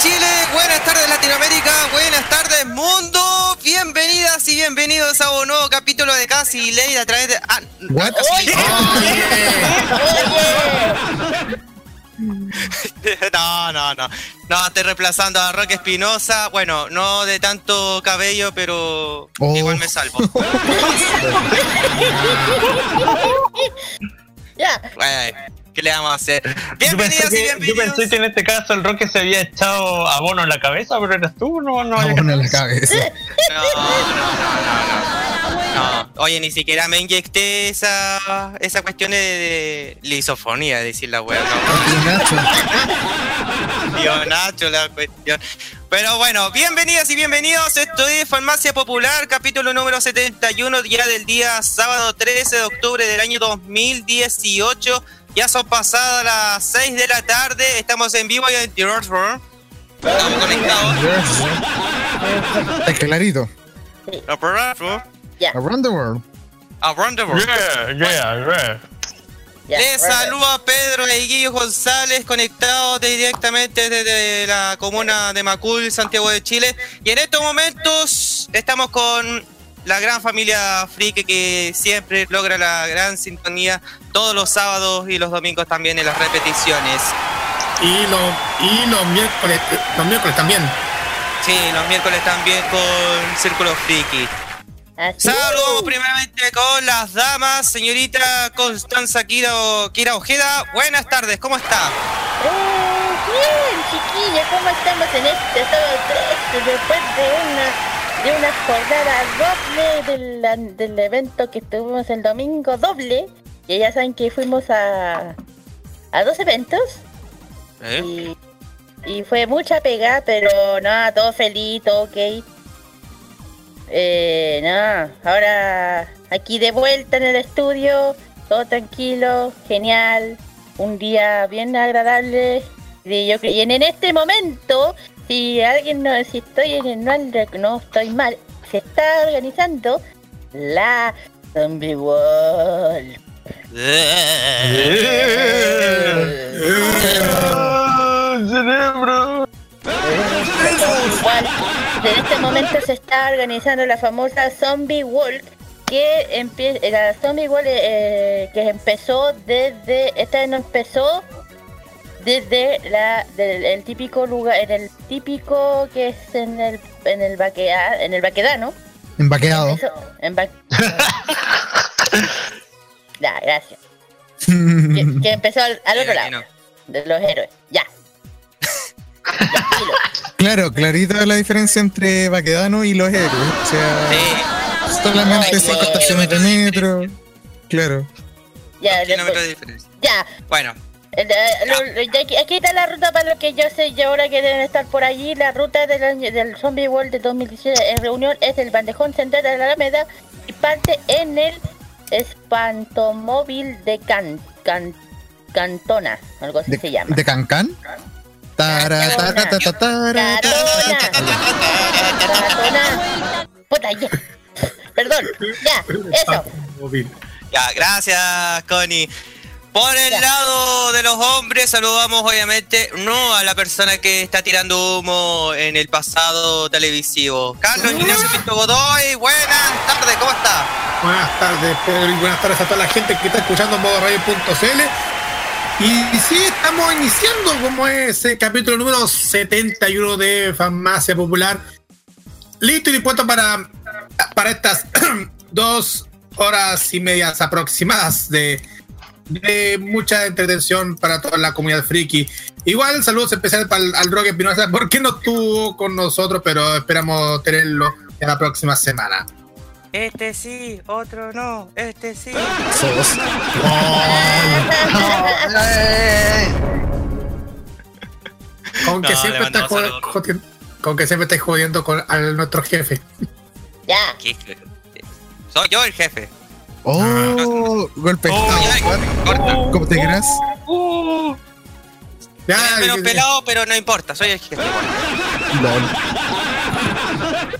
Chile, buenas tardes Latinoamérica, buenas tardes mundo, bienvenidas y bienvenidos a un nuevo capítulo de Casi Ley a través de... Ah, What? Casi- No, no, no, no, estoy reemplazando a Roque Espinosa, bueno, no de tanto cabello, pero Oh. igual me salvo. Ya, Bueno, ¿Qué le vamos a hacer? Yo Bienvenidos pensé, y que, yo bienvenidos. pensé que en este caso el Roque se había echado abono en la cabeza, pero eras tú, no, no. Vámonos en la cabeza. No, no, no, no, no. No, oye, ni siquiera me inyecté esa, esa cuestión de, de lisofonía, decir la wea, no. Tío Nacho, la cuestión. Pero bueno, bienvenidas y bienvenidos. Esto es Farmacia Popular, capítulo número 71, ya del día sábado 13 de octubre del año 2018. Ya son pasadas las 6 de la tarde. Estamos en vivo y en. Estamos conectados. está clarito. Around the world. Around the world. Yeah, yeah, yeah. ya. Les bueno. saludo a Pedro y Guillo González conectados de- directamente desde la comuna de Macul, Santiago de Chile. Y en estos momentos estamos con la gran familia Friki que siempre logra la gran sintonía todos los sábados y los domingos también en las repeticiones. Y los, y los miércoles, los miércoles también. Sí, los miércoles también con Círculo Friki. Saludos primeramente con las damas, señorita Constanza Kira, Kira Ojeda. Buenas tardes, ¿cómo está? Eh, bien, chiquillos, ¿cómo estamos en este sábado 13 después de una de una jornada doble del, an- del evento que tuvimos el domingo doble? Y ya saben que fuimos a, a dos eventos ¿Eh? y, y fue mucha pega, pero nada, todo feliz, todo ok. Eh, nada, ahora aquí de vuelta en el estudio, todo tranquilo, genial, un día bien agradable. Y, yo, y en, en este momento, si alguien no, si estoy en el no estoy mal, se está organizando la Zombie World. Cerebro. En este momento se está organizando la famosa Zombie Walk que empie- la Zombie Walk eh, que empezó desde esta vez no empezó desde la del el típico lugar en el típico que es en el en el Baquea, en el Baquedano Embaqueado. Eso, en Ba- ya gracias que, que empezó al, al otro lado de los héroes ya. Claro, clarito la diferencia entre Baquedano y los héroes. O sea, Sí, solamente Ay, cinco bueno. estaciones de metro. Claro. ya, kilómetros de diferencia. ya Bueno, Eh, aquí, está la ruta para lo que yo sé y ahora que deben estar por allí. La ruta del, año- del Zombie World de 2017 en reunión es el bandejón central de la Alameda y parte en el espantomóvil de Can, Can- Cantona, algo así De, se llama. de Cancán. Tara, tara, tara, tara, Catona. Catona. Puta, ya. Perdón, ya, eso. Ya, gracias, Connie. Por el lado de los hombres, saludamos obviamente no a la persona que está tirando humo en el pasado televisivo. Carlos Ignacio Pinto Godoy, buenas tardes, ¿cómo está? Buenas tardes, Pedro, y buenas tardes a toda la gente que está escuchando modo radio.cl. Y sí, estamos iniciando como ese capítulo número 71 de Farmacia Popular. Listo y dispuesto para, para estas dos horas y medias aproximadas de, de mucha entretención para toda la comunidad friki. Igual saludos especiales para el, al Roque Espinosa, porque no estuvo con nosotros, pero esperamos tenerlo en la próxima semana. Este sí, otro no, este sí. Con que No, siempre saludos. jodiendo- con que siempre estáis jodiendo con a nuestro jefe. ya. Soy yo el jefe. Oh, golpe. Oh, corta. ¿Cómo te crees? Ya, Eres menos pelado, pero no importa, soy el jefe. Bueno.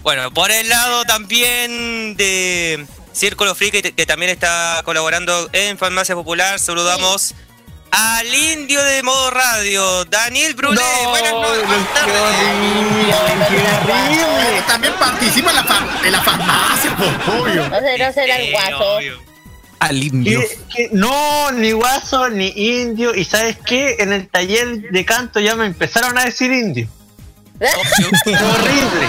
Bueno, por el lado también de Círculo Friki, que también está colaborando en Farmacia Popular, saludamos al indio de modo radio, Daniel Brulé. Buenas noches, buenas tardes. Pero también participa en la, far- en la farmacia, pues, obvio. No sé, no será el guaso. Al indio. ¿Qué- qué? No, ni guaso, ni indio. ¿Y sabes qué? En el taller de canto ya me empezaron a decir indio. ¡Qué horrible!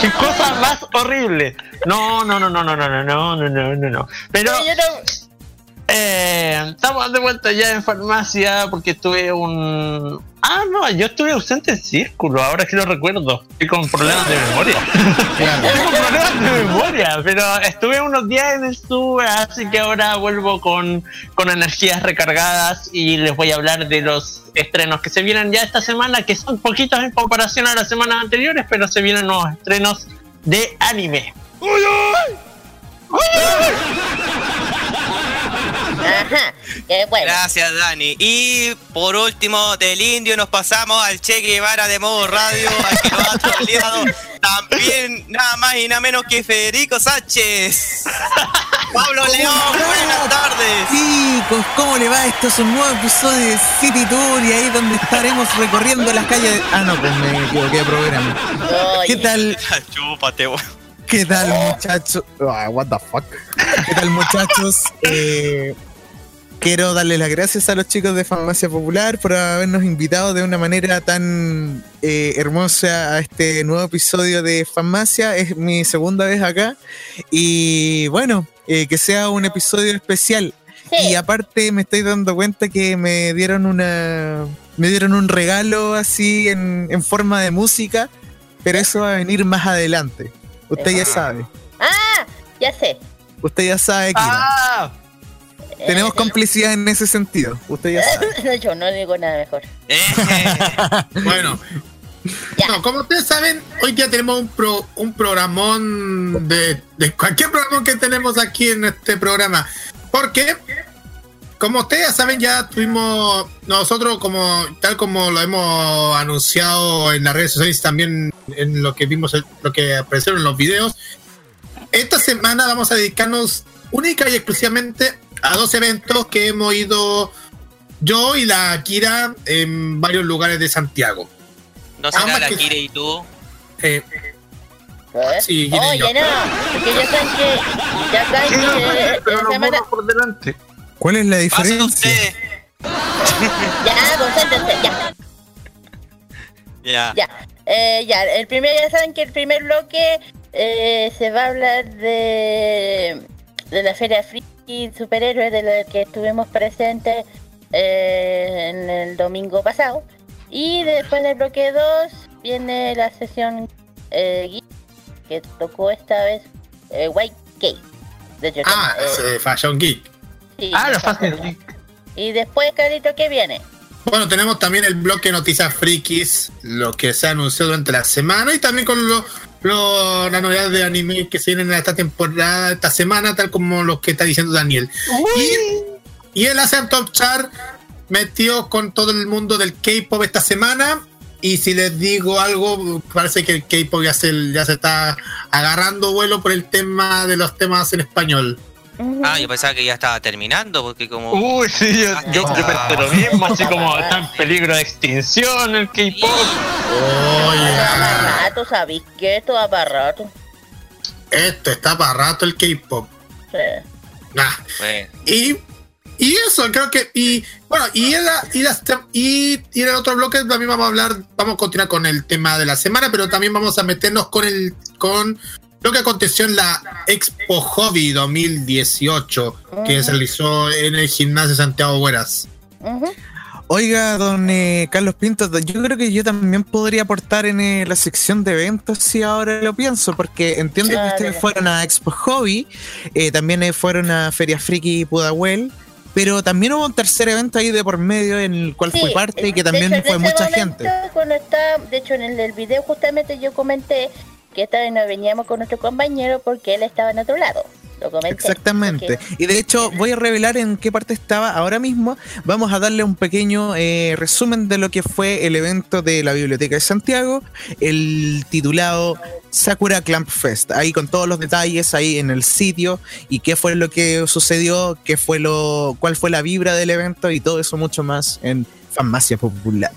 ¡Qué cosa más horrible! No, no, no, no, no, no, no, no, no, no, no, no. Pero Yo no- eh, estamos de vuelta ya en farmacia porque tuve un... Ah, no, yo estuve ausente en círculo, ahora que lo recuerdo. Estoy con problemas de memoria. Tengo problemas de memoria, pero estuve unos días en el sube, así que ahora vuelvo con, con energías recargadas y les voy a hablar de los estrenos que se vienen ya esta semana, que son poquitos en comparación a las semanas anteriores, pero se vienen nuevos estrenos de anime. Ajá. Qué bueno. Gracias, Dani. Y por último, del indio nos pasamos al Che Guevara de modo radio, al que nos ha troleado también nada más y nada menos que Federico Sánchez. Pablo León, buenas tardes. Chicos, ¿cómo le va? Esto es un nuevo episodio de City Tour y ahí donde estaremos recorriendo las calles. de- Ah, no, pues me equivoqué de programa. ¿Qué tal? Chúpate, weón. ¿Qué tal, muchachos? Ah, what the fuck. ¿Qué tal, muchachos? Eh, quiero darle las gracias a los chicos de Farmacia Popular por habernos invitado de una manera tan eh, hermosa a este nuevo episodio de Farmacia. Es mi segunda vez acá. Y bueno, eh, que sea un episodio especial. sí. Y aparte me estoy dando cuenta que me dieron una me dieron un regalo así en, en forma de música, pero eso va a venir más adelante. Usted ya sabe. Ah, ya sé. Usted ya sabe que ¡Ah! Tenemos complicidad en ese sentido. Usted ya sabe. yo no digo nada mejor. Eh, Bueno, Ya. no, como ustedes saben, hoy ya tenemos un, pro- un programón de, de cualquier programa que tenemos aquí en este programa. Porque, como ustedes ya saben, ya tuvimos nosotros, como tal como lo hemos anunciado en las redes sociales, también en lo que vimos, lo que aparecieron en los videos. Esta semana vamos a dedicarnos única y exclusivamente a dos eventos que hemos ido yo y la Kira en varios lugares de Santiago. no será Ambas la que- Kire y tú. Eh, ¿Eh? Sí, ¿quién es Oye, yo? no, porque ya saben que. Ya saben Sí, no, que. pero los semana- por delante. ¿Cuál es la diferencia? ustedes. Ya, concéntrense, ya. Ya. Ya, eh, ya, el primer, ya saben que el primer bloque eh, se va a hablar de, de la Feria Friki Superhéroes de la que estuvimos presentes eh, en el domingo pasado. Y después del bloque 2 viene la sesión eh, que tocó esta vez eh, White Cake. De ah, eh, es eh, Fashion Geek. sí, Ah, la Fashion. Geek. Y después, Carlito, ¿qué viene? Bueno, tenemos también el bloque Noticias Frikis, lo que se anunció durante la semana y también con lo, lo- las novedades de anime que se vienen en esta temporada, esta semana, tal como lo que está diciendo Daniel. Y, y el Asian Top Chart metió con todo el mundo del K-pop esta semana. Y si les digo algo, parece que el K-pop ya se, ya se está agarrando vuelo por el tema de los temas en español. Ah, yo pensaba que ya estaba terminando, porque como... Uy, sí, yo, yo, yo pensé lo mismo, así como está en peligro de extinción el K-pop. Oye, Va para rato, ¿sabéis qué? Esto va para rato. esto está para rato el K-pop. Sí. Nah. Bueno, Y, y eso, creo que. Y bueno, y en, la- y, las y, y en el otro bloque también vamos a hablar, vamos a continuar con el tema de la semana, pero también vamos a meternos con el con lo que aconteció en la Expo Hobby 2018, que Ujú. se realizó en el gimnasio Santiago Bueras. Ujú. Oiga, don eh, Carlos Pinto, yo creo que yo también podría aportar en eh, la sección de eventos si ahora lo pienso, porque entiendo que ustedes fueron a Expo Hobby, eh, también eh, fueron a Feria Friki Pudahuel, pero también hubo un tercer evento ahí de por medio en el cual fui Sí, parte y que también hecho, fue mucha momento, gente. Cuando está, de hecho, en el video justamente yo comenté que esta vez no veníamos con nuestro compañero porque él estaba en otro lado. Lo comenté. Exactamente. Porque- Y de hecho voy a revelar en qué parte estaba ahora mismo. Vamos a darle un pequeño eh, resumen de lo que fue el evento de la Biblioteca de Santiago, el titulado Sakura Clamp Fest. Ahí con todos los detalles ahí en el sitio y qué fue lo que sucedió, qué fue lo, cuál fue la vibra del evento y todo eso mucho más en Farmacia Popular.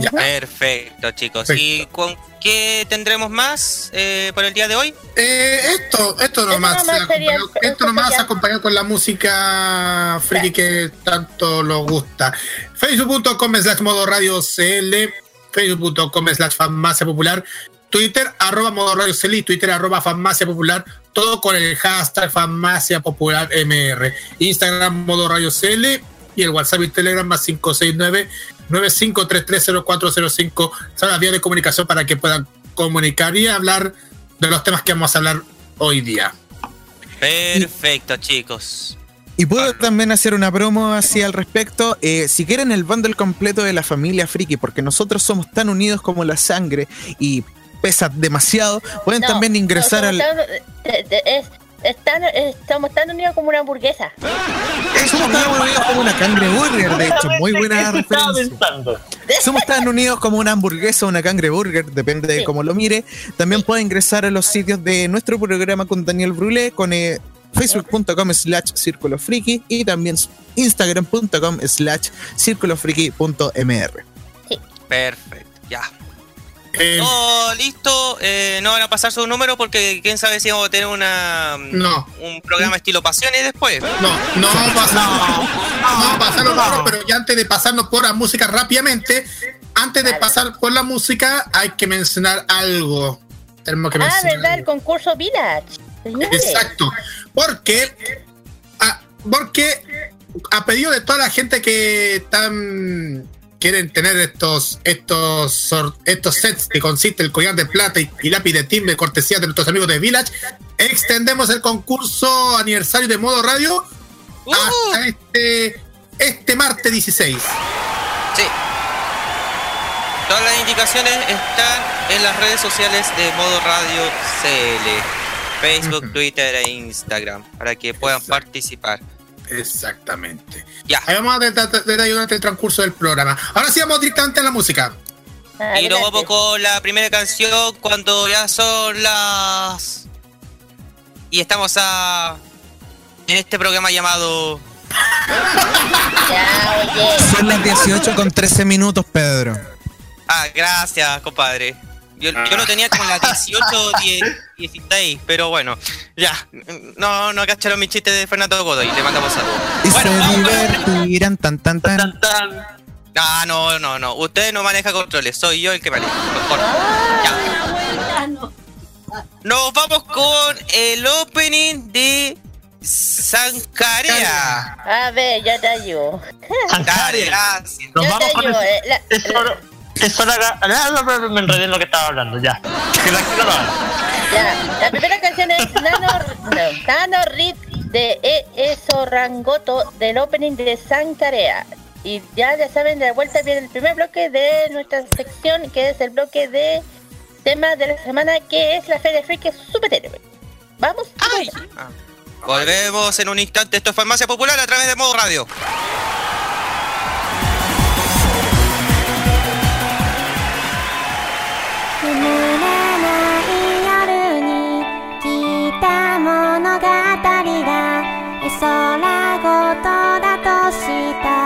Ya. perfecto, chicos. Perfecto. ¿Y con qué tendremos más eh, por el día de hoy? Eh, esto, esto nomás, nomás sería- acompañado- esto nomás sería- acompañado con la música friki que tanto nos gusta. Facebook.com slash modo radio CL, Facebook.com slash farmacia popular, Twitter arroba modo radio CL y Twitter arroba farmacia popular, todo con el hashtag farmacia popular MR. Instagram modo radio CL y el WhatsApp y Telegram más 569 95330405 son las vías de comunicación para que puedan comunicar y hablar de los temas que vamos a hablar hoy día. Perfecto, chicos. Y puedo también hacer una promo así al respecto. Eh, si quieren el bundle completo de la familia Friki, porque nosotros somos tan unidos como la sangre y pesa demasiado, pueden No, también ingresar no, al. es- están- estamos tan unidos como una hamburguesa. Somos tan unidos como una cangreburger, de hecho, muy buena referencia. Somos tan unidos como una hamburguesa o una cangreburger, depende de cómo lo mire. También puede ingresar a los sitios de nuestro programa con Daniel Brulé, con eh, facebook.com slash círculo friki y también instagram.com slash círculofriki.mr. Perfecto, ya. Eh, Todo listo. eh, no van a pasar su número porque quién sabe si vamos a tener una No. un programa estilo pasiones después. No, no vamos a pasar, no, vamos a pasar los números, pero ya antes de pasarnos por la música rápidamente, antes de pasar por la música, hay que mencionar algo. Tenemos que Ah, ¿verdad? El concurso Village. Señores. Exacto. Porque, ah, porque a pedido de toda la gente que están quieren tener estos estos estos sets que consiste el collar de plata y, y lápiz de timbre cortesía de nuestros amigos de Village, extendemos el concurso aniversario de modo radio Uh, hasta este este martes 16. sí. Todas las indicaciones están en las redes sociales de Modo Radio CL. Facebook. Twitter e Instagram para que puedan Exacto. participar. Exactamente. Ya. Ahí vamos a tratar de durante el transcurso del programa. Ahora sí vamos directamente a la música. Y nos vamos con la primera canción cuando ya son las. Y estamos a. En este programa llamado. Son las 18 con 13 minutos, Pedro. Ah, gracias, compadre. Yo, yo lo tenía como las 18 10, 16, pero bueno, ya. No, no cacharon mi chiste de Fernando Godoy. Le mandamos saludos. Y Bueno, se vamos la- divertirán tan tan tan. Tan, tan. Ah, no, no, no. Usted no maneja controles, soy yo el que maneja. Mejor. Ya. Nos vamos con el opening de Sankarea. A ver, ya te ayudo. Gracias. Nos vamos con el- eh, la- Es es ah, no, no, no, me enredé en lo que estaba hablando, ya. Ya, la primera canción es Nano, no, Nano Rip de E. Eso Rangoto del opening de Sankarea. Y ya, ya saben, de la vuelta viene el primer bloque de nuestra sección, que es el bloque de temas de la semana, que es la Feria Freak Superhéroe. ¿Vamos? Ay. Ah. Volvemos en un instante. Esto es Farmacia Popular a través de Modo Radio. 空ごとだとした。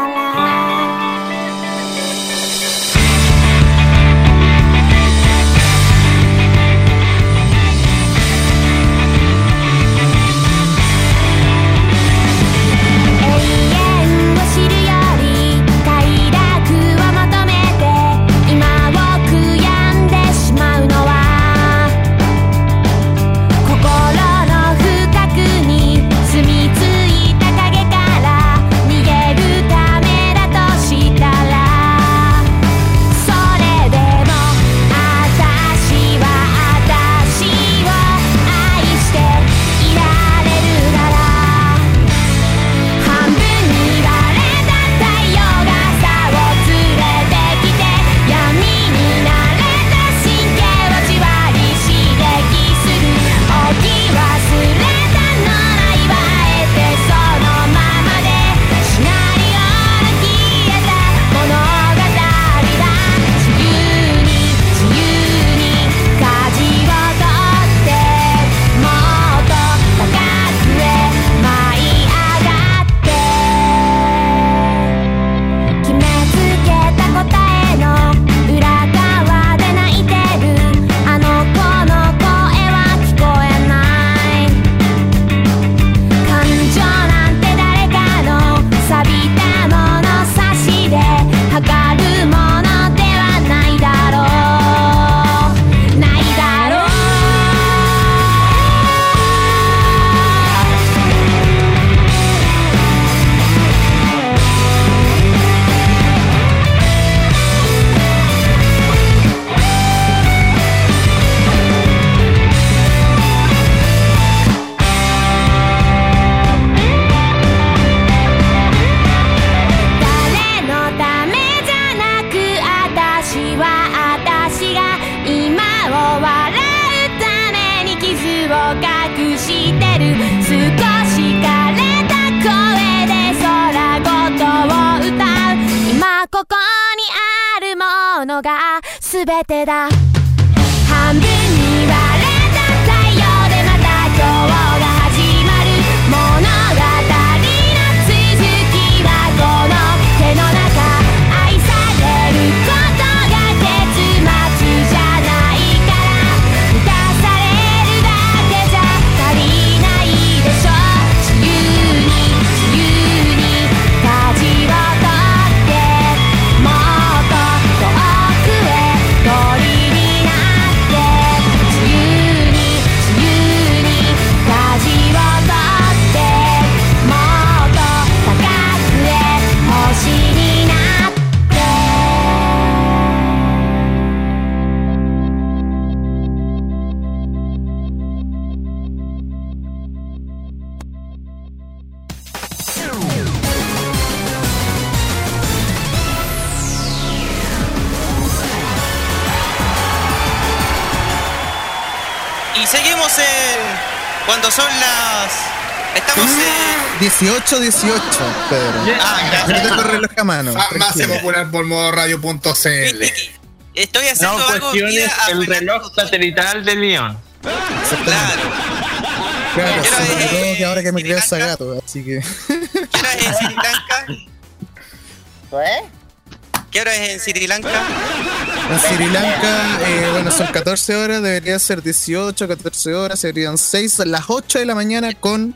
818, Pedro. Yeah. Ah, gracias. No tengo reloj a mano. Más popular por modoradio.cl. Estoy haciendo no, algo cuestiones el reloj satelital de León. Claro. Claro, sobre todo que ahora que me creo Sagato, así que. ¿Eh? ¿Qué hora es en Sri Lanka? ¿Qué hora es en Sri Lanka? En Sri Lanka, eh, bueno, son 14 horas, debería ser 18, 14 horas, serían 6, las 8 de la mañana con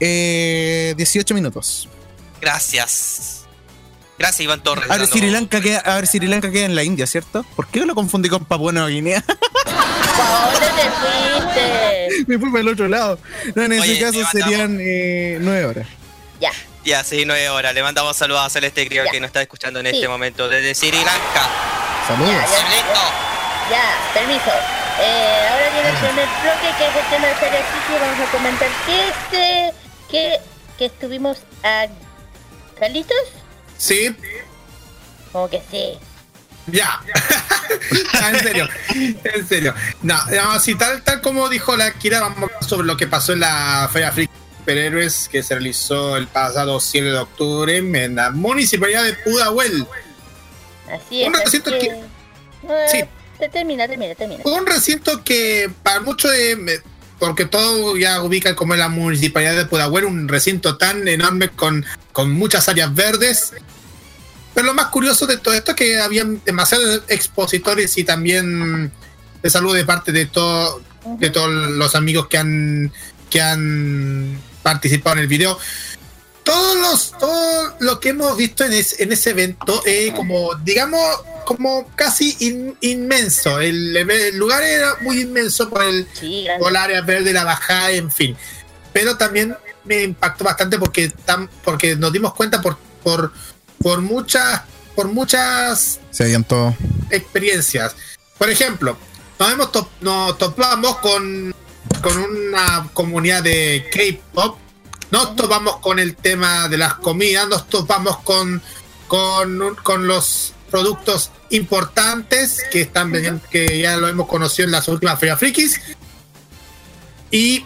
eh, 18 minutos. Gracias. Gracias, Iván Torres. A ver, Sri Lanka queda, a ver, Sri Lanka queda en la India, ¿cierto? ¿Por qué lo confundí con Papua Nueva Guinea? ¿Para dónde te fuiste? Me fui para el otro lado. No, en ese Oye, caso te mandamos- serían eh, 9 horas. Ya. Ya, sí, nueve horas. Le mandamos saludos a Celeste Criol Ya. que nos está escuchando en Sí. este momento desde Sri Lanka. Saludos. Ya, ya. Permiso. Eh, ahora viene el primer bloque que es el tema de Serie City. Vamos a comentar que este. que, que estuvimos a. ¿Calitos? Sí, Como que sí. ya. Ya, en serio, en serio. No, no, sí, tal, tal como dijo la Kira, vamos a hablar sobre lo que pasó en la Feria Friki Superhéroes que se realizó el pasado 7 de octubre en la municipalidad de Pudahuel. Así es. Un recinto que... que- Eh, Sí. Termina, termina, termina. Un recinto que para muchos de, porque todo ya ubica como en la municipalidad de Pudahuel, un recinto tan enorme con, con muchas áreas verdes. Pero lo más curioso de todo esto es que habían demasiados expositores y también de salud de parte de todo, de todos los amigos que han que han participado en el video. Todos los, todo lo que hemos visto en, es- en ese evento es como, digamos, como casi in- inmenso. El, el lugar era muy inmenso por el, Sí, por el área verde, la bajada, en fin. Pero también me impactó bastante porque, tam- porque nos dimos cuenta por, por, por muchas, por muchas Se experiencias. Por ejemplo, nos, hemos top- nos topamos con, con una comunidad de K-pop, nos topamos con el tema de las comidas, nos topamos con, con, un- con los productos importantes que están vendiendo, que ya lo hemos conocido en las últimas ferias frikis. Y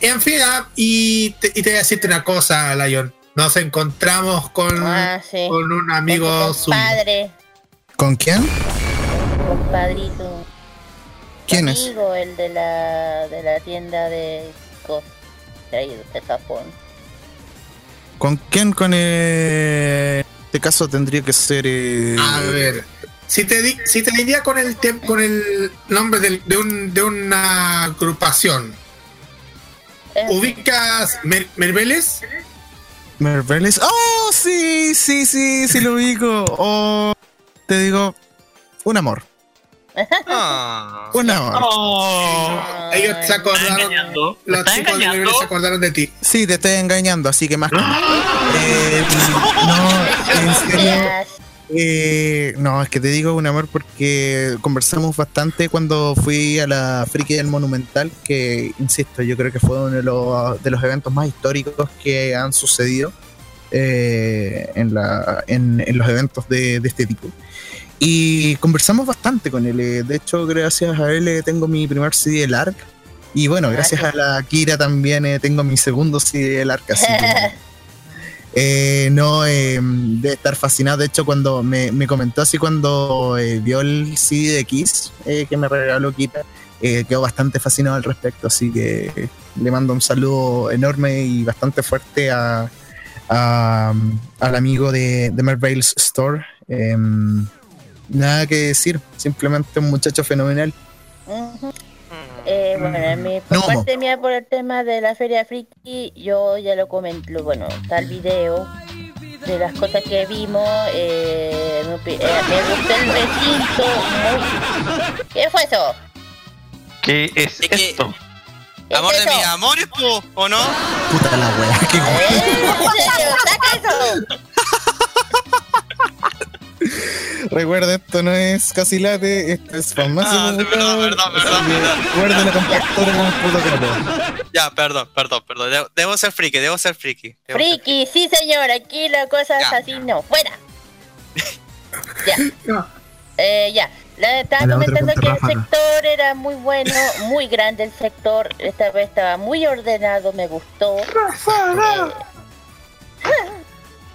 en fin, ah, y te, y te voy a decirte una cosa, Lion. Nos encontramos con, Ah, sí. con un amigo Con suyo. ¿Con quién? compadrito. ¿Quién es? Amigo, el de la, de la tienda de cosas de Japón. ¿Con quién? Con eh, este caso tendría que ser. eh, A ver, si te, di- si te diría con el tem- con el nombre del- de, un, de una agrupación, Eh, ¿ubicas Mer Merveles? Merveles. ¡Oh! Sí, sí, sí, sí lo ubico. Oh, te digo, un amor. Ah. Un amor. Oh, Ellos se ¿me está acordaron, los chicos de se acordaron de ti. Sí, te estoy engañando, así que más. Eh, no, en serio. Eh, no, es que te digo un amor porque conversamos bastante cuando fui a la Friki del Monumental, que, insisto, yo creo que fue uno de los, de los eventos más históricos que han sucedido eh, en, la, en, en los eventos de, de este tipo. Y conversamos bastante con él. eh, De hecho, gracias a él eh, tengo mi primer CD del ARC. Y bueno, gracias a la Kira también eh, tengo mi segundo CD del ARC. Así que, eh, no, eh, de estar fascinado. De hecho, cuando me, me comentó así cuando vio el CD de Kiss eh, que me regaló Kira, eh, quedó bastante fascinado al respecto. Así que le mando un saludo enorme y bastante fuerte a, a- al amigo de, de Merveil's Store. Nada que decir, simplemente un muchacho fenomenal. Ujú. Eh, bueno, en mi, por No, mo. parte mía por el tema de la feria friki, yo ya lo comenté, bueno, está el video de las cosas que vimos, eh, me, eh, me gustó el recinto, muy... ¿Qué fue eso? ¿Qué es esto? ¿Qué Amor es de mis amores, po, ¿o no? Puta la wea, qué ¡Eh! ¡Saca eso! Recuerda, esto no es Casilate, esto es farmacia. Ah, que perdón. Guarda la protocolo. Ya, perdón, perdón, perdón. Debo, debo ser friki, debo ser friki. Debo ser Friki, sí señor, aquí la cosa es así, no, fuera. ya. Eh, ya. Le estaba la comentando que el sector era muy bueno, muy grande el sector. Esta vez estaba muy ordenado, me gustó. Eh,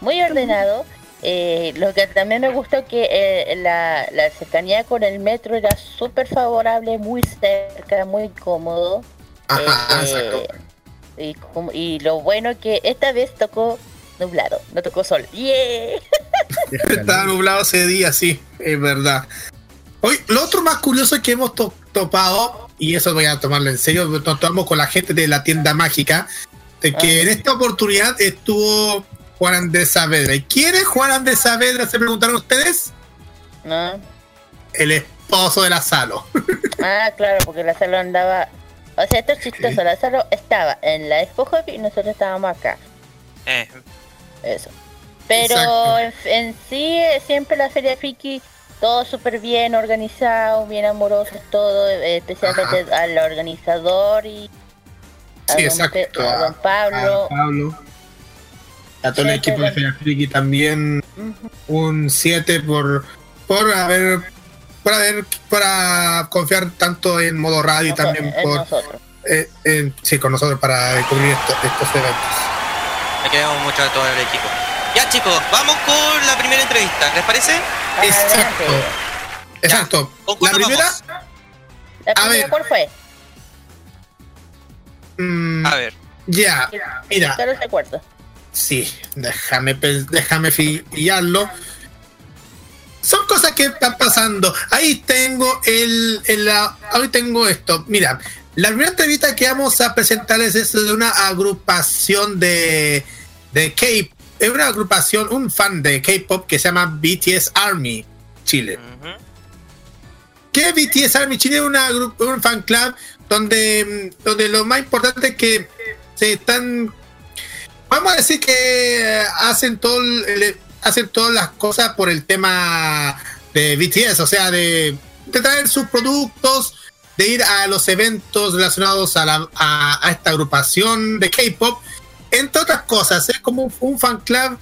muy ordenado. Eh, lo que también me gustó que eh, la, la cercanía con el metro era súper favorable, muy cerca, muy cómodo. Ajá, Eh, y, lo bueno que esta vez tocó nublado, no tocó sol. ¡Yeah! Estaba nublado ese día, sí, es verdad. Hoy, lo otro más curioso que hemos to- topado, y eso voy a tomarlo en serio, nos topamos con la gente de la tienda mágica, de que Ah. en esta oportunidad estuvo Juan Andrés Saavedra. ¿Y quién es Juan Andrés Saavedra? Se preguntaron ustedes. ¿No? El esposo de la Salo. Ah, claro, porque la sala andaba. O sea, esto es chistoso. La sala estaba en la Expo Hobby y nosotros estábamos acá. Eh, Eso. Pero en, en sí, eh, siempre la Feria Friki, todo súper bien organizado, bien amorosos, todo, eh, especialmente al organizador y a, Sí, don, exacto. Pe- a don Pablo. A Pablo. A todo el equipo de Feria Friki también un 7 por, por haber por haber para confiar tanto en modo radio y también por nosotros. eh, sí con nosotros para cubrir esto- estos eventos. me queremos mucho a todo el equipo. Ya, chicos, vamos con la primera entrevista. ¿Les parece? Exacto. Adelante. Exacto. ¿Con La cuál primera, vamos? ¿La A primera ver. cuál fue? Mm, A ver. ya, mira, acuerda. Sí, déjame, déjame pillarlo. Son cosas que están pasando. Ahí tengo el, el- la- ahí tengo esto. Mira, la primera entrevista que vamos a presentarles es de una agrupación de de K, es una agrupación, un fan de K-pop que se llama BTS Army Chile. Ujú. que BTS Army Chile es una un fan club donde, donde lo más importante es que se están vamos a decir que eh, hacen todo el- hacen todas las cosas por el tema de BTS, o sea, de, de traer sus productos, de ir a los eventos relacionados a, la, a, a esta agrupación de K-pop, entre otras cosas, es como un, un fan club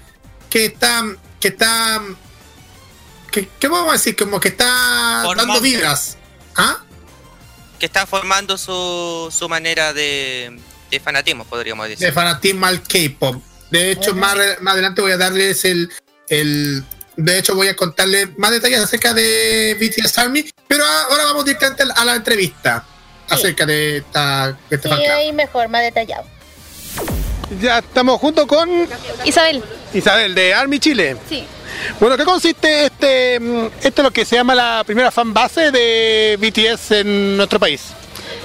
que está que está que, ¿qué vamos a decir? Como que está Formando. dando vibras. ¿Ah? Que está formando su, su manera de, de fanatismo, podríamos decir. de fanatismo al K-pop. De hecho, más, más adelante voy a darles el, el. De hecho, voy a contarles más detalles acerca de BTS Army. Pero ahora vamos directamente a la- entrevista acerca de esta. de este Sí, fan club. ahí mejor, más detallado. Ya estamos junto con Isabel, Isabel de Army Chile. sí. Bueno, ¿qué consiste este, mm, esto es lo que se llama la primera fan base de BTS en nuestro país?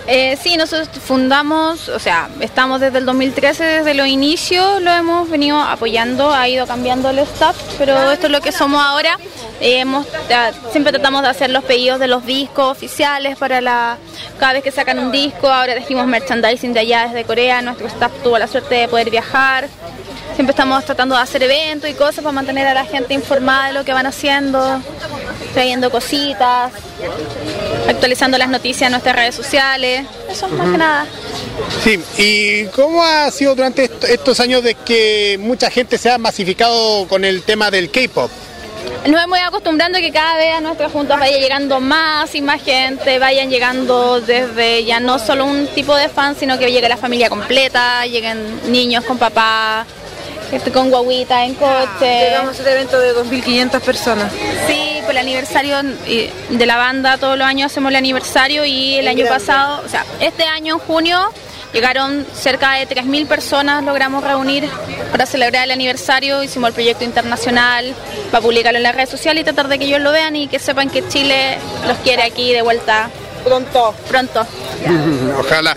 Eh, sí, nosotros fundamos, o sea, estamos desde el 2013, desde los inicios, lo hemos venido apoyando, ha ido cambiando el staff, pero esto es lo que somos ahora. Eh, hemos, ya, siempre tratamos de hacer los pedidos de los discos oficiales para la cada vez que sacan un disco, ahora trajimos merchandising de allá desde Corea, nuestro staff tuvo la suerte de poder viajar. Siempre estamos tratando de hacer eventos y cosas para mantener a la gente informada de lo que van haciendo, trayendo cositas, actualizando las noticias en nuestras redes sociales. Eso más que nada. Sí, ¿y cómo ha sido durante est- estos años de que mucha gente se ha masificado con el tema del K-pop? Nos hemos ido acostumbrando a que cada vez a nuestras juntas vaya llegando más y más gente, vayan llegando desde ya no solo un tipo de fan, sino que llegue la familia completa, lleguen niños con papá, gente con guaguita en coche. Llegamos a este evento de 2.500 personas. Sí, por el aniversario de la banda, todos los años hacemos el aniversario y el año pasado, o sea, este año en junio llegaron cerca de 3.000 personas, logramos reunir para celebrar el aniversario, hicimos el proyecto internacional para publicarlo en las redes sociales y tratar de que ellos lo vean y que sepan que Chile los quiere aquí de vuelta Pronto. pronto. Ojalá.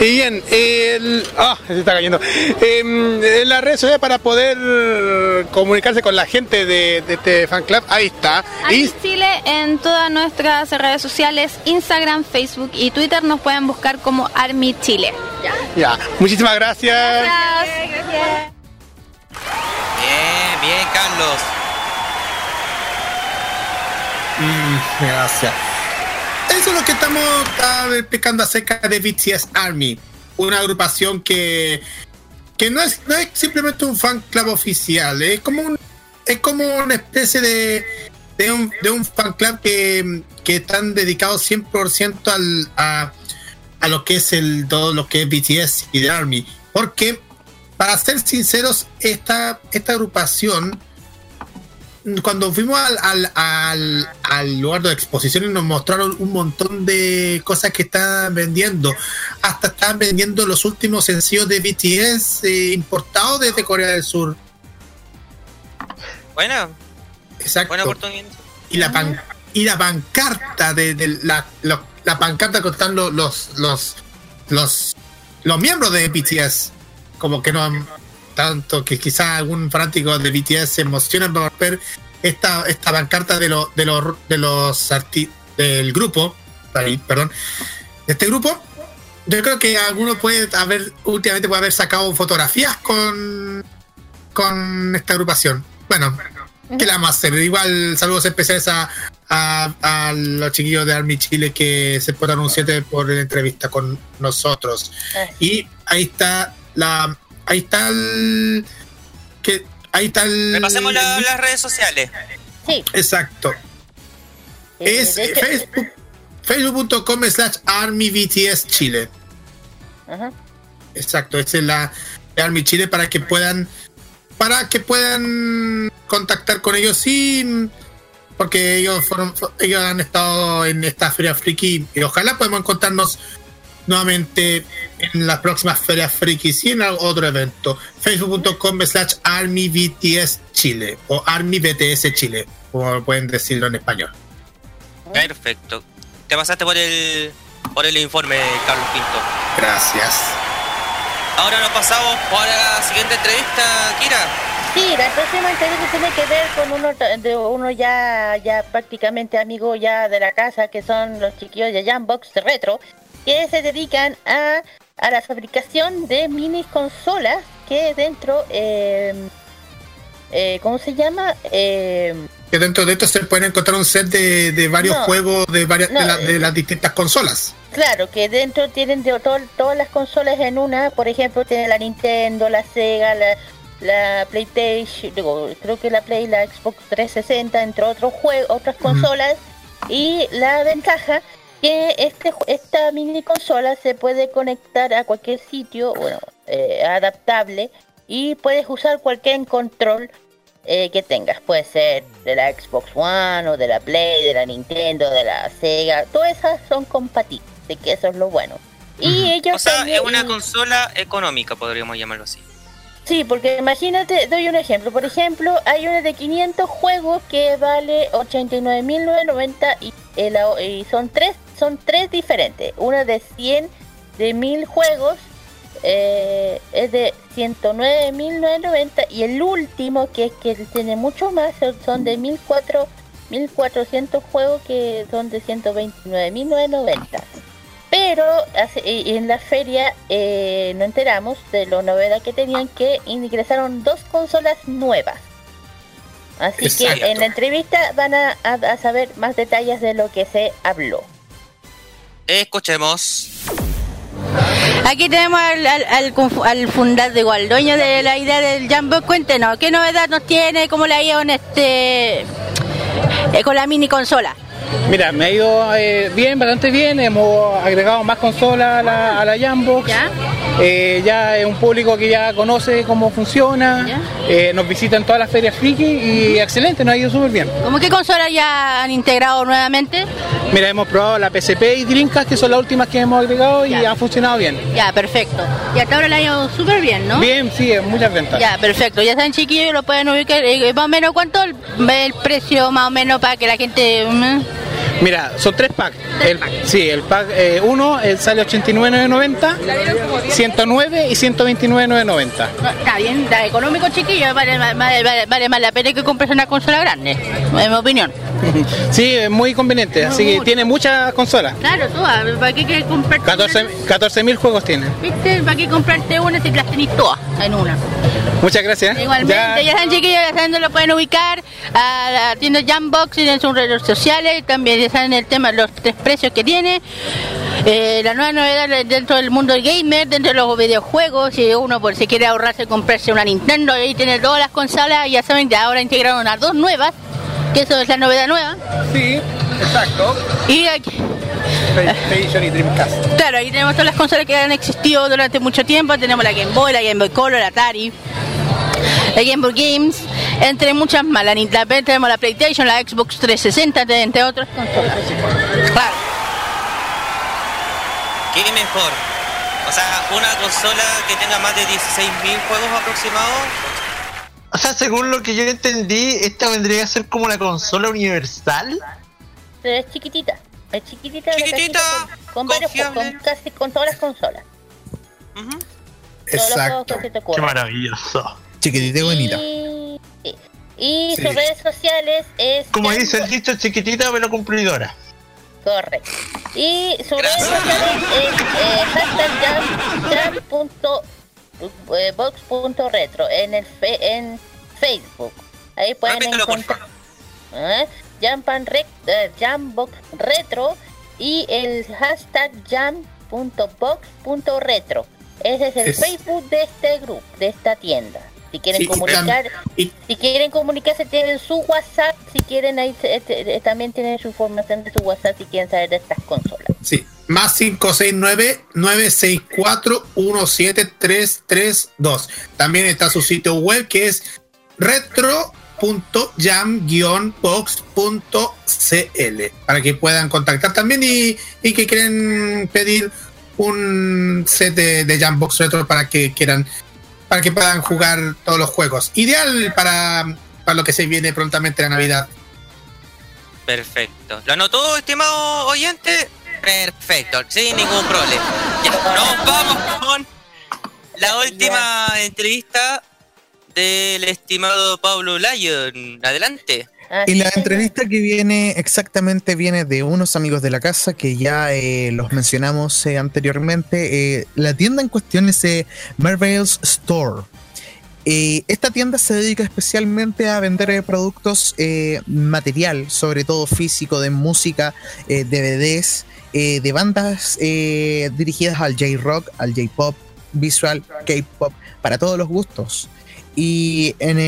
Y bien, el, ah, se está cayendo. Em, en las redes sociales para poder comunicarse con la gente de, de este fan club, ahí está. Aquí Y Chile en todas nuestras redes sociales, Instagram, Facebook y Twitter nos pueden buscar como Army Chile. ya, muchísimas gracias. Gracias. Bien, bien, Carlos. Mm, gracias. Eso es lo que estamos ah, explicando acerca de BTS Army, una agrupación que, que no, es, no es simplemente un fan club oficial, es como un, es como una especie de, de, un, de un fan club que, que están dedicados 100% al, a, a lo que es el todo lo que es BTS y The Army. Porque, para ser sinceros, esta, esta agrupación cuando fuimos al, al, al, al lugar de exposición y nos mostraron un montón de cosas que estaban vendiendo, hasta estaban vendiendo los últimos sencillos de BTS eh, importados desde Corea del Sur. Bueno, Exacto. buena oportunidad. Y la, pan- y la pancarta de, de la, la pancarta que están los, los, los, los, los miembros de BTS, como que no han- tanto que quizás algún fanático de BTS se emociona por ver esta, esta pancarta de, los de los de los arti- del grupo, perdón, de este grupo. Yo creo que alguno puede haber, últimamente puede haber sacado fotografías con, con esta agrupación. Bueno, ¿qué le vamos a hacer? Igual saludos especiales a, a, a los chiquillos de Army Chile que se fueron un 7 por la entrevista con nosotros. Y ahí está la. Ahí está el. Que, ahí está el. Repasemos la- las redes sociales. Sí. Exacto. Eh, Es Facebook, facebook.com slash Army BTS Chile. Ajá. Exacto, esa es la de Army Chile para que puedan para que puedan contactar con ellos sí porque ellos fueron ellos han estado en esta feria friki y ojalá podamos encontrarnos nuevamente en las próximas ferias frikis y en otro evento. Facebook.com slash Army BTS Chile o Army BTS Chile, como pueden decirlo en español. Perfecto. Te pasaste por el por el informe, Carlos Pinto. Gracias. Ahora nos pasamos por la siguiente entrevista, Kira. Sí, la próxima entrevista tiene que ver con uno de uno ya ya prácticamente amigo ya de la casa que son los chiquillos de Jambox Retro que se dedican a, a la fabricación de mini consolas que dentro eh, eh, ¿cómo se llama? Eh, Que dentro de esto se pueden encontrar un set de, de varios No. juegos de, varias, de, la- de eh. las distintas consolas. Claro, que dentro tienen de to- todas las consolas en una, por ejemplo, tiene la Nintendo, la Sega, la, la PlayStation, digo, creo que la Play, la Xbox 360, entre otros juegos, otras consolas. Y la ventaja que este esta mini consola se puede conectar a cualquier sitio, bueno, eh, adaptable, y puedes usar cualquier control eh, que tengas. Puede ser de la Xbox One o de la Play, de la Nintendo, de la Sega. Todas esas son compatibles, así que eso es lo bueno. Y ellos O sea, también- es una consola económica, podríamos llamarlo así. Sí, porque imagínate, doy un ejemplo. Por ejemplo, hay una de 500 juegos que vale 89.990 y, el- y son tres son tres diferentes. Una de 100 de 1000 juegos eh, es de 109.990 y el último que es que tiene mucho más son- de 1400 1400 juegos que son de 129.990. Pero en la feria eh, nos enteramos de la novedad que tenían que ingresaron dos consolas nuevas. Así Exacto. que en la entrevista van a, a- a saber más detalles de lo que se habló. Escuchemos. Aquí tenemos al, al, fundador, al dueño de la idea del Jambo. Cuéntenos, ¿qué novedad nos tiene? ¿Cómo le ha en este, eh, con la mini consola? Mira, me ha ido eh, bien, bastante bien. Hemos agregado más consolas a la, a la Jambox. ¿Ya? Eh, ya es un público que ya conoce cómo funciona. Eh, nos visitan todas las ferias friki y excelente, nos ha ido súper bien. ¿Cómo qué consola ya han integrado nuevamente? Mira, hemos probado la PSP y Dreamcast, que son las últimas que hemos agregado y han funcionado bien. Ya, perfecto. Y hasta ahora le ha ido súper bien, ¿no? Bien, sí, muchas ventas. Ya, perfecto. Ya saben, chiquillos, lo pueden ubicar. más o menos, ¿cuánto el, el precio más o menos para que la gente... Mira, son tres packs. El, sí, el pack 1 sale 89,990, 109 y 129,990. No, está bien, está económico, chiquillos. Vale, vale, vale, vale más la pena que compres una consola grande, en mi opinión. Sí, es muy conveniente, así que tiene muchas consolas. Claro, tú, ah, ¿para qué quieres comprarte 14 mil juegos tiene. ¿Viste? ¿Para qué comprarte una si las tenés todas en una? Muchas gracias. Igualmente, Ya- ya, saben chiquillos, ya saben dónde lo pueden ubicar a la tienda Jambox en sus redes sociales, también ya saben el tema, los tres precios que tiene. Eh, la nueva novedad dentro del mundo del gamer, dentro de los videojuegos, si uno por si quiere ahorrarse comprarse una Nintendo y tener todas las consolas, ya saben que ahora integraron a dos nuevas, que eso es la novedad nueva. Sí, exacto. Y aquí, PlayStation y Dreamcast. Claro, ahí tenemos todas las consolas que han existido durante mucho tiempo. Tenemos la Game Boy, la Game Boy Color, la Atari, la Game Boy Games, entre muchas más. La Nintendo, tenemos la PlayStation, la Xbox 360, entre otras consolas. Claro. ¿Qué mejor? O sea, una consola que tenga más de 16.000 juegos aproximados. O sea, según lo que yo entendí, esta vendría a ser como la consola universal. Pero es chiquitita, es chiquitita, cajita con, con varios juegos, con casi con todas las consolas. Todos los juegos que se te Qué maravilloso. Chiquitita y bonita. Y, sí. y Sí. sus redes sociales es Como dice el dicho, chiquitita pero cumplidora. Correcto. Y sus redes sociales es eh, hashtag jam, jam punto, eh, box punto retro en el fe- en Facebook. Ahí pueden Repítelo, encontrar ¿eh? Jampan Rec- eh, Jambox Retro y el hashtag jam.box.retro. Ese es el Es- Facebook de este grupo, de esta tienda. Si quieren Sí, y comunicar, tam- si quieren comunicarse tienen su WhatsApp, si quieren ahí eh, eh, también tienen su información de su WhatsApp si quieren saber de estas consolas. Sí, más 569-964-17332. También está su sitio web que es retro.jam-box.cl para que puedan contactar también y, y que quieren pedir un set de, de Jambox Retro para que quieran, para que puedan jugar todos los juegos. Ideal para, para lo que se viene prontamente la Navidad. Perfecto. ¿Lo anotó, estimado oyente? Perfecto, sin ningún problema. Ya, nos vamos con la última entrevista del estimado Pablo Lyon. Adelante. Y la entrevista que viene exactamente viene de unos amigos de la casa que ya eh, los mencionamos eh, anteriormente. Eh, la tienda en cuestión es Marvel's Store. Esta tienda se dedica especialmente a vender productos material, sobre todo físico, de música, DVDs, de bandas dirigidas al J-Rock, al J-Pop, visual, K-Pop, para todos los gustos. Y en,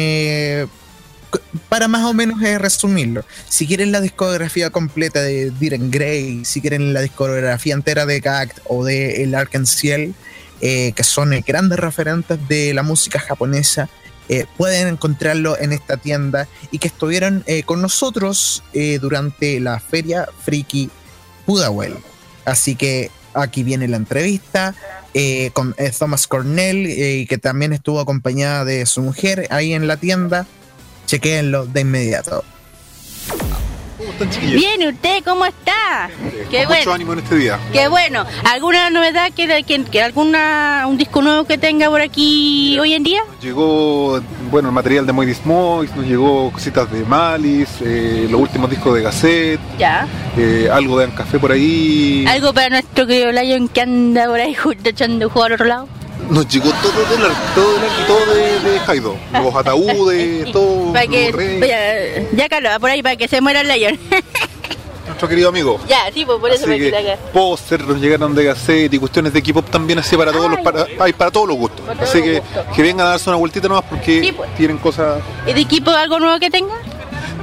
para más o menos eh, resumirlo, si quieren la discografía completa de Diren Grey, si quieren la discografía entera de Gact o de El Arc-en-Ciel, eh, que son grandes referentes de la música japonesa, eh, pueden encontrarlo en esta tienda y que estuvieron eh, con nosotros eh, durante la feria Friki Pudahuel. Así que aquí viene la entrevista con Thomas Cornell, que también estuvo acompañada de su mujer ahí en la tienda. Chequéenlo de inmediato. Bien, ¿usted cómo está? Qué Con mucho bueno. ánimo en este día. Qué bueno. ¿Alguna novedad que, que, que alguna un disco nuevo que tenga por aquí hoy en día? Llegó, bueno, el material de Moidis Mois, nos llegó cositas de Malice, eh, los últimos discos de Gasset, Ya. eh, algo de Ancafé por ahí. Algo para nuestro querido Lion que anda por ahí justo echando juego al otro lado. Nos llegó todo del todo del todo de, de Haido. Los ataúdes, todo. Para que, vaya, ya Carlos, por ahí para que se muera el Lion. nuestro querido amigo. ya, sí, pues por eso Así me que quita acá. póster nos llegaron de Gasset y cuestiones de K-pop también así para todos los para, hay para todos los gustos. Todos Así los que gustos. que vengan a darse una vueltita nomás porque Sí, pues. tienen cosas ¿Y de equipo algo nuevo que tenga?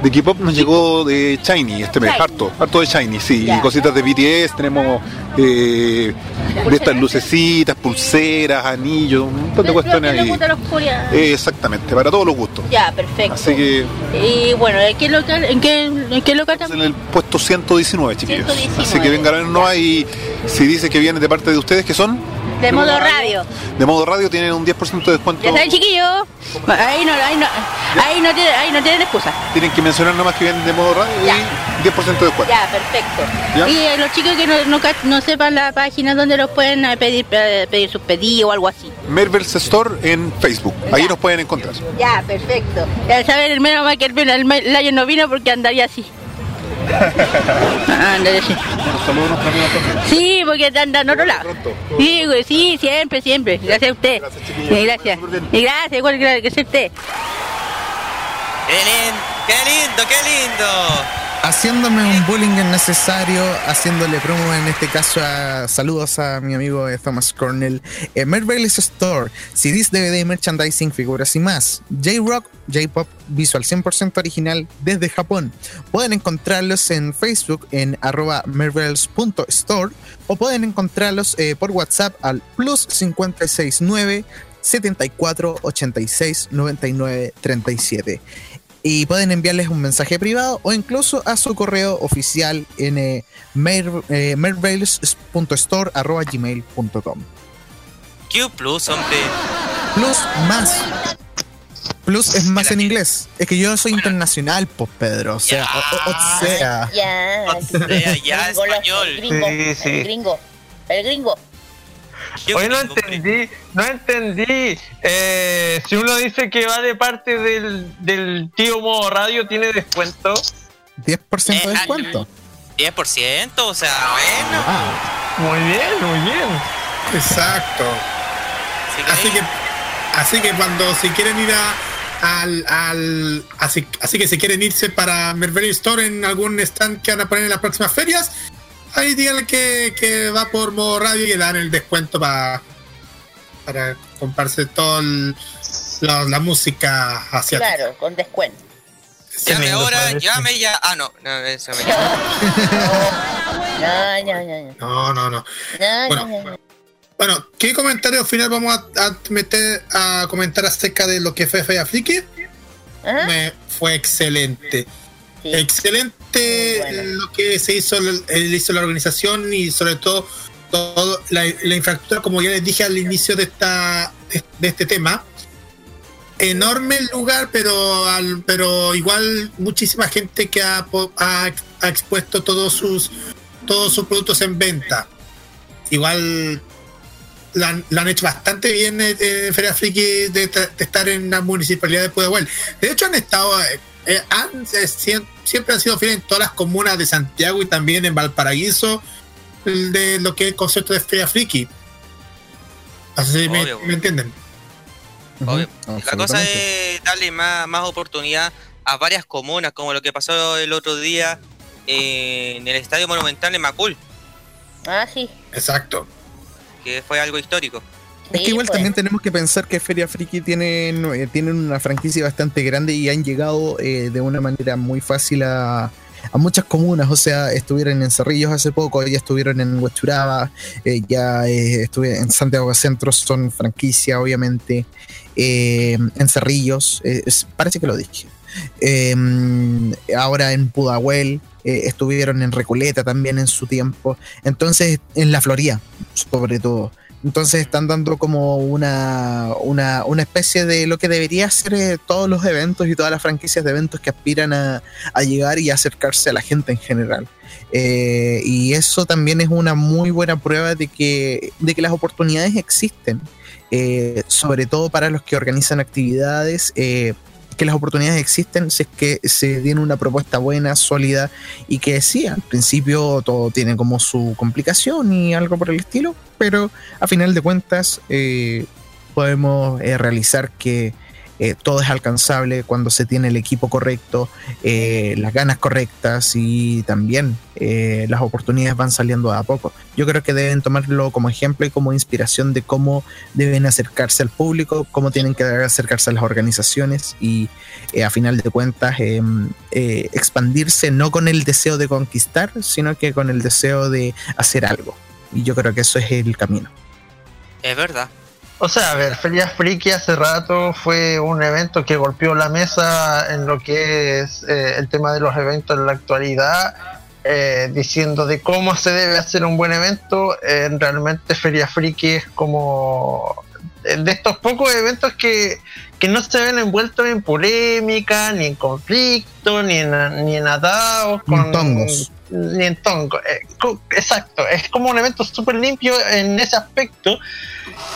De K-pop nos llegó de Shiny este mes, Shiny. harto, harto de Shiny, sí. Ya. Y cositas de BTS, tenemos eh, de estas lucecitas, pulseras, anillos, un montón de cuestiones ahí. Eh, exactamente, para todos los gustos. Ya, perfecto. Así que Y bueno, ¿en qué local, en qué, en qué local en también? el puesto 119, chiquillos. 119. Así que vengan a vernos y si dice que viene de parte de ustedes, que son De modo radio. de modo radio, tienen un 10% de descuento. Ya saben, chiquillos. Ahí no, ahí no, ahí no, ahí no tienen excusa. Tienen que mencionar nomás que vienen de modo radio Ya. y 10% de descuento. Ya, perfecto. Ya. Y eh, los chicos que no, no, sepan la página donde los pueden eh, pedir, eh, pedir sus pedidos o algo así. Marvel's Store en Facebook. Ahí nos pueden encontrar. Ya, perfecto. Ya saben, el menos mal que el, el, no vino porque andaría así. Ah, andaría así. Saludos a. Sí, porque anda en otro lado. Sí, güey, sí, siempre, siempre. Gracias a usted. Sí, gracias. Y gracias, igual que que sea usted. ¡Qué lindo! ¡Qué lindo! ¡Qué lindo! Haciéndome un bullying innecesario, haciéndole promo en este caso a saludos a mi amigo eh, Thomas Cornell. Eh, Store, CDs, DVD, merchandising, figuras y más. J-Rock, J-Pop, visual 100% original desde Japón. Pueden encontrarlos en Facebook en arroba o pueden encontrarlos eh, por WhatsApp al plus 569 74 86 99 37 y pueden enviarles un mensaje privado o incluso a su correo oficial en eh, mer- eh, merveils.store@gmail.com. Q Plus, hombre. Plus más. Plus es más en inglés. Es que yo soy internacional, pues Pedro. O sea, o, o- o sea. Ya. O sea, ya, Gringo, español. El gringo. Sí, sí. El gringo. El gringo. Hoy no entendí, no entendí. Eh, si uno dice que va de parte del, del tío modo radio, ¿tiene descuento? 10% de Eh, descuento. 10%, o sea, bueno. Ah, Muy bien, muy bien. Exacto. Así que, así que cuando si quieren ir a, al, al así, así que si quieren irse para Mervery Store en algún stand que van a poner en las próximas ferias, ahí díganle que, que va por modo radio y le dan el descuento para para comprarse toda la, la música asiática. Claro, con descuento. Llame Tremendo, ahora, padre. llame ya. Ah, no, no, eso me No, no, no, no. No, no, no. No, Bueno. no, no, no. Bueno, ¿qué comentario final vamos a, a meter a comentar acerca de lo que fue Fea Friki? Me fue excelente. Sí. Excelente Bueno. lo que se hizo, hizo la organización y sobre todo todo la, la infraestructura, como ya les dije al inicio de esta de, este tema, enorme el lugar, pero al, pero igual muchísima gente que ha, ha, ha expuesto todos sus todos sus productos en venta. Igual la, han- la han hecho bastante bien eh, eh, Feria Friki de, de estar en la municipalidad de Pudahuel. De hecho han estado eh, eh, han, eh, siempre han sido fieles en todas las comunas de Santiago y también en Valparaíso el de lo que es el concepto de Feria Friki. Así me, Obvio. me entienden. Obvio. La cosa es darle más, más oportunidad a varias comunas, como lo que pasó el otro día en el Estadio Monumental en Macul, Ah, sí. Exacto. que fue algo histórico. Es que igual también tenemos que pensar que Feria Friki tienen, eh, tienen una franquicia bastante grande y han llegado eh, de una manera muy fácil a, a muchas comunas. O sea, estuvieron en Cerrillos hace poco, ya estuvieron en Huachuraba, eh, ya estuve en Santiago Centro, son franquicia, obviamente. en Cerrillos, parece que lo dije. Ahora en Pudahuel, eh, estuvieron en Recoleta también en su tiempo. Entonces, en la Florida, sobre todo. Entonces están dando como una, una, una especie de lo que debería ser eh, todos los eventos y todas las franquicias de eventos que aspiran a, a llegar y acercarse a la gente en general. Eh, y eso también es una muy buena prueba de que, de que las oportunidades existen, eh, sobre todo para los que organizan actividades. eh, que las oportunidades existen si es que se tiene una propuesta buena, sólida y que sí, al principio todo tiene como su complicación y algo por el estilo, pero a final de cuentas eh, podemos eh, realizar que eh, todo es alcanzable cuando se tiene el equipo correcto, eh, las ganas correctas y también eh, las oportunidades van saliendo a poco. Yo creo que deben tomarlo como ejemplo y como inspiración de cómo deben acercarse al público, cómo tienen que acercarse a las organizaciones y eh, a final de cuentas expandirse no con el deseo de conquistar, sino que con el deseo de hacer algo. Y yo creo que eso es el camino. Es verdad. O sea, a ver, Feria Friki hace rato fue un evento que golpeó la mesa en lo que es eh, el tema de los eventos en la actualidad, eh, diciendo de cómo se debe hacer un buen evento. Eh, realmente Feria Friki es como eh, de estos pocos eventos que, que no se ven envueltos en polémica, ni en conflicto, ni en, ni en atados, con, tongos. ni en tongo. Eh, exacto, es como un evento súper limpio en ese aspecto.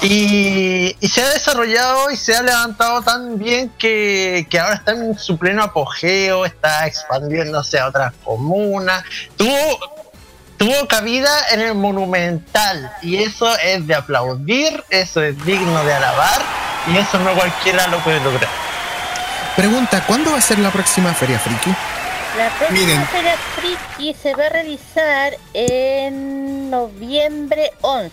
Y, y se ha desarrollado y se ha levantado tan bien que, que ahora está en su pleno apogeo, está expandiéndose a otras comunas. Tuvo, tuvo cabida en el Monumental y eso es de aplaudir, eso es digno de alabar y eso no cualquiera lo puede lograr. Pregunta, ¿cuándo va a ser la próxima Feria Friki? La próxima Miren. Feria Friki se va a realizar en noviembre 11.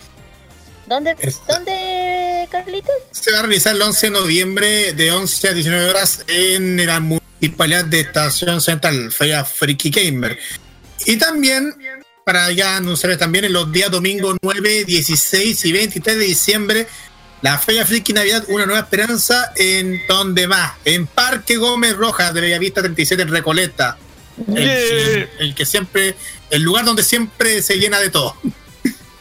¿Dónde, ¿dónde Carlitos? Se va a realizar el 11 de noviembre de 11 a 19 horas en la municipalidad de Estación Central, Feria Friki Gamer. Y también, para ya anunciarles también, en los días domingo 9, 16 y 23 de diciembre, la Feria Friki Navidad, una nueva esperanza, en donde más, en Parque Gómez Rojas de Bellavista 37 en Recoleta. El, el- el que siempre, el lugar donde siempre se llena de todo.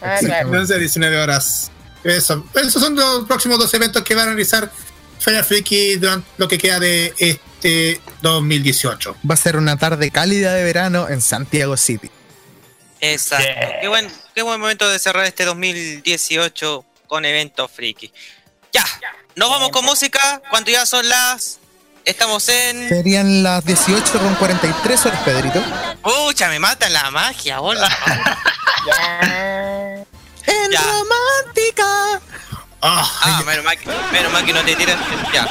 Ah, claro. 11 a 19 horas. Eso. Esos son los próximos dos eventos que van a realizar Feria Friki durante lo que queda de este 2018. Va a ser una tarde cálida de verano en Santiago City. Exacto. Qué, buen, qué buen momento de cerrar este 2018 con eventos friki. Ya, nos vamos con música cuando ya son las... Estamos en... Serían las 18 con 43 horas, Pedrito. Pucha, me mata la magia, hola. En romántica. Ah, menos mal, que, menos mal que no te tiran. Ya.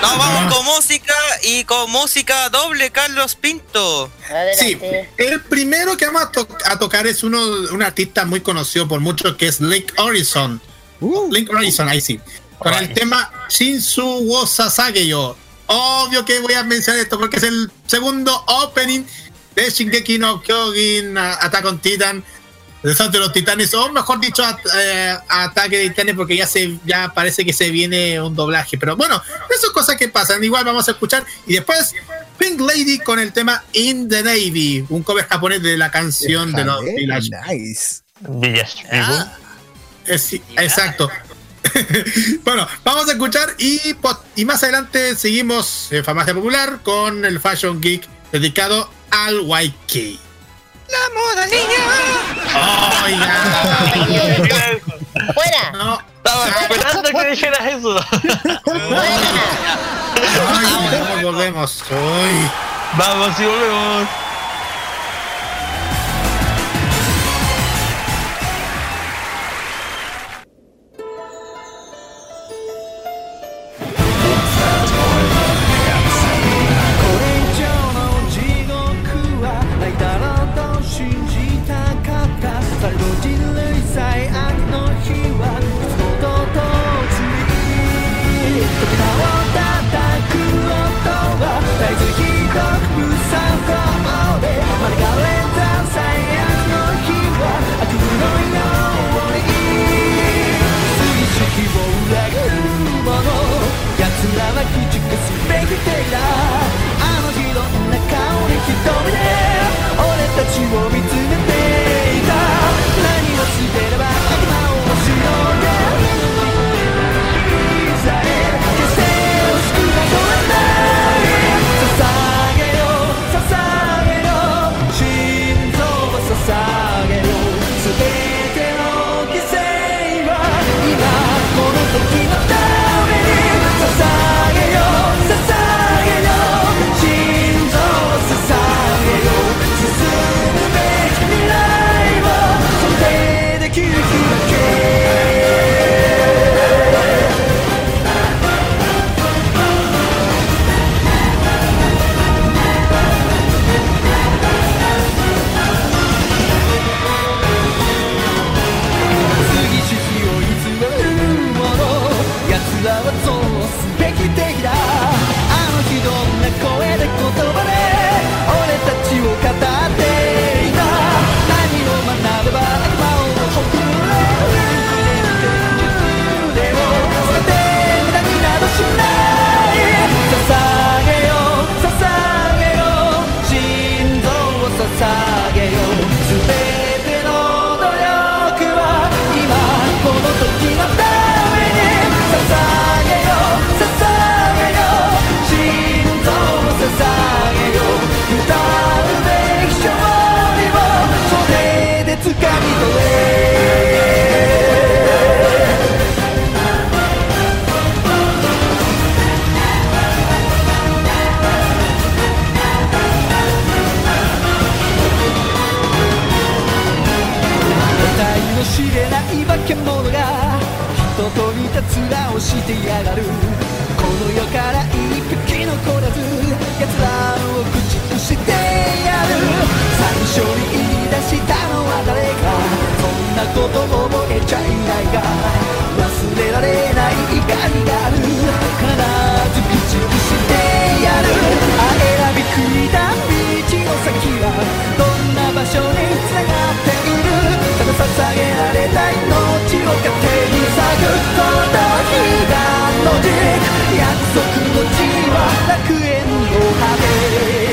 Nos vamos con música y con música doble, Carlos Pinto. Sí, el primero que vamos a, to- a tocar es uno, un artista muy conocido por muchos que es Link Horizon. Link Horizon, ahí sí. Con el tema Shinsu wo Sasageyo. Obvio que voy a mencionar esto porque es el segundo opening de Shingeki no Kyojin, Attack on Titan, Desastre de los Titanes, o mejor dicho, at- eh, Ataque de Titanes, porque ya se ya parece que se viene un doblaje. Pero bueno, esas son cosas que pasan. Igual vamos a escuchar. Y después, Pink Lady con el tema In the Navy, un cover japonés de la canción de los Village. Nice. Ah, exacto. bueno, vamos a escuchar y, y más adelante seguimos en Farmacia Popular con el Fashion Geek dedicado al YK. La moda niña. Oiga. ¡Fuera! No. Estaba esperando que dijeras eso. Ay, vamos, volvemos. Uy. Vamos y volvemos. Cây. してやがるこの世から一匹残らず奴らを駆逐してやる最初に言い出したのは誰か。そんなこと覚えちゃいないが忘れられない怒りがある。必ず駆逐してやる。あ選びくいた道の先はどんな場所に繋がってただ捧げられた命を懸けに咲くこの悲願の地約束の地は楽園の果て。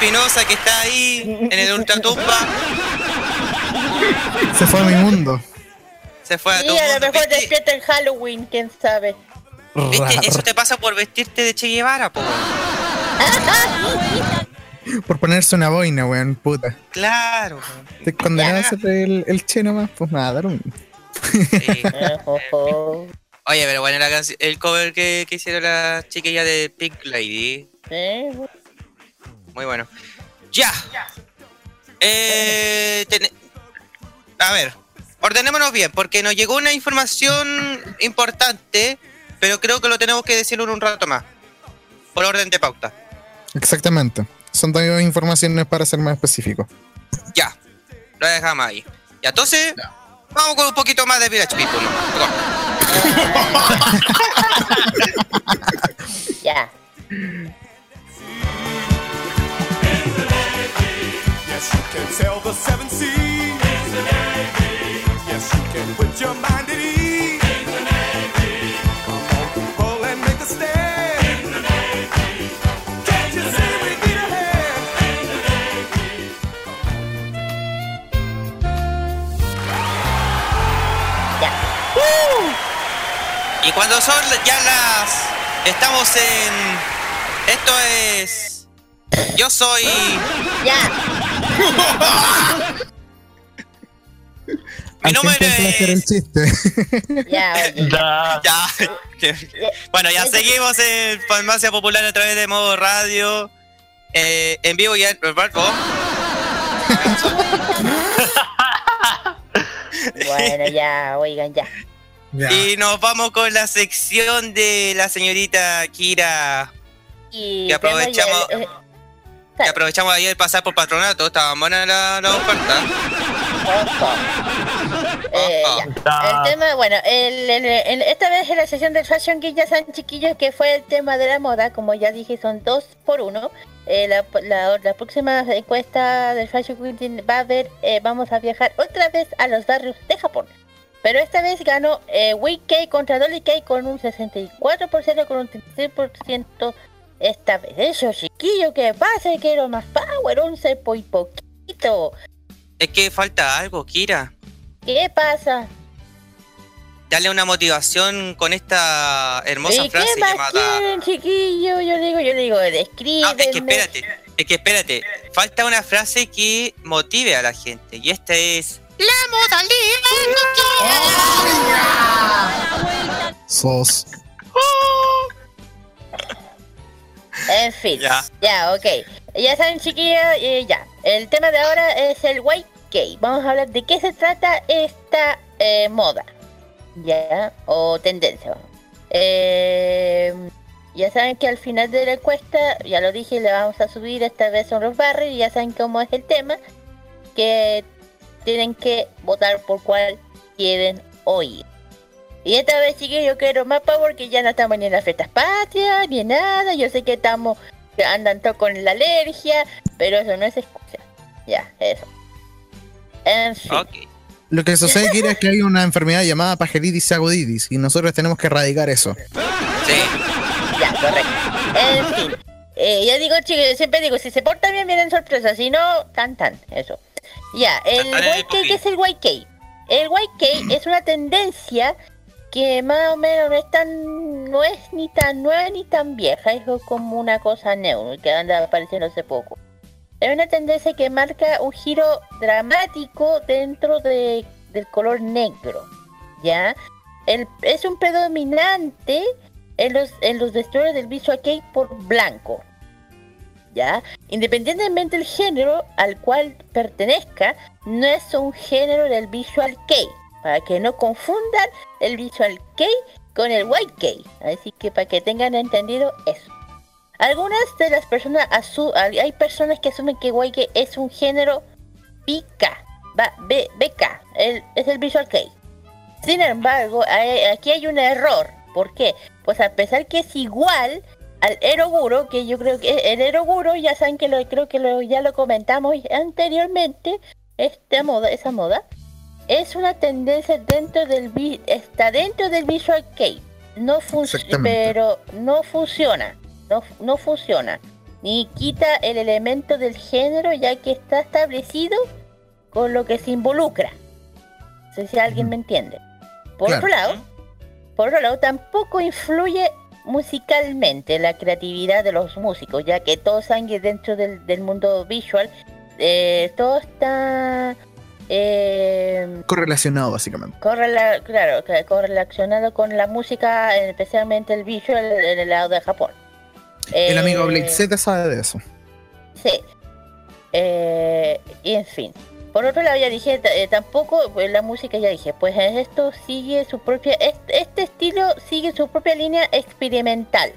Espinosa que está ahí en el ultratumba. Se fue a mi mundo. Se fue a Sí, tu a lo mundo. mejor despierta en Halloween, quién sabe. ¿Viste? Eso te pasa por vestirte de Che Guevara, po. Por ponerse una boina, weón, puta. Claro. Estoy condenado a ser el, el che nomás, pues nada, dar un. Oye, pero bueno, la canción- el cover que, que hicieron las chiquillas de Pink Lady. Muy bueno. Ya. Eh, ten- a ver, ordenémonos bien, porque nos llegó una información importante, pero creo que lo tenemos que decir un rato más. Por orden de pauta. Exactamente. Son todas informaciones para ser más específico. Ya. Lo dejamos ahí. Ya, entonces, vamos con un poquito más de Village People. ¿no? Ya. Yes, you can sail the seven seas. Yes, you can put your mind at ease. Come on, people, and make a stand. Can't you see we need a hand? Y cuando son ya las... Estamos en... Esto es... Yo soy... Ya. Mi el chiste. Ya, Ya. Bueno, ya seguimos en Farmacia Popular a través de modo radio. eh, en vivo ya en barco. Bueno, ya, oigan, ya. Y nos vamos con la sección de la señorita Kira. Y Que aprovechamos- eh, Que aprovechamos ayer pasar por patronato. Estaba buena la, la oferta. Eh, ya. El tema, bueno, el, el- el- esta vez en la sesión del Fashion Geek ya saben chiquillos que fue el tema de la moda, como ya dije son dos por uno. Eh, la, la, la próxima encuesta del Fashion Week va a ver, eh, vamos a viajar otra vez a los barrios de Japón. Pero esta vez ganó eh, Wii contra Dolly K con un 64% con un 36% esta vez. Eso chiquillo, que pasa? Quiero más power, 11 por poquito. Es que falta algo, Kira. ¿Qué pasa? Dale una motivación con esta hermosa ¿Y qué frase más llamada. quieren, chiquillo? Yo digo, yo digo, describen. No, es que espérate, es que espérate. Falta una frase que motive a la gente. Y esta es. La modalidad Sos. En fin. Ya. ok. Ya saben, chiquillos, eh, ya. El tema de ahora es el white gay. Vamos a hablar de qué se trata esta eh, moda. Ya. O tendencia. Eh, ya saben que al final de la encuesta, ya lo dije, le vamos a subir. Esta vez son los barrios. Ya saben cómo es el tema. Que tienen que votar por cuál quieren oír. Y esta vez sí que yo quiero más power que ya no estamos ni en las fiestas patrias, ni en nada. Yo sé que estamos, que andan todos con la alergia, pero eso no es excusa. Ya, eso. En fin. Lo que sucede, Kira, es que hay una enfermedad llamada pajeritis agudidis y nosotros tenemos que erradicar eso. Ya, correcto. En fin. Eh, ya digo, chicos, siempre digo, si se portan bien, vienen sorpresas. Si no, tan tan. Eso. Ya, el cake, ¿qué es el cake? El cake es una tendencia que más o menos no es tan, no es ni tan nueva ni tan vieja, es como una cosa neuro que anda apareciendo hace poco. Es una tendencia que marca un giro dramático dentro de, del color negro, ¿ya? Es un predominante en los, en los vestuarios del visual cake por blanco, ¿ya? Independientemente del género al cual pertenezca, no es un género del visual cake, para que no confundan el visual cake con el white cake, así que para que tengan entendido eso. Algunas de las personas asu hay personas que asumen que white es un género BK, va- B- BK, el- es el visual cake. Sin embargo, aquí hay un error. ¿Por qué? Pues a pesar que es igual al eroguro, que yo creo que el eroguro, ya saben que lo creo que ya lo comentamos anteriormente, esta moda, esa moda, es una tendencia dentro del está dentro del visual kei. No funciona, pero no funciona. No, no funciona. ni quita el elemento del género ya que está establecido con lo que se involucra. No sé si alguien me entiende. Por Claro. otro lado, por otro lado, tampoco influye musicalmente la creatividad de los músicos, ya que todo sangre dentro del, del mundo visual, eh, todo está eh, Correlacionado, básicamente. correla- claro, que- correlacionado con la música, especialmente el visual en el lado de Japón. El amigo Eh, Blade Z sabe de eso. Sí. Eh, y en fin. Por otro lado, ya dije, eh, tampoco pues, la música, ya dije, pues esto sigue su propia, este, este estilo sigue su propia línea experimental.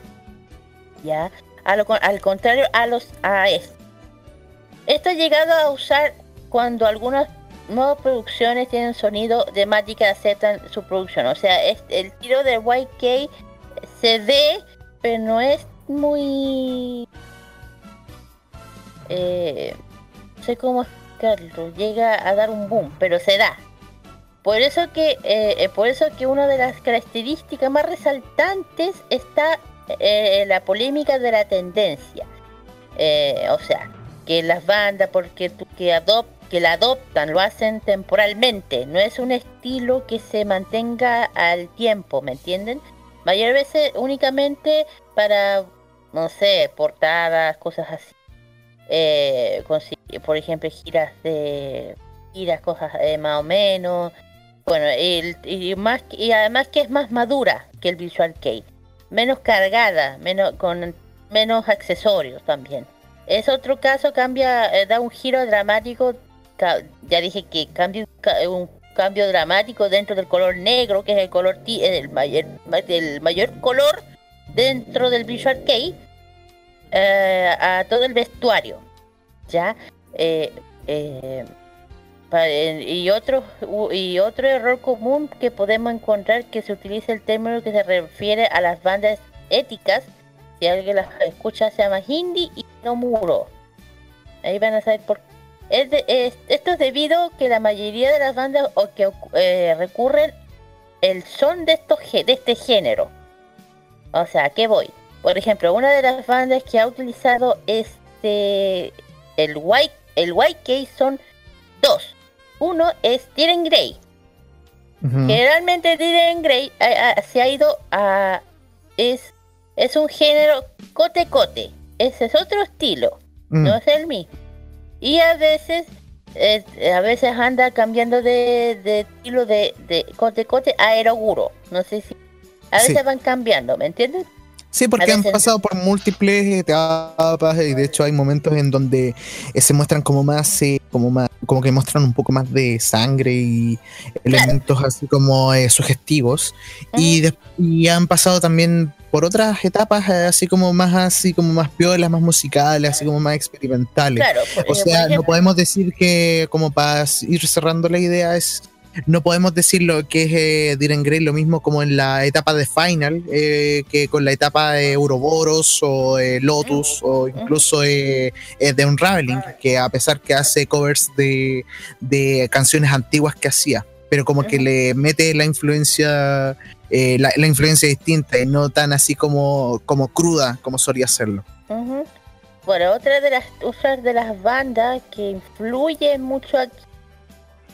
Ya, a lo al contrario a los a esto. Esto ha llegado a usar cuando algunas nuevas producciones tienen sonido de Magic aceptan su producción. O sea, es, el tiro de YK se ve, pero no es muy eh, no sé cómo explicarlo, llega a dar un boom, pero se da. Por eso que, eh, eh, por eso que una de las características más resaltantes está eh, la polémica de la tendencia. O sea, que las bandas, porque tú- que, adop- que la adoptan, lo hacen temporalmente. No es un estilo que se mantenga al tiempo, ¿me entienden? Mayor veces únicamente para, no sé, portadas, cosas así eh, por ejemplo giras de giras cosas eh, más o menos bueno el- y más y además que es más madura que el Visual Kei menos cargada menos con menos accesorios también es otro caso cambia eh, da un giro dramático ya dije que cambia un ca- un cambio dramático dentro del color negro que es el color el mayor el mayor color dentro del Visual Kei eh, a todo el vestuario, ¿ya? Eh, eh, y, otro, y otro error común que podemos encontrar que se utiliza el término que se refiere a las bandas éticas, si alguien las escucha se llama hindi y no muro. Ahí van a saber por es de- es- esto es debido que la mayoría de las bandas o que eh, recurren el son de estos de este género. O sea, ¿a qué voy? Por ejemplo, una de las bandas que ha utilizado este el white el YK son dos. Uno es Diren Grey. Generalmente Diren Grey ha- ha- se ha ido a es es un género cote cote. Ese es otro estilo, Mm. no es el mismo. Y a veces eh, a veces anda cambiando de, de estilo de, de cote cote a aeroguro. No sé si a Sí. veces van cambiando, ¿me entiendes? Sí, porque han pasado por múltiples etapas y de hecho hay momentos en donde eh, se muestran como más, eh, como más, como que muestran un poco más de sangre y elementos así como eh, sugestivos. Y, des- y han pasado también por otras etapas eh, así como más así como más piolas, más musicales, así como más experimentales. Claro, por- o eh, sea, no podemos decir que como para ir cerrando la idea es no podemos decir lo que es eh, Diren Grey lo mismo como en la etapa de Final eh, que con la etapa de Ouroboros o eh, Lotus o incluso eh, eh, de Unraveling que a pesar que hace covers de, de canciones antiguas que hacía pero como que le mete la influencia la, la influencia distinta y no tan así como, como cruda como solía hacerlo. Bueno, otra de las de las bandas que influye mucho aquí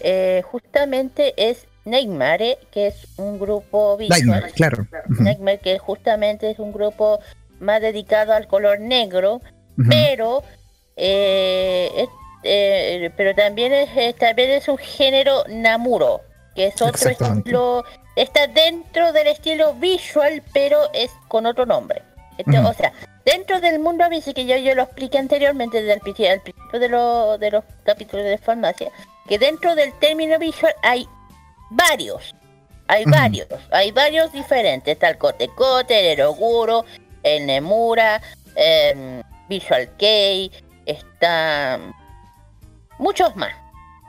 eh, justamente es Nightmare, que es un grupo visual. Nightmare, claro. Nightmare, que justamente es un grupo más dedicado al color negro, pero eh, es- eh, pero también es eh, también es un género Namuro, que es otro estilo, está dentro del estilo visual, pero es con otro nombre. O sea, dentro del mundo visual que yo, yo lo expliqué anteriormente desde el al principio de, lo- de los capítulos de farmacia, que dentro del término visual hay varios. Hay varios, hay varios diferentes. Está el Cote Cote, el Eroguro, el Nemura, em, Visual Kei, está muchos más.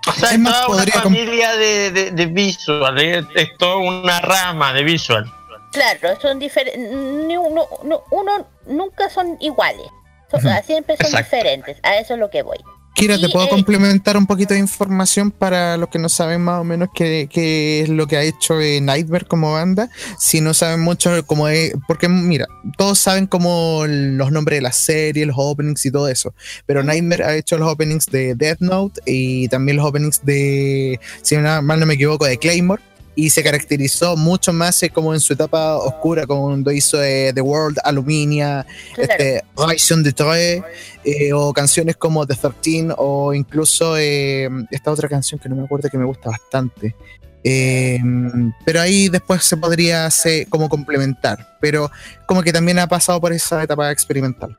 O sea, Es toda una familia de, de, de visual, es, es toda una rama de visual. Claro, son diferentes. Uno, uno- uno nunca son iguales. Son- Siempre son Exacto. diferentes. A eso es lo que voy. Kira, ¿te puedo eh, complementar un poquito de información para los que no saben más o menos qué, qué es lo que ha hecho eh, Nightmare como banda? Si no saben mucho cómo es, porque mira, todos saben como los nombres de las series, los openings y todo eso, pero Nightmare ha hecho los openings de Death Note y también los openings de, si mal no me equivoco, de Claymore. Y se caracterizó mucho más eh, como en su etapa oscura, cuando hizo eh, The World, Aluminia, este, Ration de Troy, eh, o canciones como The 13, o incluso esta otra canción que no me acuerdo que me gusta bastante. Pero ahí después se podría hacer como complementar, pero como que también ha pasado por esa etapa experimental.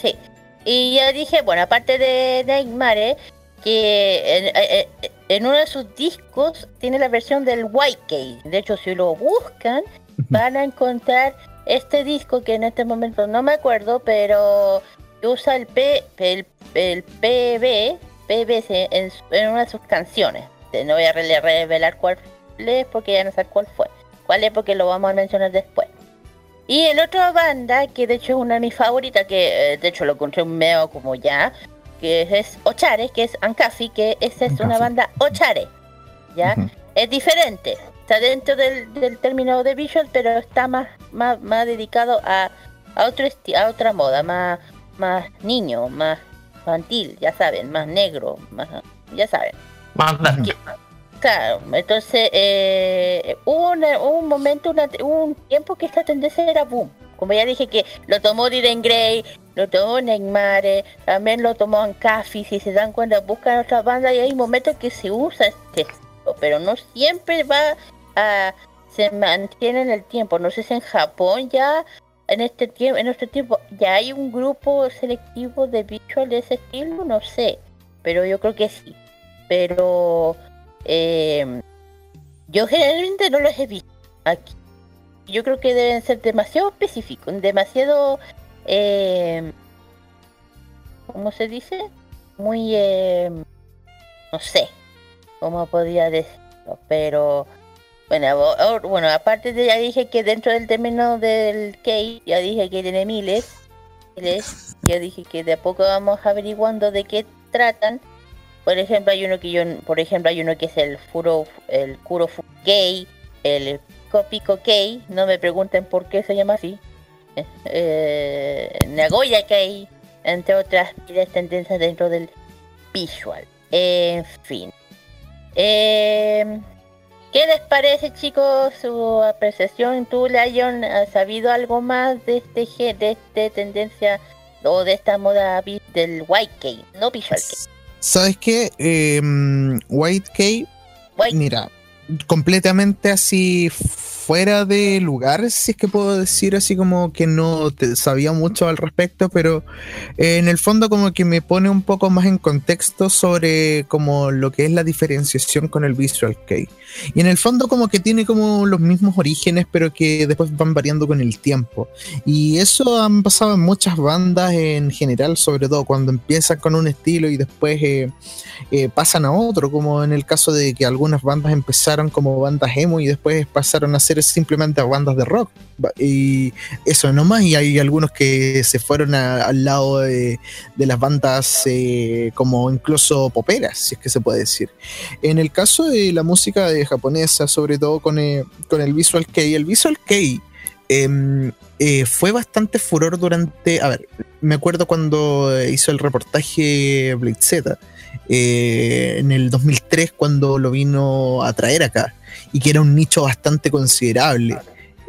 Sí. Y ya dije, bueno, aparte de Neymar, que en, eh, eh, en uno de sus discos tiene la versión del White Cage. De hecho, si lo buscan, van a encontrar este disco que en este momento no me acuerdo, pero usa el P, el, el PB, PBC en, una de sus canciones. Eh, No voy a re- revelar cuál es porque ya no sé cuál fue. Cuál es porque lo vamos a mencionar después. Y el otra banda, que de hecho es una de mis favoritas, que eh, de hecho lo encontré un medio como ya, que es Ochare, que es Ancafi, que esa es una banda Ochare, ¿ya? Es diferente, está dentro del, del término de visual, pero está más, más, más dedicado a, a, otro a otra moda, más, más niño, más infantil, ya saben, más negro, más, ya saben. Más dark. Claro, entonces eh, hubo, un momento, una- un tiempo que esta tendencia era boom. Como ya dije que lo tomó Diren Gray, lo tomó Neymar, eh, también lo tomó Ancafi, si se dan cuenta buscan otras bandas y hay momentos que se usa este pero no siempre va a se mantiene en el tiempo. No sé si en Japón ya en este tiempo, en este tiempo ya hay un grupo selectivo de visual de ese estilo, no sé, pero yo creo que sí. Pero eh, yo generalmente no los he visto aquí. Yo creo que deben ser demasiado específicos, demasiado, eh, ¿cómo se dice? Muy, eh, no sé, cómo podría decirlo, pero bueno, bueno, aparte de ya dije que dentro del término del Key, ya dije que tiene miles, miles, ya dije que de a poco vamos averiguando de qué tratan. Por ejemplo, hay uno que yo, por ejemplo, hay uno que es el Furo, el Kuro Fu Kei, el Kopiko Kei, no me pregunten por qué se llama así. Eh, Nagoya Kei, entre otras tendencias dentro del visual. En fin. Eh, ¿Qué les parece, chicos, su apreciación? ¿Tú, Lion, has sabido algo más de este de este tendencia o de esta moda del white cake, no visual? ¿Sabes qué? Eh, White K, mira, completamente así fuera de lugar, si es que puedo decir así como que no te sabía mucho al respecto, pero eh, en el fondo como que me pone un poco más en contexto sobre como lo que es la diferenciación con el Visual Kei. Y en el fondo como que tiene como los mismos orígenes, pero que después van variando con el tiempo. Y eso han pasado en muchas bandas en general, sobre todo cuando empiezan con un estilo y después eh, eh, pasan a otro, como en el caso de que algunas bandas empezaron como bandas emo y después pasaron a ser simplemente bandas de rock. Y eso nomás, y hay algunos que se fueron a- al lado de, de las bandas eh, como incluso poperas, si es que se puede decir. En el caso de la música japonesa, sobre todo con, eh, con el Visual Kei, el Visual Kei em, eh, fue bastante furor durante. A ver, me acuerdo cuando hizo el reportaje Z eh, en el 2003, cuando lo vino a traer acá, y que era un nicho bastante considerable.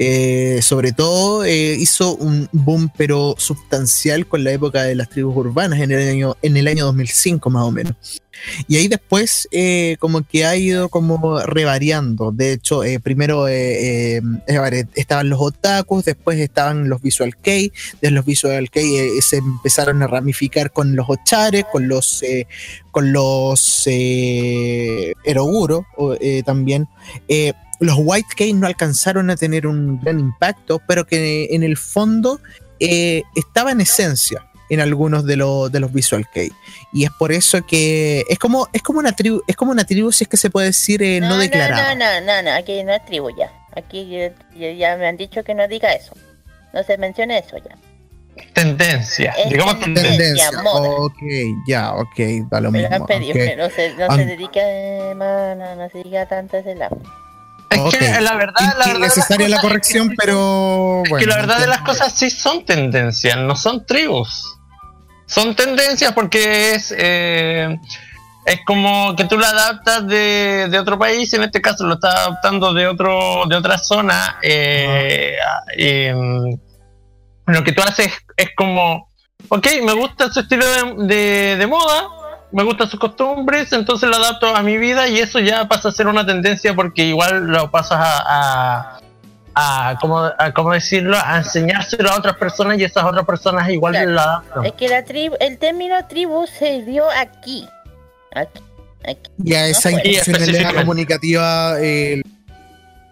Eh, sobre todo eh, hizo un boom pero sustancial con la época de las tribus urbanas en el año, en el año 2005 más o menos. Y ahí después eh, como que ha ido como revariando. De hecho, primero estaban los otakus, después estaban los visual kei, de los visual kei se empezaron a ramificar con los ochares, con los con los eroguro también. Los white kei no alcanzaron a tener un gran impacto, pero que en el fondo eh, estaba en esencia en algunos de, los de los visual kei y es por eso que es como es como una tribu es como una tribu si es que se puede decir eh, no, declarada No, no, no, no, aquí no es tribu ya. Aquí ya, me han dicho que no diga eso. No se menciona eso ya. tendencia. Es Digamos tendencia. Tendencia. moda. Ok, ya, ok, da lo Me mismo. lo han pedido, ok. que no se, no se dedica eh, más, no, no se dedica tanto a ese lado. Es que la verdad, la Innecesaria la cosas es corrección, que- pero Es que la verdad de las cosas sí son tendencias, no son tribus. Son tendencias porque es eh, es como que tú la adaptas de, de otro país, en este caso lo estás adaptando de otro de otra zona. eh, em, lo que tú haces es como, ok, me gusta su estilo de, de- de moda, me gustan sus costumbres, entonces lo adapto a mi vida y eso ya pasa a ser una tendencia porque igual lo pasas a, a a cómo, a cómo decirlo, a enseñárselo a otras personas y esas otras personas igual Claro. lo adaptan. Es que la tribu, el término tribu se dio aquí. Aquí. aquí. Y a esa No intencionalidad comunicativa eh,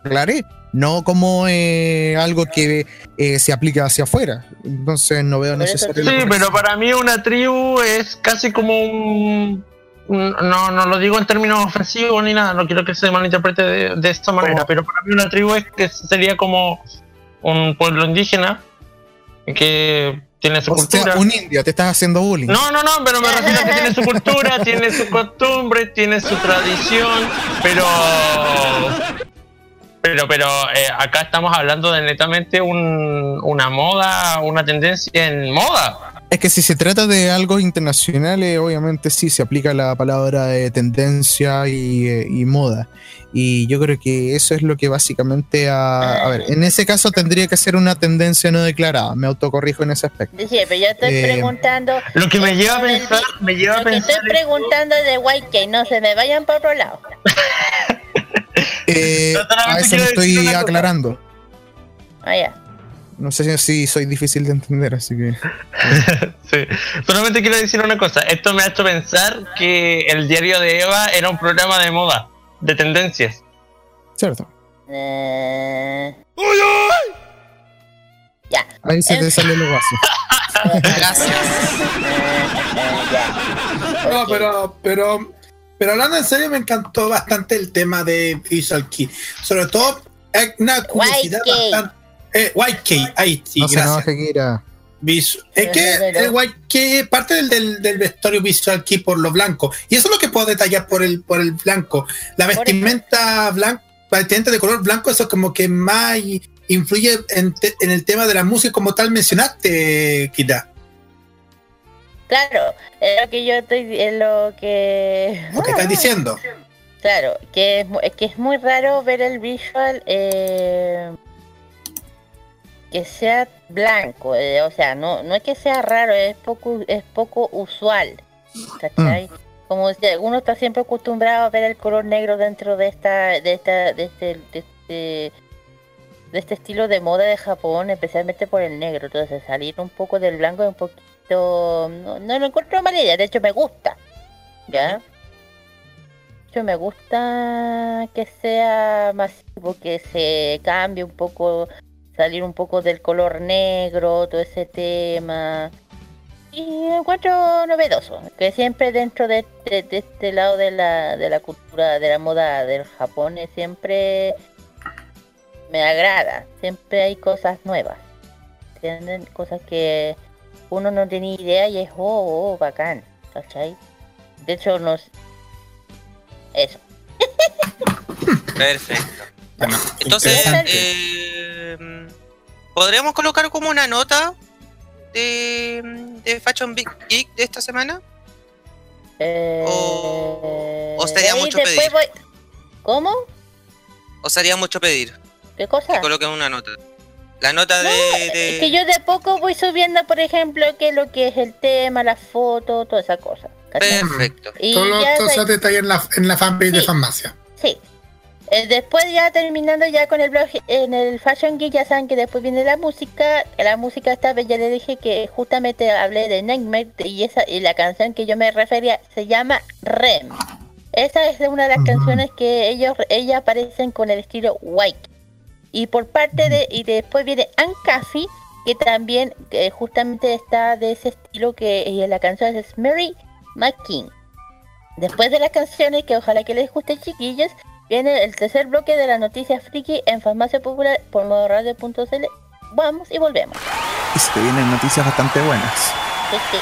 aclaré, no como eh, algo que eh, se aplica hacia afuera. Entonces no veo necesario. Sí, pero para mí una tribu es casi como un... No, no lo digo en términos ofensivos ni nada, no quiero que se malinterprete de, de esta manera, ¿Cómo? pero para mí una tribu es que sería como un pueblo indígena que tiene su O sea, cultura. un indio, te estás haciendo bullying. No, no, no, pero me refiero a que tiene su cultura, tiene su costumbre, tiene su tradición, pero. Pero, pero eh, acá estamos hablando de netamente un- una moda, una tendencia en moda. Es que si se trata de algo internacional, eh, obviamente sí se aplica la palabra de tendencia y, eh, y moda. Y yo creo que eso es lo que básicamente, a, a ver, en ese caso tendría que ser una tendencia no declarada. Me autocorrijo en ese aspecto. Dije, pero yo estoy Eh, preguntando. Lo que me lleva a pensar, me lleva a Lo que pensar. estoy preguntando de YK, no se me vayan para otro lado. Eh, a eso me estoy aclarando. Ah, ya. No sé si, si soy difícil de entender, así que. Sí. Solamente quiero decir una cosa. Esto me ha hecho pensar que el diario de Eva era un programa de moda, de tendencias. Cierto. Eh, ya. Ahí se te salió lo vaso. Gracias. ya. No, pero, pero, pero hablando en serio, me encantó bastante el tema de Visual Key. Sobre todo, es una curiosidad YK. bastante. Eh, YK, ahí sí, no se gracias. enoje. Visu- es que el YK es parte del, del, del vestuario Visual Key por lo blanco. Y eso es lo que puedo detallar por el, por el blanco. La vestimenta blanca, la vestimenta de color blanco, eso como que más influye en, te- en el tema de la música como tal mencionaste, Kira. Claro, es lo que yo estoy, es lo que... Lo que estás diciendo. Claro, que es, que es muy raro ver el visual eh, que sea blanco, eh, o sea, no, no es que sea raro, es poco, es poco usual, ¿cachai? Como si uno está siempre acostumbrado a ver el color negro dentro de esta, de esta, de este, de este, de este estilo de moda de Japón, especialmente por el negro, entonces salir un poco del blanco es un poquito, no, no lo encuentro idea, de hecho me gusta, ¿ya? Yo me gusta que sea masivo, que se cambie un poco, salir un poco del color negro, todo ese tema. Y encuentro novedoso, que siempre dentro de este, de este lado de la, de la cultura, de la moda del Japón, siempre me agrada, siempre hay cosas nuevas, ¿entienden? Cosas que uno no tenía idea y es, oh, oh bacán, ¿cachai? De hecho, nos... Eso. Perfecto. Bueno, Entonces, eh, ¿podríamos colocar como una nota de, de Fashion Big Geek de esta semana? Eh, O- o sería ahí mucho pedir. voy- ¿Cómo? ¿O sería mucho pedir ¿Qué cosa? que coloquen una nota? La nota de... de- Es que yo de poco voy subiendo, por ejemplo, que lo que es el tema, la foto, toda esa cosa. ¿cachai? Perfecto. Y Todo ya detalles en la, en la fanpage de. Farmacia. Sí. Eh, después ya terminando ya con el blog, en el Fashion Geek ya saben que después viene la música. La música esta vez ya le dije que justamente hablé de Nightmare y esa y la canción que yo me refería se llama Rem. Esa es una de las canciones que ellos ella aparecen con el estilo white. Y por parte de y después viene Ancafi que también eh, justamente está de ese estilo que y la canción es Mary McKean. Después de las canciones, que ojalá que les guste chiquillos, viene el tercer bloque de las noticias friki en Farmacia Popular por modoradio.cl. Vamos y volvemos. y se vienen noticias bastante buenas. Sí, sí.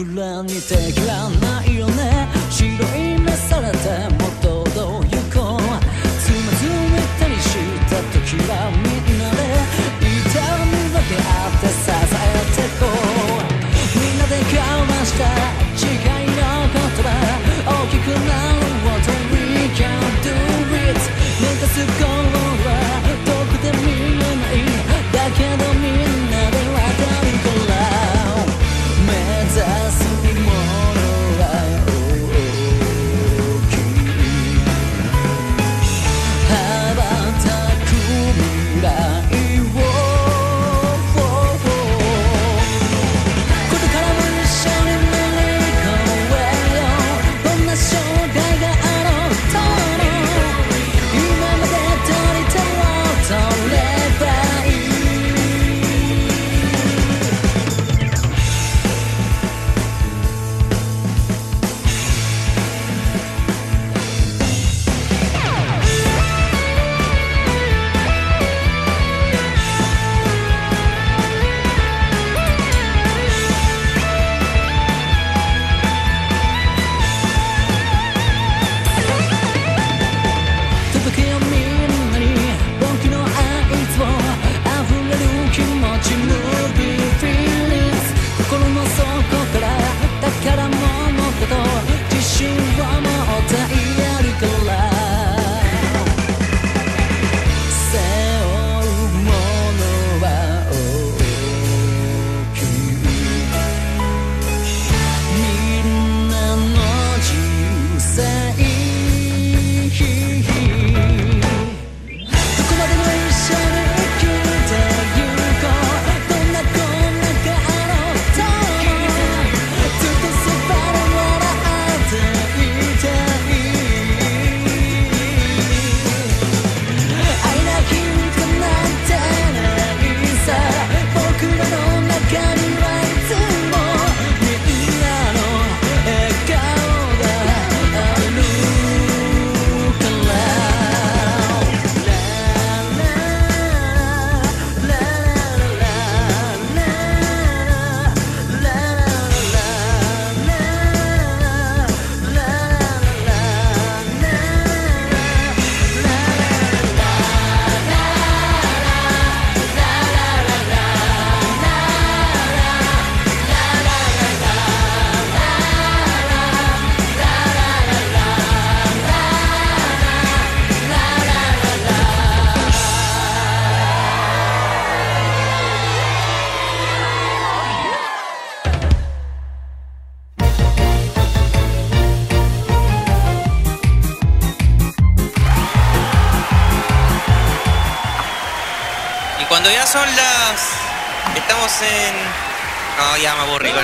く僕らに敵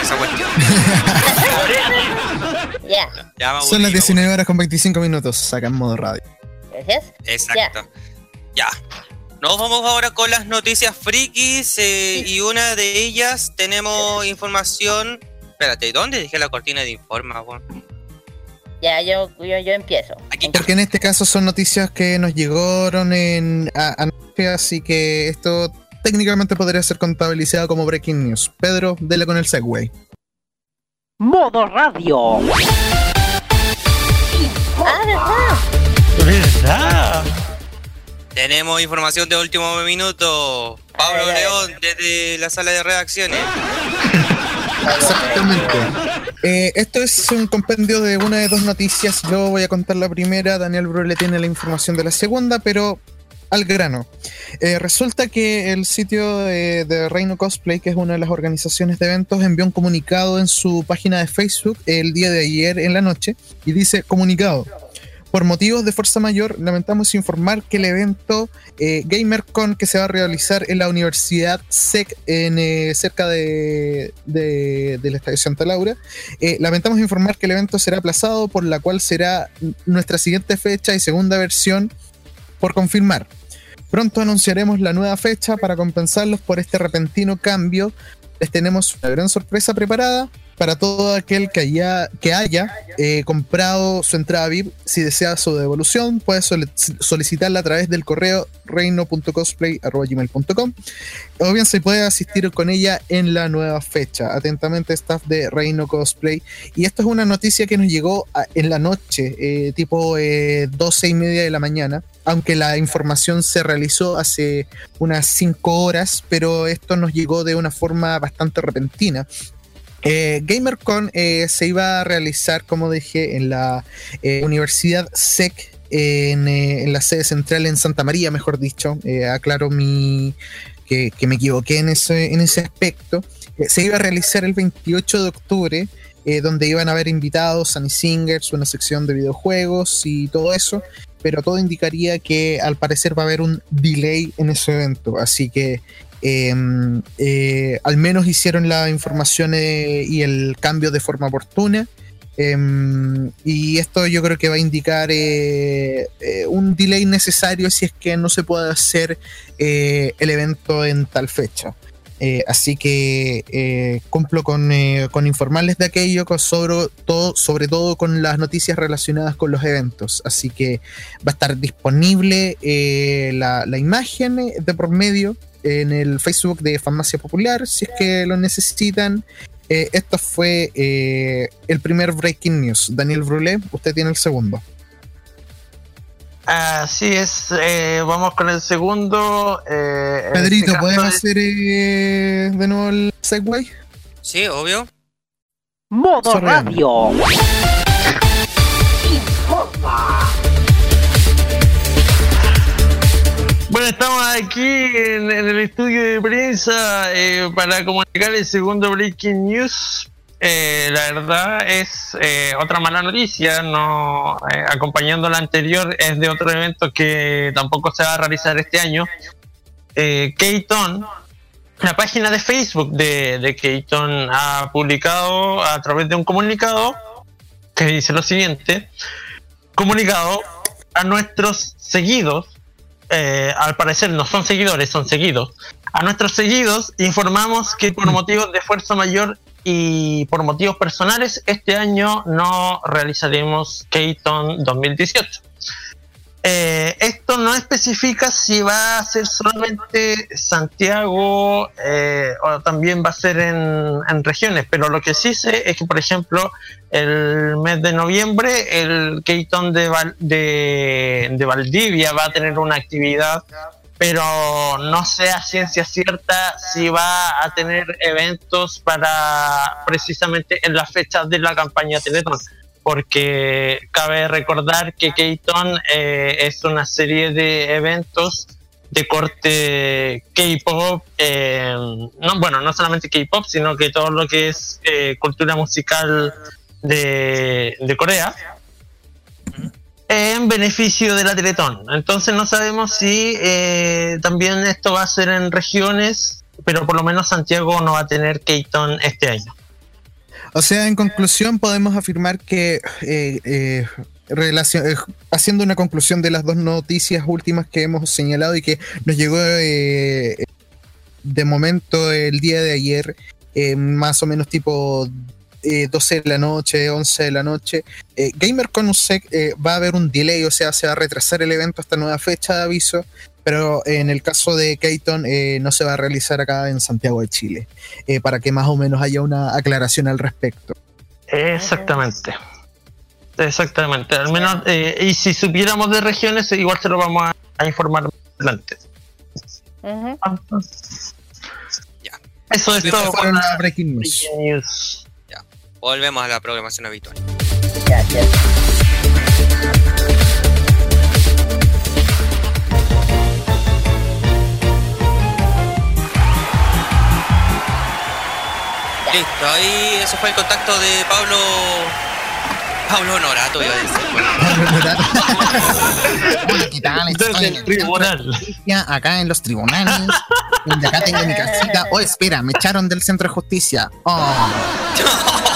esa cuestión. Ya, Ya. Son las me 19 horas con 25 minutos. Saca en modo radio. gracias. Exacto. Ya. Nos vamos ahora con las noticias frikis eh, y una de ellas tenemos información. Espérate, ¿dónde dejé la cortina de informa, weón? Ya, yo, yo, yo empiezo. Porque en este caso son noticias que nos llegaron en a- así que esto técnicamente podría ser contabilizado como breaking news. Pedro, dele con el segue. Modo radio. Ah, ¿verdad? ¿Verdad? Tenemos información de último minuto. Pablo León desde la sala de redacciones. Exactamente. Eh, esto es un compendio de una de dos noticias. Yo voy a contar la primera. Daniel Brule tiene la información de la segunda, pero al grano. Eh, resulta que el sitio de, de Reino Cosplay, que es una de las organizaciones de eventos, envió un comunicado en su página de Facebook el día de ayer en la noche y dice comunicado. Por motivos de fuerza mayor, lamentamos informar que el evento eh, GamerCon que se va a realizar en la Universidad SEC en, eh, cerca de, de- del Estadio Santa Laura, eh, lamentamos informar que el evento será aplazado, por la cual será nuestra siguiente fecha y segunda versión por confirmar. Pronto anunciaremos la nueva fecha para compensarlos por este repentino cambio. Les tenemos una gran sorpresa preparada para todo aquel que haya, que haya eh, comprado su entrada VIP. Si desea su devolución, puede soli- solicitarla a través del correo reino.cosplay.gmail.com o bien se puede asistir con ella en la nueva fecha. Atentamente, staff de Reino Cosplay. Y esto es una noticia que nos llegó en la noche, eh, tipo eh, 12 y media de la mañana, aunque la información se realizó hace unas 5 horas, pero esto nos llegó de una forma bastante repentina. Eh, GamerCon eh, se iba a realizar, como dije, en la eh, Universidad SEC, en, la sede central en Santa María, mejor dicho. Aclaro mi, que, me equivoqué en ese, en ese aspecto. Se iba a realizar el 28 de octubre, donde iban a haber invitados, Sunny Singers, una sección de videojuegos y todo eso, pero todo indicaría que al parecer va a haber un delay en ese evento, así que eh, eh, al menos hicieron la información y el cambio de forma oportuna. Em, y esto yo creo que va a indicar eh, eh, un delay necesario si es que no se puede hacer el evento en tal fecha. Eh, así que eh, cumplo con, eh, con informarles de aquello, sobre, todo, sobre todo con las noticias relacionadas con los eventos. Así que va a estar disponible eh, la, la imagen eh, de por medio en el Facebook de Farmacia Popular, si es que lo necesitan. Eh, esto fue el primer Breaking News. Daniel Brulé, usted tiene el segundo. Así es, eh, vamos con el segundo. eh, en Pedrito, este ¿puedes hacer eh, de nuevo el segue? Sí, obvio. Modo Sorry. radio. Bueno, estamos aquí en, en el estudio de prensa eh, para comunicar el segundo Breaking News. Eh, la verdad es eh, otra mala noticia, no eh, acompañando la anterior, es de otro evento que tampoco se va a realizar este año. Eh, Keaton, la página de Facebook de, de Keaton ha publicado a través de un comunicado que dice lo siguiente: comunicado a nuestros seguidos eh, al parecer no son seguidores, son seguidos. A nuestros seguidos informamos que por motivos de fuerza mayor y por motivos personales, este año no realizaremos Keaton 2018. Eh, esto no especifica si va a ser solamente Santiago eh, o también va a ser en, regiones, pero lo que sí sé es que, por ejemplo, el mes de noviembre el Keaton de, Val- de Valdivia va a tener una actividad, pero no sé a ciencia cierta si va a tener eventos para precisamente en las fechas de la campaña Teletón porque cabe recordar que Keaton eh, es una serie de eventos de corte K-pop, eh, no, bueno, no solamente K-pop, sino que todo lo que es eh, cultura musical de, de Corea en beneficio de la Teletón. Entonces no sabemos si eh, también esto va a ser en regiones pero por lo menos Santiago no va a tener Keaton este año. O sea, en conclusión, podemos afirmar que eh, eh, eh, haciendo una conclusión de las dos noticias últimas que hemos señalado y que nos llegó eh, de momento el día de ayer, más o menos tipo eh, 12 de la noche, 11 de la noche, eh, GamerCon USEC eh, va a haber un delay, o sea, se va a retrasar el evento hasta nueva fecha de aviso, pero en el caso de Keaton eh, no se va a realizar acá en Santiago de Chile, eh, para que más o menos haya una aclaración al respecto. Exactamente. Exactamente. Al menos, eh, y si supiéramos de regiones, igual se lo vamos a, a informar más adelante. Eso es todo. breaking news. Volvemos a la programación habitual. Listo, ahí ese fue el contacto de Pablo. Pablo Honorato, iba a decir. Hola, ¿qué tal? Estoy en el tribunal. Acá en los tribunales. donde acá tengo mi casita. Oh, espera, me echaron del centro de justicia. Oh.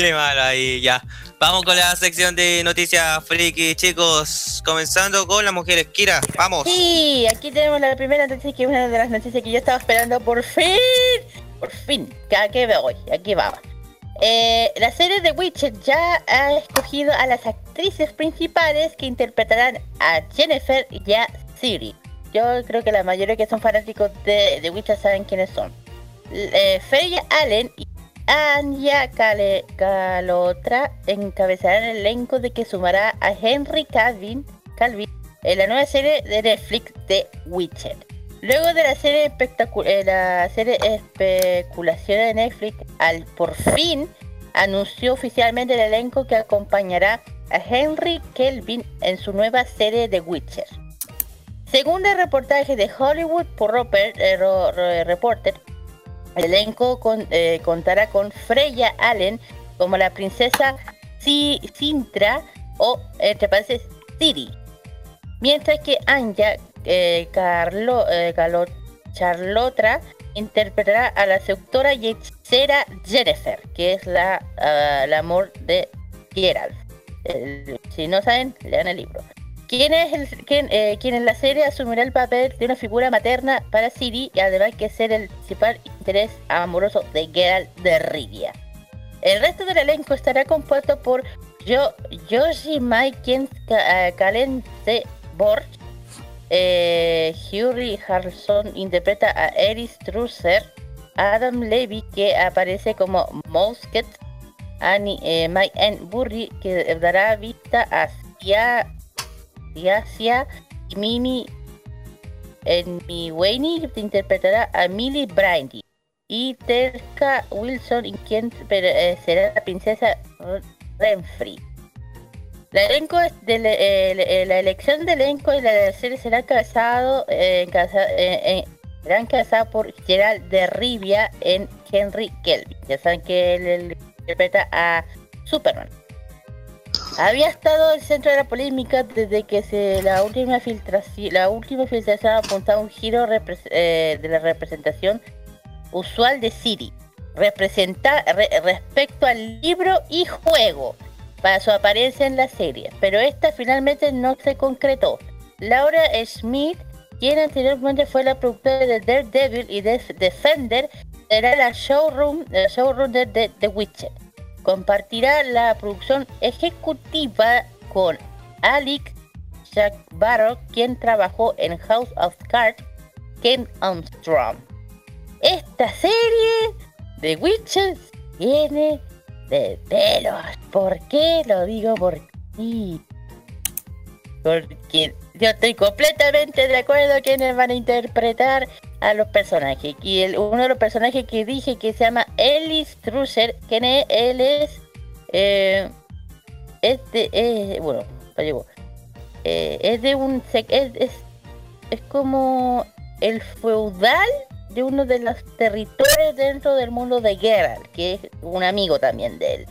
Qué malo ahí, ya. Vamos con la sección de noticias friki, chicos. Comenzando con las mujeres. Kira, vamos. Sí, aquí tenemos la primera noticia que es una de las noticias que yo estaba esperando por fin. Por fin. Aquí voy, aquí vamos. Eh, la serie de Witcher ya ha escogido a las actrices principales que interpretarán a Jennifer y a Ciri. Yo creo que la mayoría que son fanáticos de, de Witcher saben quiénes son. Eh, Freya Allen y Anya Calotra encabezarán el elenco de que sumará a Henry Calvin, Calvin en la nueva serie de Netflix de Witcher. Luego de la serie, eh, la serie especulación de Netflix, al por fin anunció oficialmente el elenco que acompañará a Henry Kelvin en su nueva serie de Witcher. Según el reportaje de Hollywood por eh, Reporter, el elenco eh, contará con Freya Allen como la princesa Si- Sintra o, entre paréntesis, Ciri. Mientras que Anya eh, Carlo, eh, Charlotra interpretará a la seductora y hechicera Jennifer, que es la, el amor de Geralt. Si no saben, lean el libro. Quien, es el, quien, eh, quien en la serie asumirá el papel de una figura materna para Ciri y además que ser el principal interés amoroso de Geralt de Rivia. El resto del elenco estará compuesto por jo Yoshi Mai, quien ca- eh, Calente Borch, eh, Harrison interpreta a Eris Trusser, Adam Levy que aparece como Mosket, Annie, eh, Mike N. Burry que dará vista a Sia, Sia y Mimi en mi Wayne interpretará a Millie Brandy y Terka Wilson y quien eh, será la princesa Renfrey. De eh, eh, la elección del elenco de la serie será encabezado, eh, encabeza- eh, eh, será encabezada por Gerald de Rivia en Henry Kelvin. Ya saben que él interpreta a Superman. Había estado el centro de la polémica desde que la última filtración, la última filtración apuntaba un giro eh, de la representación usual de Siri respecto al libro y juego para su apariencia en la serie, pero esta finalmente no se concretó. Laura Smith, quien anteriormente fue la productora de Daredevil y de Defender, será la showroom, la showrunner de The Witcher. Compartirá la producción ejecutiva con Alex Jack Barrow, quien trabajó en House of Cards, Ken Armstrong. Esta serie de Witcher tiene de pelos. ¿Por qué lo digo? Porque sí. Porque yo estoy completamente de acuerdo quienes van a interpretar a los personajes. Y el, uno de los personajes que dije que se llama Ellis Trusser, quien es, él es. Eh, este es. Bueno, ya llegó. Eh, es de un. Es, es, es como el feudal de uno de los territorios dentro del mundo de Geralt, que es un amigo también de él.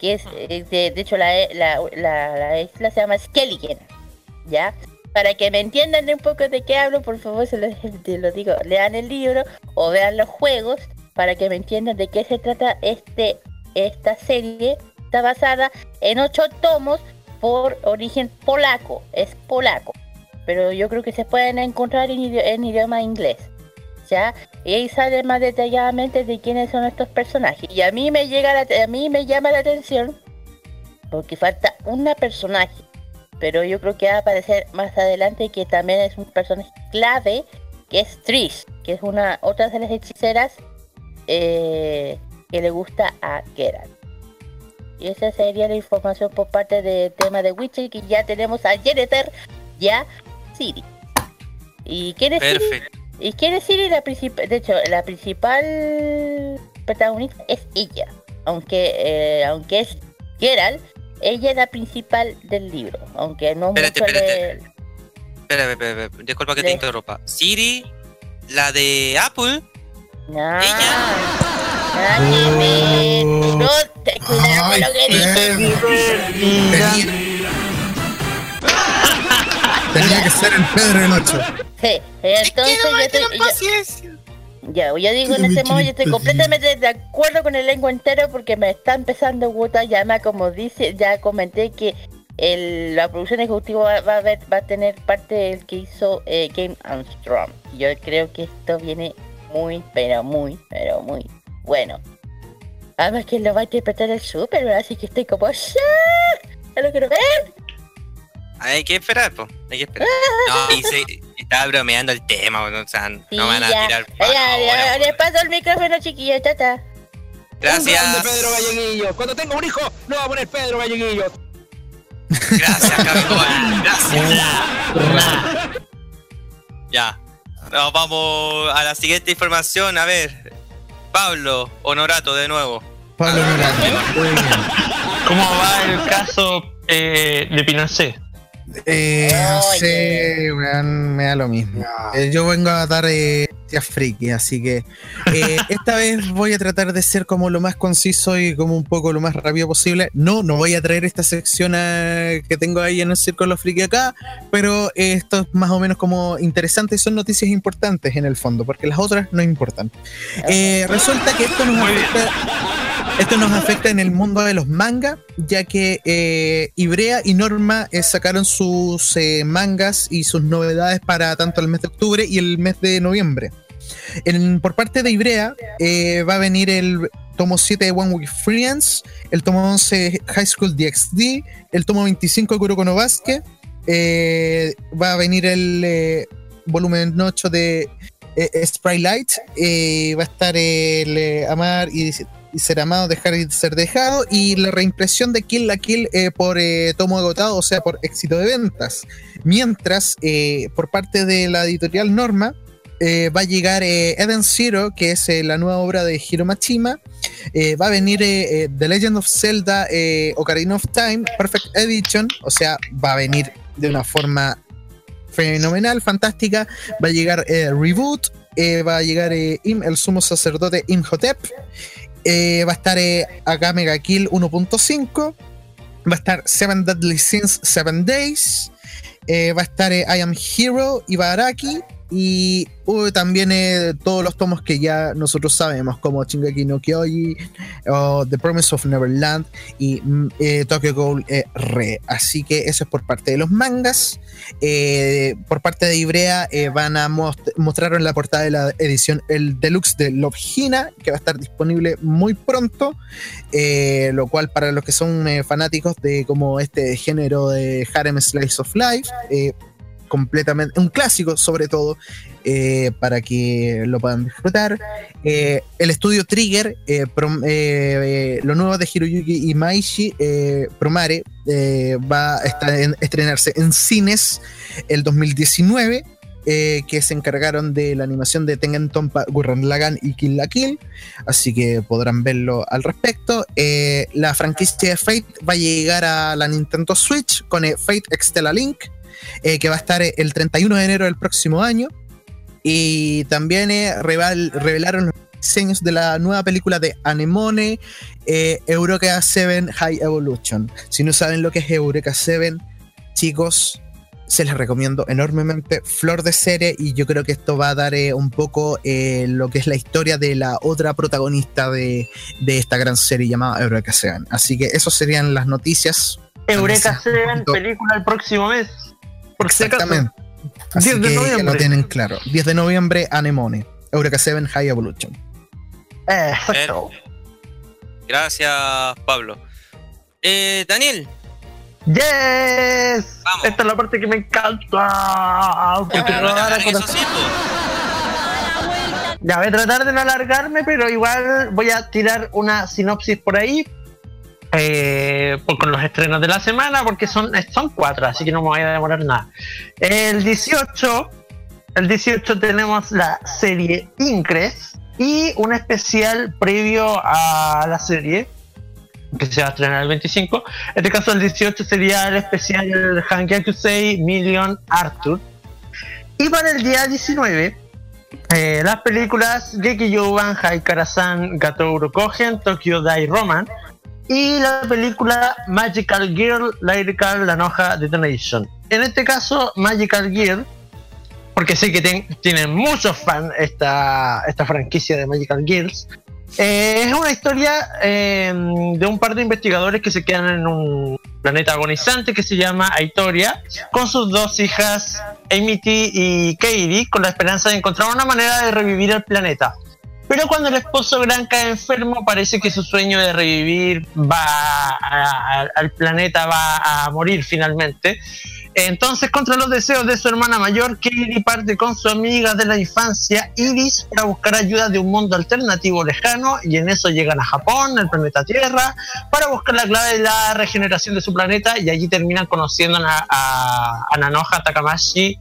Que es, eh, de, de hecho, la, la, la- la isla se llama Skellige, ¿ya? Para que me entiendan un poco de qué hablo, por favor, se lo, te lo digo, lean el libro o vean los juegos para que me entiendan de qué se trata este esta serie. Está basada en ocho tomos por origen polaco, es polaco, pero yo creo que se pueden encontrar en, en idioma inglés. ¿Ya? Y ahí sale más detalladamente de quiénes son estos personajes. Y a mí me llega a mí me llama la atención porque falta una personaje pero yo creo que va a aparecer más adelante que también es un personaje clave que es Trish que es una otra de las hechiceras eh, que le gusta a Geralt. Y esa sería la información por parte del tema de Witcher que ya tenemos a Jennifer ya Siri y quién es Siri Perfecto. y quién es Siri la principal de hecho la principal protagonista es ella aunque eh, aunque es Geralt ella es la principal del libro, aunque no Espérate, mucho espérate. le- espera, espera, disculpa que te Le- interrumpa. Siri, la de Apple. No, nada que ver. No, te cuidado con lo que dices. Tenía que ser el Pedro del 8. Sí, entonces yo estoy- yo- Ya, yo digo en este momento, yo estoy completamente de acuerdo con el lengua entero porque me está empezando a gustar. Ya, me- como dice, ya comenté que el- la producción ejecutiva va, va a ver, va a tener parte del que hizo eh, Game Armstrong. Yo creo que esto viene muy, pero muy, pero muy bueno. Además que lo va a interpretar el super, así que estoy como. ¡Ya lo quiero ver! Hay que esperar, po. Hay que esperar. No, y se, estaba bromeando el tema, o sea, no Sí, me van a ya. tirar. Ya, le paso el micrófono, chiquillo, tata. Gracias. Pedro Galleguillo. Cuando tenga un hijo, lo va a poner Pedro Galleguillo. Gracias, Capitán. Gracias. Ya. Nos vamos a la siguiente información. A ver. Pablo Honorato de nuevo. Pablo Honorato. Muy bien. ¿Cómo va el caso eh, de Pinochet? Eh, no sé, weón, me da lo mismo. Eh, yo vengo a dar eh, friki, así que eh, esta vez voy a tratar de ser como lo más conciso y como un poco lo más rápido posible. No, no voy a traer esta sección a- que tengo ahí en el Círculo Friki acá, pero esto es más o menos como interesante y son noticias importantes en el fondo, porque las otras no importan. Resulta que esto nos afecta. Esto nos afecta en el mundo de los mangas, ya que eh, Ibrea y Norma eh, sacaron sus eh, mangas y sus novedades para tanto el mes de octubre y el mes de noviembre. Por parte de Ibrea eh, va a venir el tomo 7 de One Week Friends, el tomo 11 High School DxD, el tomo 25 Kuroko no va a venir el volumen 8 de Sprite eh, va a estar el Amar y, y ser amado, dejar y ser dejado, y la reimpresión de Kill la Kill eh, por eh, tomo agotado, o sea, por éxito de ventas. Mientras, eh, por parte de la editorial Norma, va a llegar Eden Zero, que es la nueva obra de Hiro Machima. Va a venir The Legend of Zelda Ocarina of Time Perfect Edition, o sea, va a venir de una forma fenomenal, fantástica. Va a llegar Reboot, va a llegar el sumo sacerdote Imhotep. Eh, va a estar eh, Mega Kill 1.5. Va a estar Seven Deadly Sins 7 Days. eh, va a estar eh, I Am Hero y Baraki. Y uh, también eh, todos los tomos que ya nosotros sabemos, como Shingeki no Kyoji, The Promise of Neverland y mm, eh, Tokyo Ghoul eh, Re. Así que eso es por parte de los mangas. Eh, por parte de Ibrea van a most- mostrar en la portada de la edición el deluxe de Love Hina, que va a estar disponible muy pronto. lo cual para los que son fanáticos de como este género de Harem Slice of Life, completamente, un clásico sobre todo, eh, para que lo puedan disfrutar. Eh, el estudio Trigger, eh, lo nuevo de Hiroyuki Imaishi, Promare, va a estar en- estrenarse en cines el 2019. eh, que se encargaron de la animación de Tengen Tompa, Gurren Lagann y Kill la Kill, así que podrán verlo al respecto. La franquicia de Fate va a llegar a la Nintendo Switch con Fate Extella Link, eh, que va a estar eh, el 31 de enero del próximo año. Y también eh, reval- revelaron los diseños de la nueva película de Anemone, eh, Eureka 7 High Evolution. Si no saben lo que es Eureka 7, chicos, se les recomiendo enormemente. Flor de serie, y yo creo que esto va a dar eh, un poco eh, lo que es la historia de la otra protagonista de, de esta gran serie llamada Eureka Seven. Así que esas serían las noticias. Eureka Seven, película el próximo mes. Por si acaso. Exactamente. Así 10 de que ya noviembre. lo tienen claro. 10 de noviembre, Anemone. Eureka 7 High Evolution. Eh, Perfecto. Gracias, Pablo. Eh, Daniel. Yes. Esta es la parte que me encanta. Porque pero no te ahora Ya voy a tratar de no alargarme, pero igual voy a tirar una sinopsis por ahí. Eh, por- con los estrenos de la semana, porque son, son cuatro, así que no me voy a demorar nada. El 18, el 18 tenemos la serie Incres y un especial previo a la serie que se va a estrenar el 25. En este caso, el 18 sería el especial Hankakusei Million Arthur. Y para el día 19, eh, las películas Geki Youban, Haikara-san, Gatouro Kogen, Tokyo Dai Roman y la película Magical Girl, Lyrical Lanoja Detonation. En este caso, Magical Girl, porque sé que tienen muchos fans esta, esta franquicia de Magical Girls, eh, es una historia eh, de un par de investigadores que se quedan en un planeta agonizante que se llama Aitoria, con sus dos hijas, Amity y Katie, con la esperanza de encontrar una manera de revivir el planeta. Pero cuando el esposo Gran cae enfermo, parece que su sueño de revivir va a- al planeta va a morir finalmente. Entonces, contra los deseos de su hermana mayor, Katie parte con su amiga de la infancia, Iris, para buscar ayuda de un mundo alternativo lejano, y en eso llegan a Japón, el planeta Tierra, para buscar la clave de la regeneración de su planeta, y allí terminan conociendo a, a, a Nanoha Takamashi,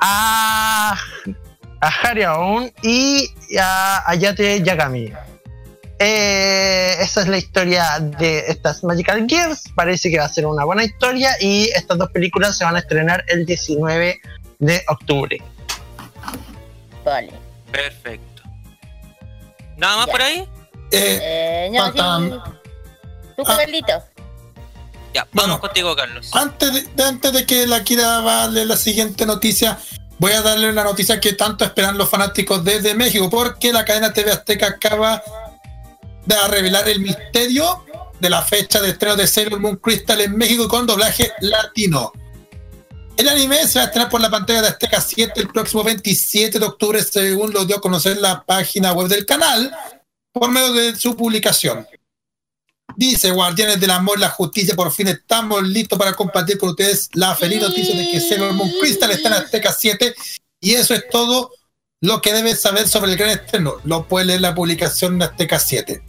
a, a Haryaon y a Ayate Yagami. Eh, esa es la historia de estas Magical Gears. Parece que va a ser una buena historia y estas dos películas se van a estrenar el 19 de octubre. Vale. Perfecto. ¿Nada más Ya. por ahí? Eh, no, faltan- sí. ¿Tú, Carlito? Ya, vamos contigo, Carlos. Antes de, antes de que la quiera darle la siguiente noticia, voy a darle la noticia que tanto esperan los fanáticos desde México, porque la cadena TV Azteca acaba de revelar el misterio de la fecha de estreno de Sailor Moon Crystal en México con doblaje latino. El anime se va a estrenar por la pantalla de Azteca 7 el próximo 27 de octubre, según lo dio a conocer la página web del canal, por medio de su publicación. Dice Guardianes del Amor y la Justicia, por fin estamos listos para compartir con ustedes la feliz noticia de que Sailor Moon Crystal está en Azteca 7 y eso es todo lo que debes saber sobre el gran estreno. Lo puedes leer en la publicación de Azteca 7.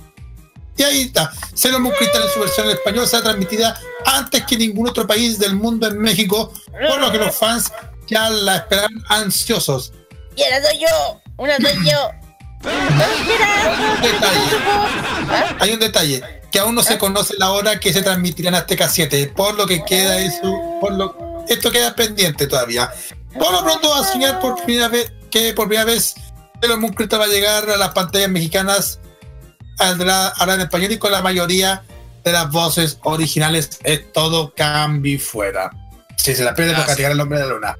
Y ahí está. Sailor Moon Crystal en su versión en español será transmitida antes que ningún otro país del mundo en México, por lo que los fans ya la esperan ansiosos. Y ahora soy yo. Una soy yo. Hay un detalle, que aún no se conoce la hora que se transmitirá en Azteca 7, por lo que queda eso, por lo, esto queda pendiente todavía. Por lo pronto va a soñar por primera vez que por primera vez Sailor Moon Crystal va a llegar a las pantallas mexicanas hablar en español y con la mayoría de las voces originales es todo cambio y fuera. Si se la pierde toca tirar el nombre de la luna.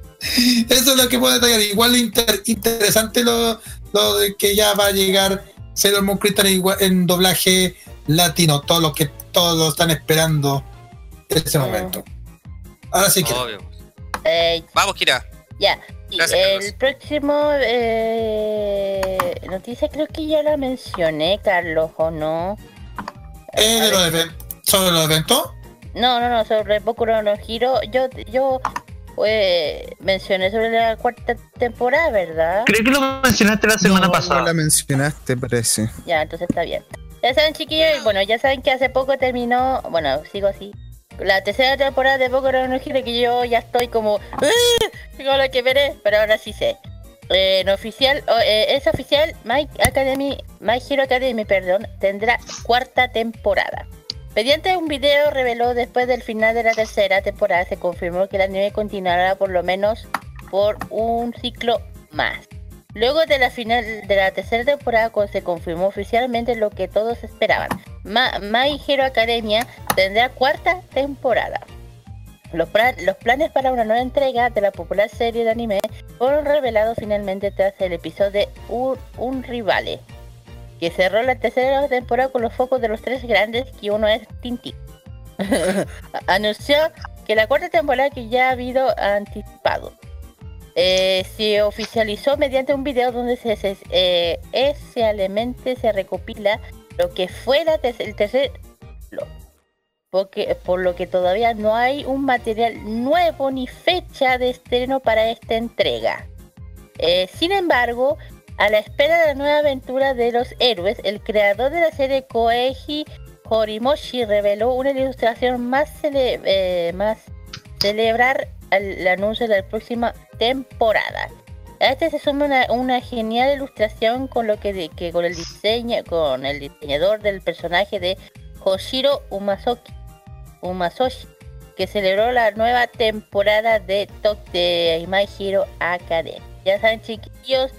Eso es lo que puedo detallar. Igual inter- interesante lo, lo de que ya va a llegar Sailor Moon Crystal en doblaje latino. Todo lo que todos lo están esperando en ese momento. Ahora sí que. Eh, Vamos, Kira. ya. Gracias, el próximo eh, noticia creo que ya la mencioné, Carlos, ¿o no? Eh, de los ¿Sobre los eventos? No, no, no, sobre Boku no. Yo, yo eh, mencioné sobre la cuarta temporada, ¿verdad? Creo que lo mencionaste la semana No, pasada. No la mencionaste, parece. Ya, entonces está bien. Ya saben, chiquillos, bueno, ya saben que hace poco terminó, bueno, sigo así. La tercera temporada de Boku no Hero que yo ya estoy como, ¡Ah! Digo lo que veré, pero ahora sí sé. Eh, en oficial, eh, es oficial, My Academy, My Hero Academy, perdón, tendrá cuarta temporada. Mediante un video reveló después del final de la tercera temporada, se confirmó que el anime continuará por lo menos por un ciclo más. Luego de la final de la tercera temporada se confirmó oficialmente lo que todos esperaban. Ma- My Hero Academia tendrá cuarta temporada. Los, los planes para una nueva entrega de la popular serie de anime fueron revelados finalmente tras el episodio de Un, Un Rivale, que cerró la tercera temporada con los focos de los tres grandes, que uno es Tintín. Anunció que la cuarta temporada que ya ha habido anticipado. Eh, se oficializó mediante un video donde se, se eh, esencialmente se recopila lo que fue la ter- el tercer lo- porque, por lo que todavía no hay un material nuevo ni fecha de estreno para esta entrega. Eh, sin embargo, a la espera de la nueva aventura de los héroes, el creador de la serie Koeiji Horimoshi reveló una ilustración más, cele- eh, más celebrar al el anuncio de la próxima temporada. A este se suma una, una genial ilustración con lo que, de- que con el diseño, con el diseñador del personaje de Hoshiro Umasoki, Umasoshi, que celebró la nueva temporada de Tok de My Hero Academy. Ya saben, chiquillos,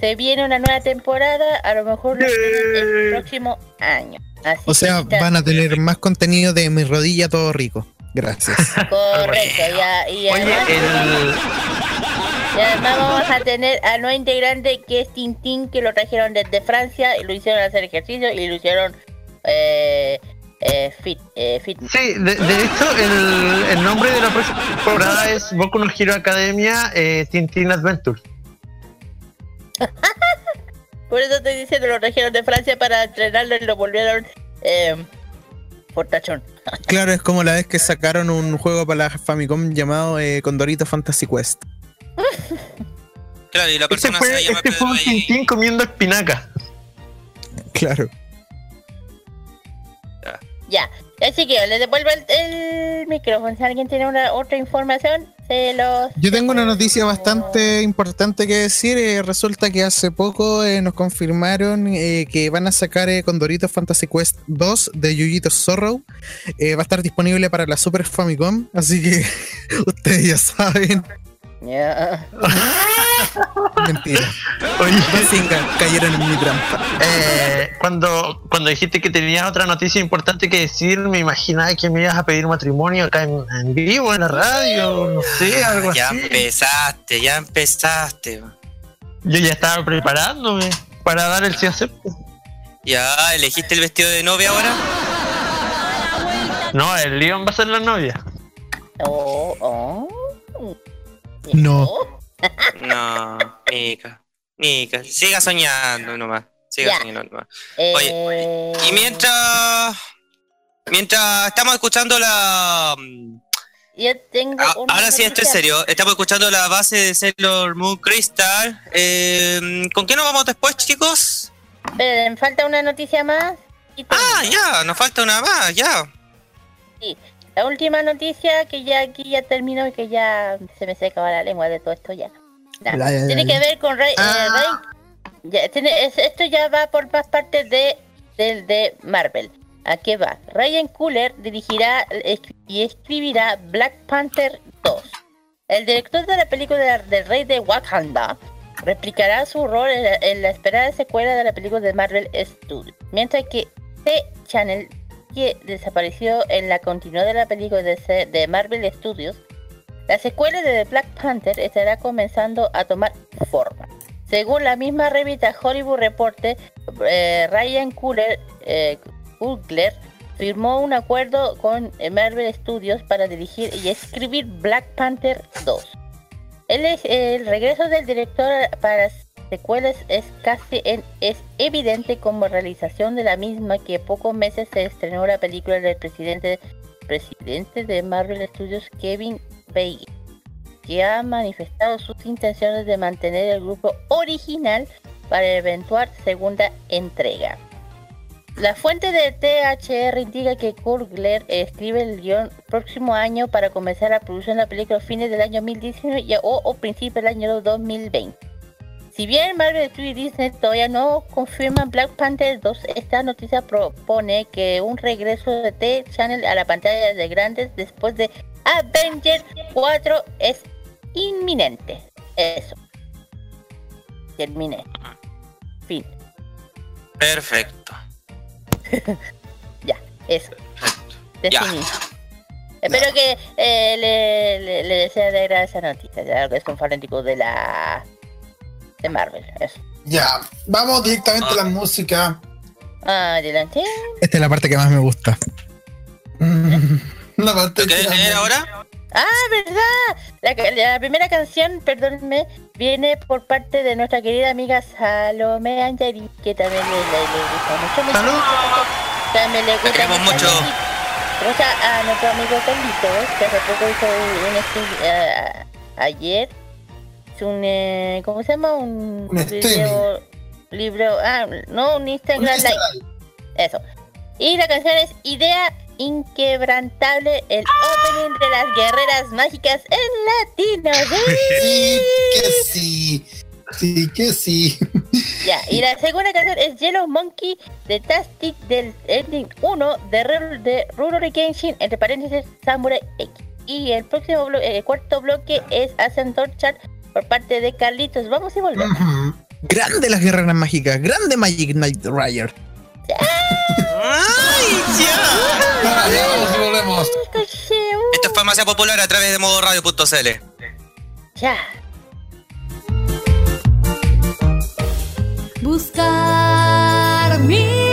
se viene una nueva temporada, a lo mejor el próximo año. Así O sea, van a tener más contenido de mi rodilla todo rico. Gracias. Correcto, ya, y además, y además vamos a tener a nuevo integrante que es Tintín, que lo trajeron desde Francia y lo hicieron hacer ejercicio y lo hicieron eh, eh, fit, eh, fitness. Sí, de, de hecho, el, el nombre de la próxima temporada es Boku no Hero Academia eh, Tintin Adventure. Por eso estoy diciendo, lo trajeron de Francia para entrenarlo y lo volvieron eh, portachón. Claro, es como la vez que sacaron un juego para la Famicom llamado eh, Condorito Fantasy Quest. Claro, y la Este persona se fue, llama este fue un Tintín comiendo espinaca. Claro. Ya, así que les devuelvo el, el micrófono. Si alguien tiene una otra información, Yo tengo una noticia bastante importante que decir. eh, resulta que hace poco eh, nos confirmaron eh, que van a sacar Condorito Fantasy Quest 2 de Yuyito Zorro. Va a estar disponible para la Super Famicom, así que ustedes ya saben. Mentira. Bazinga, cayeron en mi trampa. Eh, cuando, cuando dijiste que tenías otra noticia importante que decir, me imaginaba que me ibas a pedir matrimonio acá en, en vivo, en la radio, no sé, algo Ya así. empezaste, ya empezaste. Yo ya estaba preparándome para dar el sí acepto. Ya, ¿elegiste el vestido de novia ahora? No, el León va a ser la novia. Oh, oh. No. No, Mica. Mica, siga soñando nomás. Siga Ya. soñando nomás. Eh, Oye, y mientras. Mientras estamos escuchando la. Yo tengo Ah, ahora sí, esto es serio. Estamos escuchando la base de Sailor Moon Crystal. Eh, ¿Con qué nos vamos después, chicos? Me falta una noticia más. Ah, ya, nos falta una más, ya. Sí, la última noticia que ya aquí ya terminó y que ya se me seca la lengua de todo esto ya. Tiene que ver con Ray. eh, Ray- ya, tiene- es- esto ya va por más partes de, del de Marvel. ¿A qué va? Ryan Cooler dirigirá y escribirá Black Panther 2. El director de la película de- del Rey de Wakanda replicará su rol en la, en la esperada secuela de la película de Marvel Studios. Mientras que T-Channel, que desapareció en la continuidad de la película de, Marvel Studios, la secuela de The Black Panther estará comenzando a tomar forma. Según la misma revista Hollywood Reporter, eh, Ryan eh, Coogler firmó un acuerdo con eh, Marvel Studios para dirigir y escribir Black Panther 2. El, es- el regreso del director para secuelas es casi en- es evidente como realización de la misma que pocos meses se estrenó la película del presidente presidente de Marvel Studios Kevin Feige que ha manifestado sus intenciones de mantener el grupo original para eventual segunda entrega. La fuente de THR indica que Kurgler escribe el guion próximo año para comenzar la producción de la película a fines del año 2019 y- o, o principios del año 2020. Si bien Marvel Studios y Disney todavía no confirman Black Panther 2, esta noticia propone que un regreso de T-Channel a la pantalla de grandes después de Avengers 4 es inminente. Eso. Terminé. Fin. Perfecto. ya, eso. Ya. Definí. Espero que eh, le, le, le desea de esa noticia, ya que es un fanático de la... de Marvel, eso. Ya, vamos directamente a la música. Adelante. Esta es la parte que más me gusta. La parte ¿Qué ahora? Ah, ¿verdad? La, primera canción, perdónenme, viene por parte de nuestra querida amiga Salome Angeli, que también le, le- le gusta mucho. Salud. También le gusta queremos mucho. Tenemos a, nuestro amigo Carlitos, que hace poco hizo un stream eh, ayer. Es un, eh, ¿cómo se llama? Un, Un video, libro, ah, no, un Instagram Un Live. Eso. Y la canción es Idea Inquebrantable, el opening de las guerreras mágicas en latino. Sí, que sí. Sí, que sí. Ya, y la segunda canción es Yellow Monkey de Tastic del ending 1 de, de Rurouni Kenshin, entre paréntesis Samurai X. Y el próximo blo- el cuarto bloque es Ascent Torchard por parte de Carlitos. Vamos y volvemos. Grande las guerreras mágicas, grande Magic Knight Rider. ¡Ay, ya! Ya vamos y volvemos. Esto es Farmacia Popular a través de modoradio.cl. Ya. Buscar mi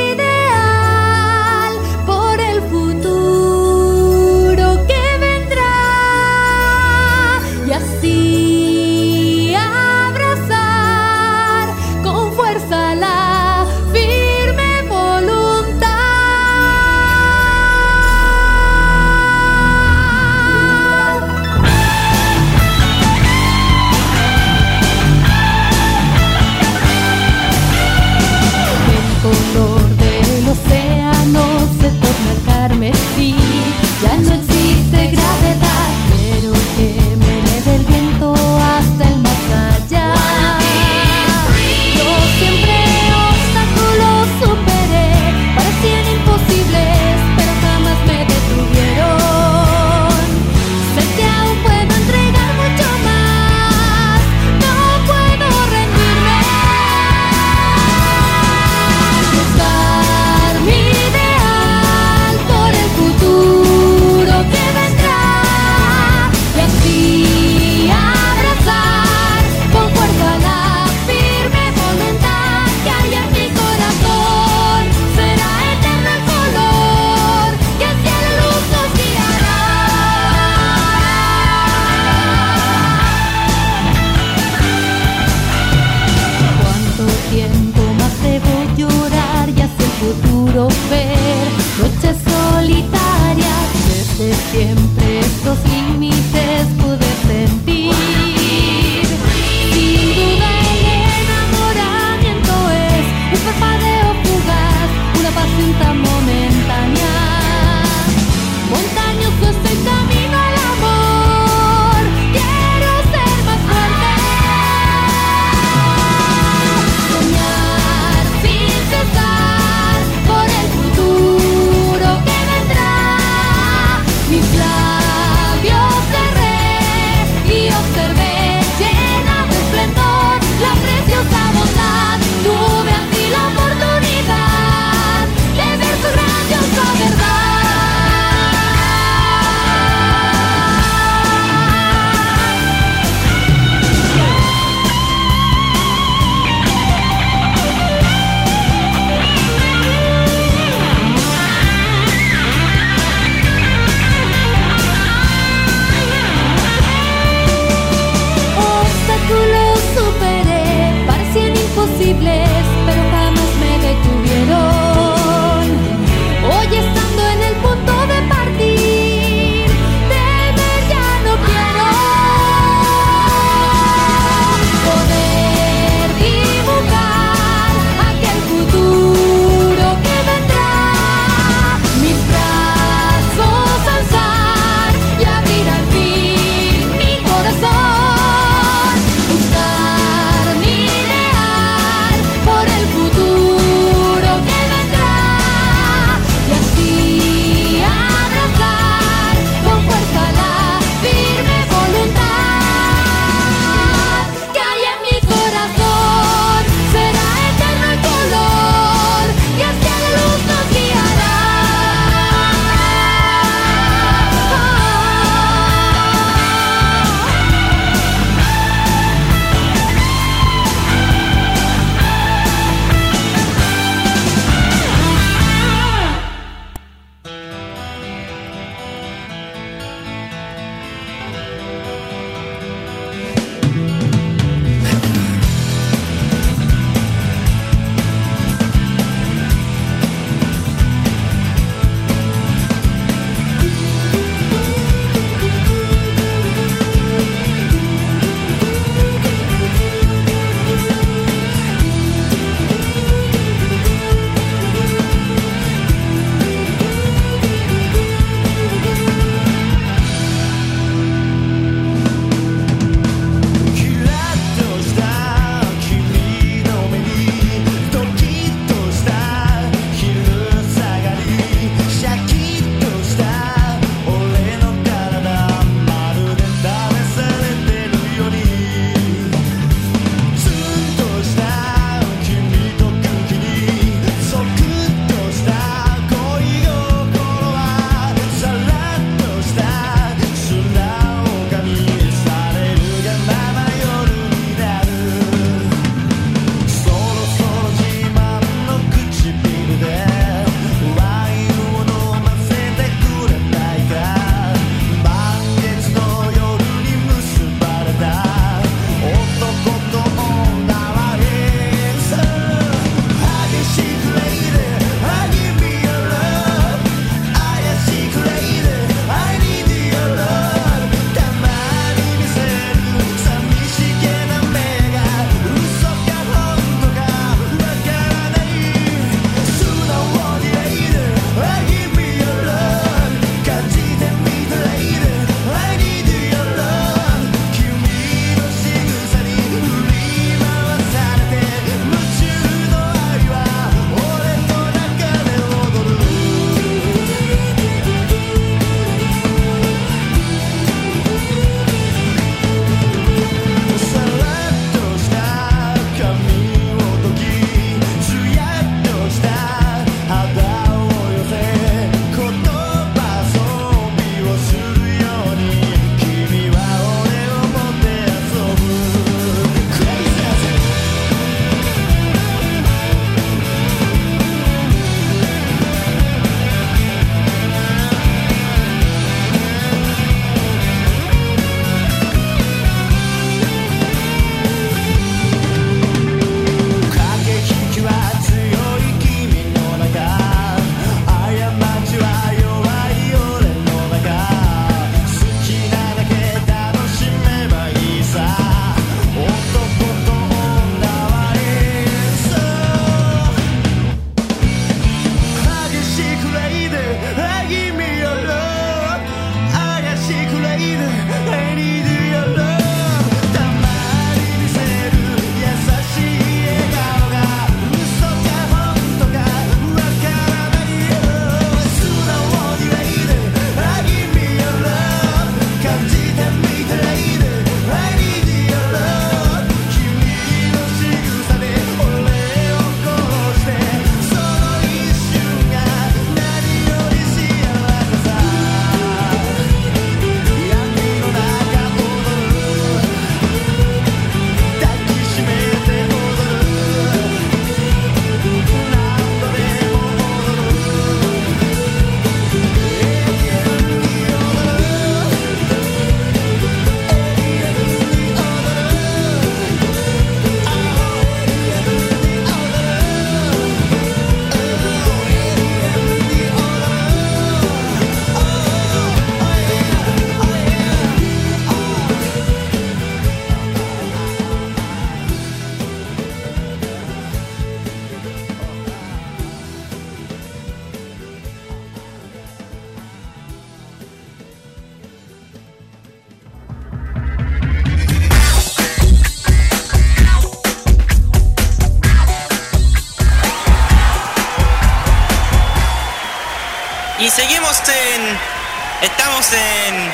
Estamos en.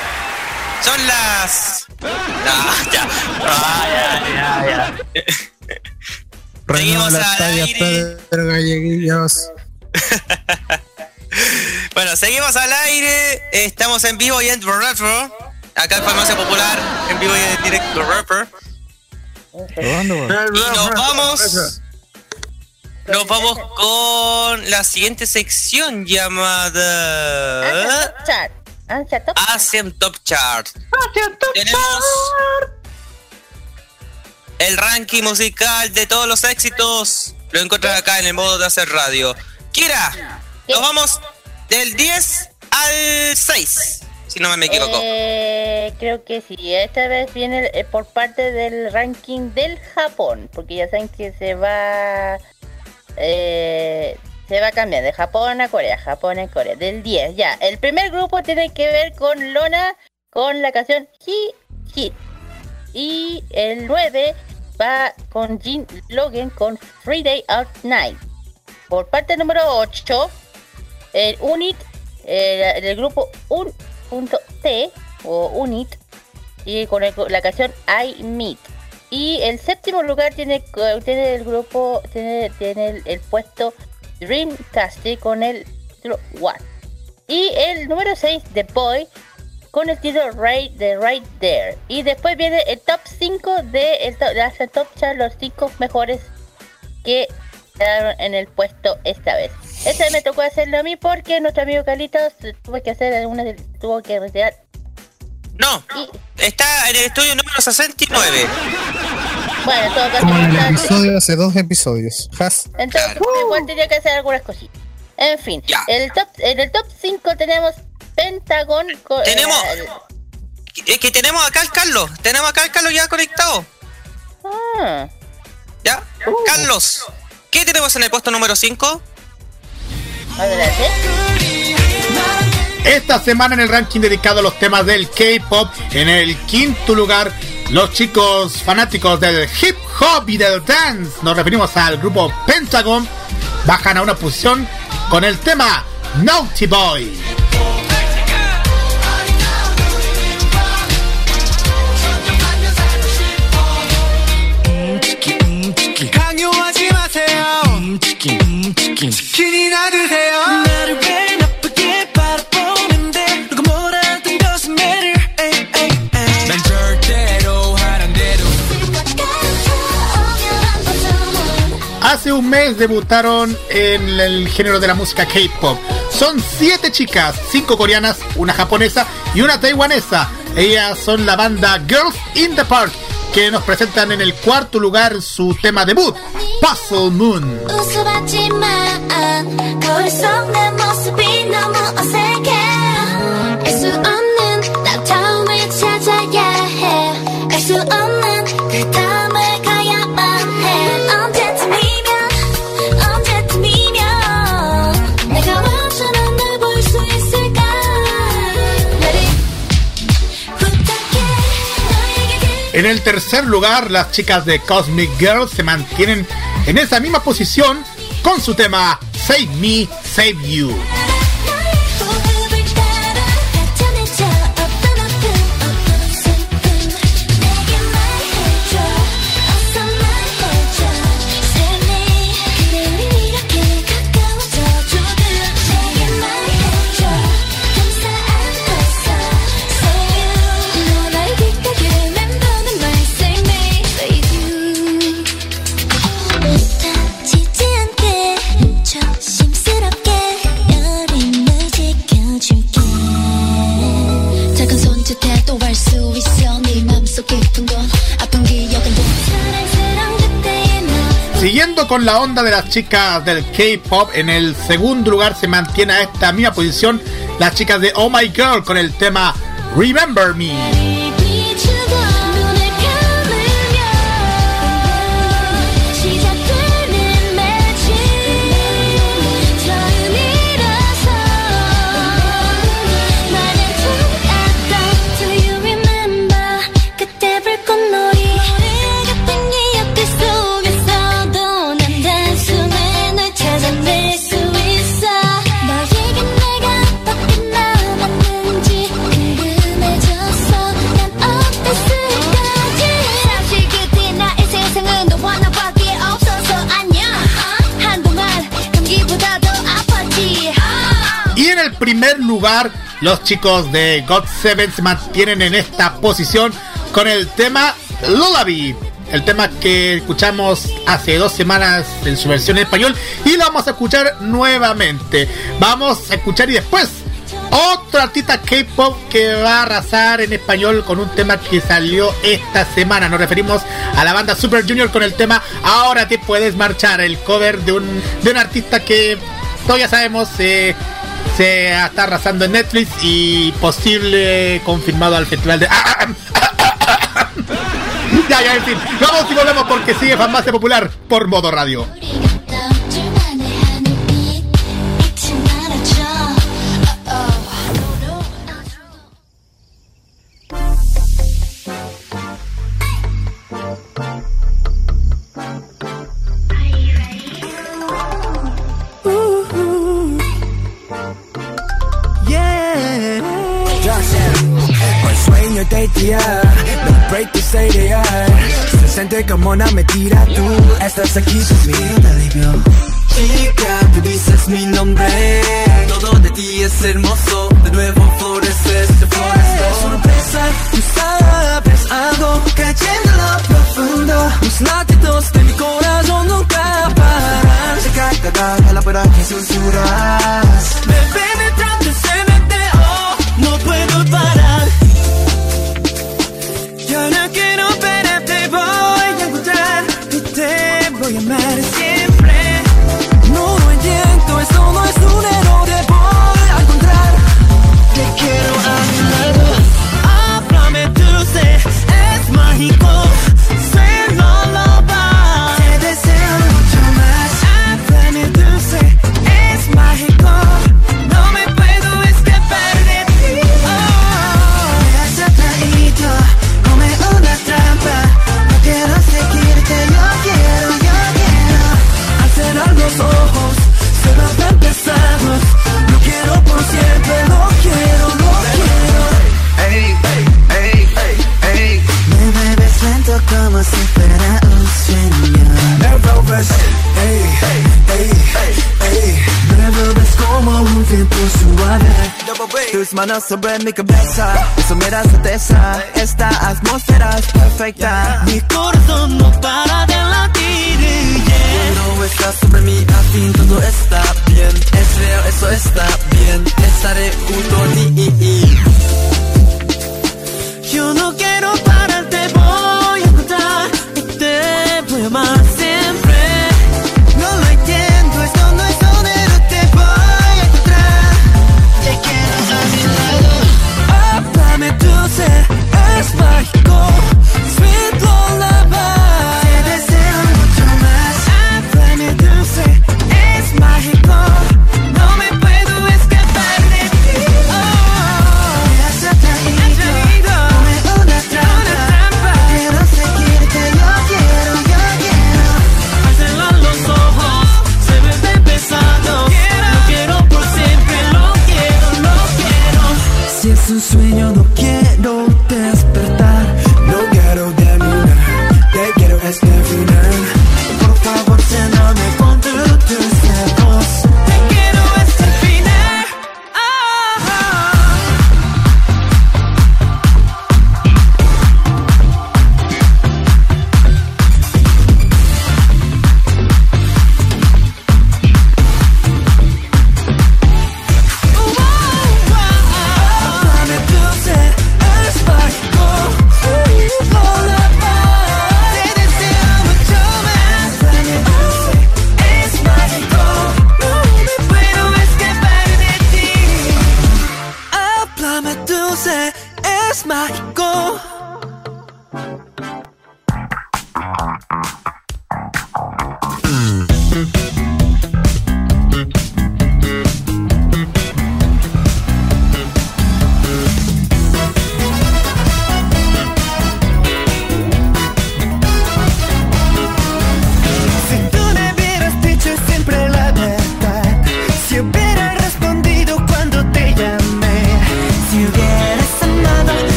Son las. No, ya. Ah, ya, ya, ya. Renueva Seguimos al aire. Pedro Galleguillos. Bueno, seguimos al aire. Estamos en vivo y en retro. Acá en Farmacia Popular. En vivo y en directo rapper. Y nos vamos. Nos vamos con la siguiente sección llamada Ansia Top. Asian Top Chart. Tenemos el ranking musical de todos los éxitos. Lo encuentras acá en el modo de hacer radio. Kira, nos vamos del 10 al 6, si no me equivoco. Eh, creo que sí. Esta vez viene eh, por parte del ranking del Japón, porque ya saben que se va eh, se va a cambiar de Japón a Corea, Japón a Corea, del 10 ya. El primer grupo tiene que ver con Lona con la canción Hit. Y el 9 va con Jin Logan con Friday Out Night. Por parte número 8, el Unit, eh, del grupo Un.t o Unit, y con el- la canción I Meet. Y el séptimo lugar tiene, tiene el grupo, tiene, tiene el, el puesto Dreamcast con el título What. Y el número 6, The Boy, con el título Right, the right There. Y después viene el top 5 de el to- de la top chart, los 5 mejores que quedaron en el puesto esta vez. Esta vez me tocó hacerlo a mí porque nuestro amigo Carlitos tuvo que hacer alguna de- tuvo que retirar. No, está en el estudio número 69. Bueno, en todo caso, Como en el episodio hace dos episodios. Has. Entonces, igual tenía que hacer algunas cositas. En fin, el top, en el top 5 tenemos Pentagon. Tenemos- eh, Es que tenemos acá al Carlos. Tenemos acá al Carlos ya conectado. ah, ¿Ya? Carlos, ¿qué tenemos en el puesto número 5? adelante. Esta semana en el ranking dedicado a los temas del K-pop, en el quinto lugar, los chicos fanáticos del hip hop y del dance, nos referimos al grupo Pentagon, bajan a una posición con el tema Naughty Boy. 강요하지 마세요 치킨이 나르세요 Hace un mes debutaron en el género de la música K-pop. Son siete chicas, cinco coreanas, una japonesa y una taiwanesa. Ellas son la banda Girls in the Park, que nos presentan en el cuarto lugar su tema debut, Puzzle Moon. En el tercer lugar, las chicas de Cosmic Girls se mantienen en esa misma posición con su tema Save Me, Save You. Siguiendo con la onda de las chicas del K-pop, en el segundo lugar se mantiene a esta misma posición las chicas de Oh My Girl con el tema Remember Me. Primer lugar, los chicos de God Seven se mantienen en esta posición con el tema Lullaby. El tema que escuchamos hace dos semanas en su versión en español y lo vamos a escuchar nuevamente. Vamos a escuchar y después otro artista K-pop que va a arrasar en español con un tema que salió esta semana. Nos referimos a la banda Super Junior con el tema Ahora te puedes marchar, el cover de un, de un artista que todos ya sabemos eh, se está arrasando en Netflix y posible confirmado al festival de. ya, ya, en fin. Vamos y volvemos porque sigue Farmacia Popular por modo radio. Tía, no break to say they are. Se siente como una mentira, tú estás aquí, suspiro de alivio. Chica, tú dices mi nombre. Todo de ti es hermoso. De nuevo floreces, te floreces. Sorpresa, tú sabes algo. Cayendo en lo profundo. Los latidos de mi corazón nunca paran. Se cae cada palabra que susurras. Tus manos sobre mi cabeza,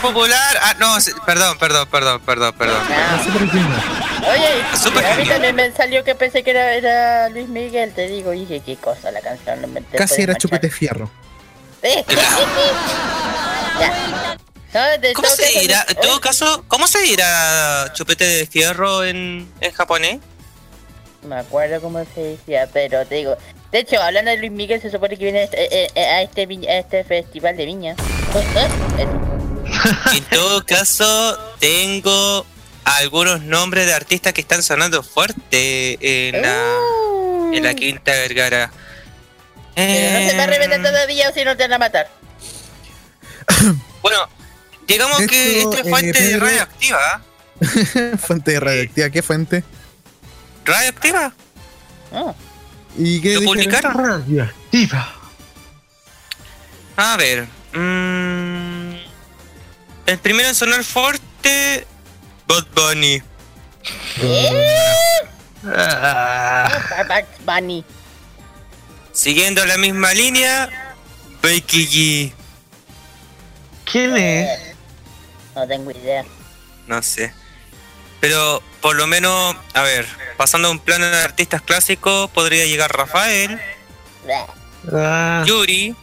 Popular. Ah, no, sí, perdón, perdón, perdón, perdón, perdón. Oye, Super a mí genial. también me salió que pensé que era, era Luis Miguel, te digo, y dije, qué cosa la canción. No me te Casi era manchar. chupete fierro. Eh. No, de ¿Cómo se caso, dirá, en oye, todo caso, cómo se dirá chupete de fierro en, en japonés? Me acuerdo cómo se decía, pero te digo. De hecho, hablando de Luis Miguel, se supone que viene este- eh, eh, a, este, a este festival de viña. En todo caso, tengo algunos nombres de artistas que están sonando fuerte en la, en la Quinta Vergara. Pero no se va a revelar todavía o si no te van a matar. Bueno, digamos De que esta es fuente eh, de Pedro- radioactiva. fuente de radioactiva. ¿Qué fuente? ¿Radioactiva? ¿Y qué ¿Lo publicaron? Radioactiva. A ver. mm, el primero en sonar fuerte. Bad Bunny. Bad Bunny. Siguiendo la misma línea. Becky G. ¿Quién es? No tengo idea. No sé. Pero por lo menos, a ver, pasando a un plano de artistas clásicos, podría llegar Rafael, Ah, Yuri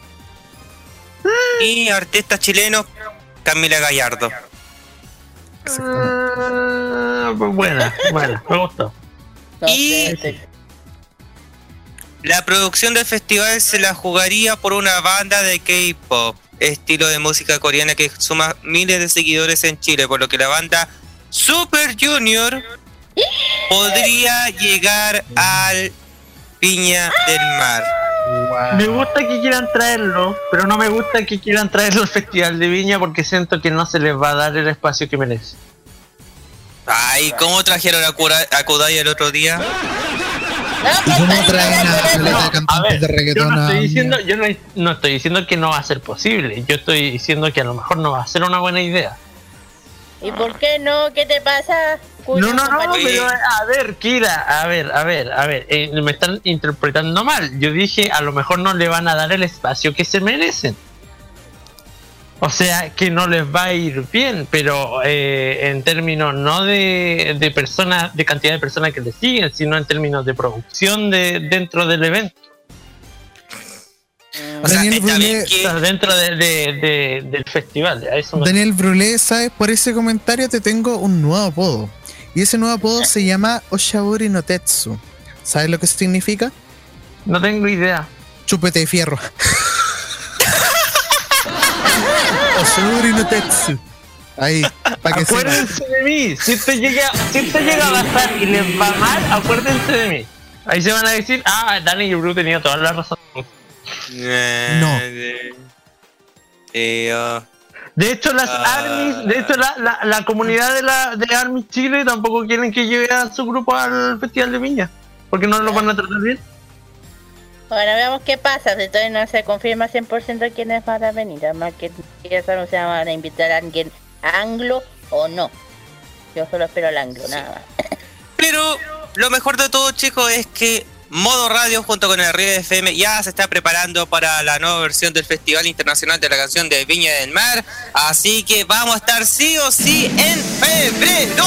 y artistas chilenos, Camila Gallardo. ah, buena, buena, me gustó. Y la producción del festival se la jugaría por una banda de K-pop, estilo de música coreana que suma miles de seguidores en Chile, por lo que la banda Super Junior podría llegar al Piña del Mar. Me gusta que quieran traerlo, pero no me gusta que quieran traerlo al Festival de Viña porque siento que no se les va a dar el espacio que merece. Ay, ¿cómo trajeron a, Kura- a Kudai el otro día? ¿Y cómo traen a caleta de cantantes de Yo reggaetón no a- estoy diciendo, yo no, no estoy diciendo que no va a ser posible, yo estoy diciendo que a lo mejor no va a ser una buena idea. ¿Y por qué no? ¿Qué te pasa? No, no, no, pero a ver, Kira, a ver, a ver, a ver, eh, me están interpretando mal. Yo dije, a lo mejor no le van a dar el espacio que se merecen. O sea, que no les va a ir bien, pero eh, en términos no de, de personas, de cantidad de personas que le siguen, sino en términos de producción de dentro del evento. O sea, Daniel Brulé, dentro de- de- de- del festival. A eso me- Daniel Brulé, ¿sabes? Por ese comentario te tengo un nuevo apodo. Y ese nuevo apodo se llama Oshaburi no Tetsu. ¿Sabes lo que significa? No tengo idea. Chupete de fierro. Oshaburi no Tetsu. Ahí, para que. Acuérdense de mí. Si esto llega, si esto llega a pasar y les va mal, acuérdense de mí. Ahí se van a decir, ah, Dani y Bru tenía toda la razón. No. Eh, ah, De hecho, las Ah. ARMYs, de hecho, la, la, la comunidad de la de ARMY Chile tampoco quieren que lleve a su grupo al Festival de Viña. Porque no lo van a tratar bien. Bueno, veamos qué pasa. Si todavía no se confirma 100% quiénes van a venir. Además, que ya saben si van a invitar a alguien anglo o no. Yo solo espero al anglo, nada más. Pero lo mejor de todo, chicos, es que Modo Radio junto con el Río FM ya se está preparando para la nueva versión del Festival Internacional de la Canción de Viña del Mar. Así que vamos a estar sí o sí en febrero.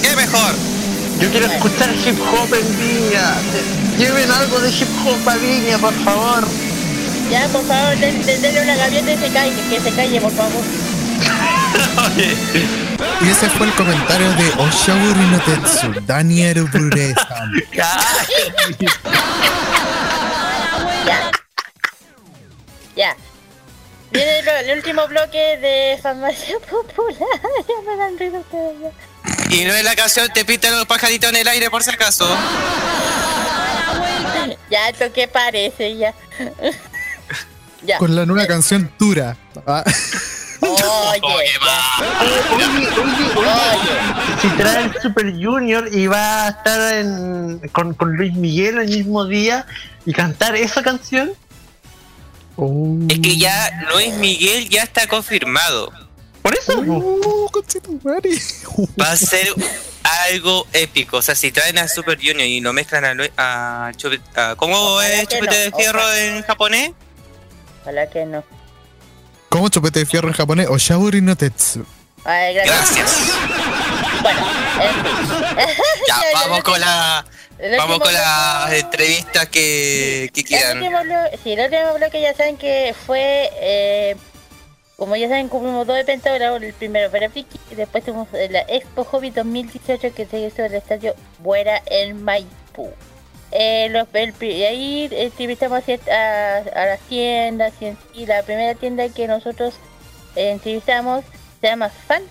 ¿Qué mejor? Yo quiero escuchar hip hop en Viña. Lleven algo de hip hop a Viña, por favor. Ya, por favor, den- den- denle una gaviota y se calle, que se calle, por favor. Y ese fue el comentario de Oshaburi no Tetsu, Daniel. Ya. Ya. Viene el, el último bloque de farmacia popular. ya me dan ruido ustedes ya. Y no es la canción Te pintan los pajaritos en el aire por si acaso. Ya, esto que parece, ya. ya. Con la nueva canción Tura. Ah, Oye, Si trae el Super Junior y va a estar en- con, con Luis Miguel el mismo día y cantar esa canción. Es que ya Luis Miguel ya está confirmado. Por eso. Va a ser algo épico. O sea, si traen a Super Junior y lo mezclan a, Lu- a, ¿Cómo Ojalá es chupete no, de fierro ojalá. en japonés? Ojalá que no. ¿Cómo chupete de fierro en japonés? Oshauri no Tetsu. Ay, gracias. Gracias. Bueno, en fin. Ya, vamos con la. Vamos con las entrevistas que, que El quedan. último bloque, sí, el último bloque ya saben que fue, eh, como ya saben, cumplimos dos eventos, ahora el primero para Friki y después tuvimos la Expo Hobby 2018 que se hizo en el estadio Buera en Maipú. Eh, los- el y ahí entrevistamos a, a, las tiendas y, en sí, la primera tienda que nosotros eh, entrevistamos se llama Fan,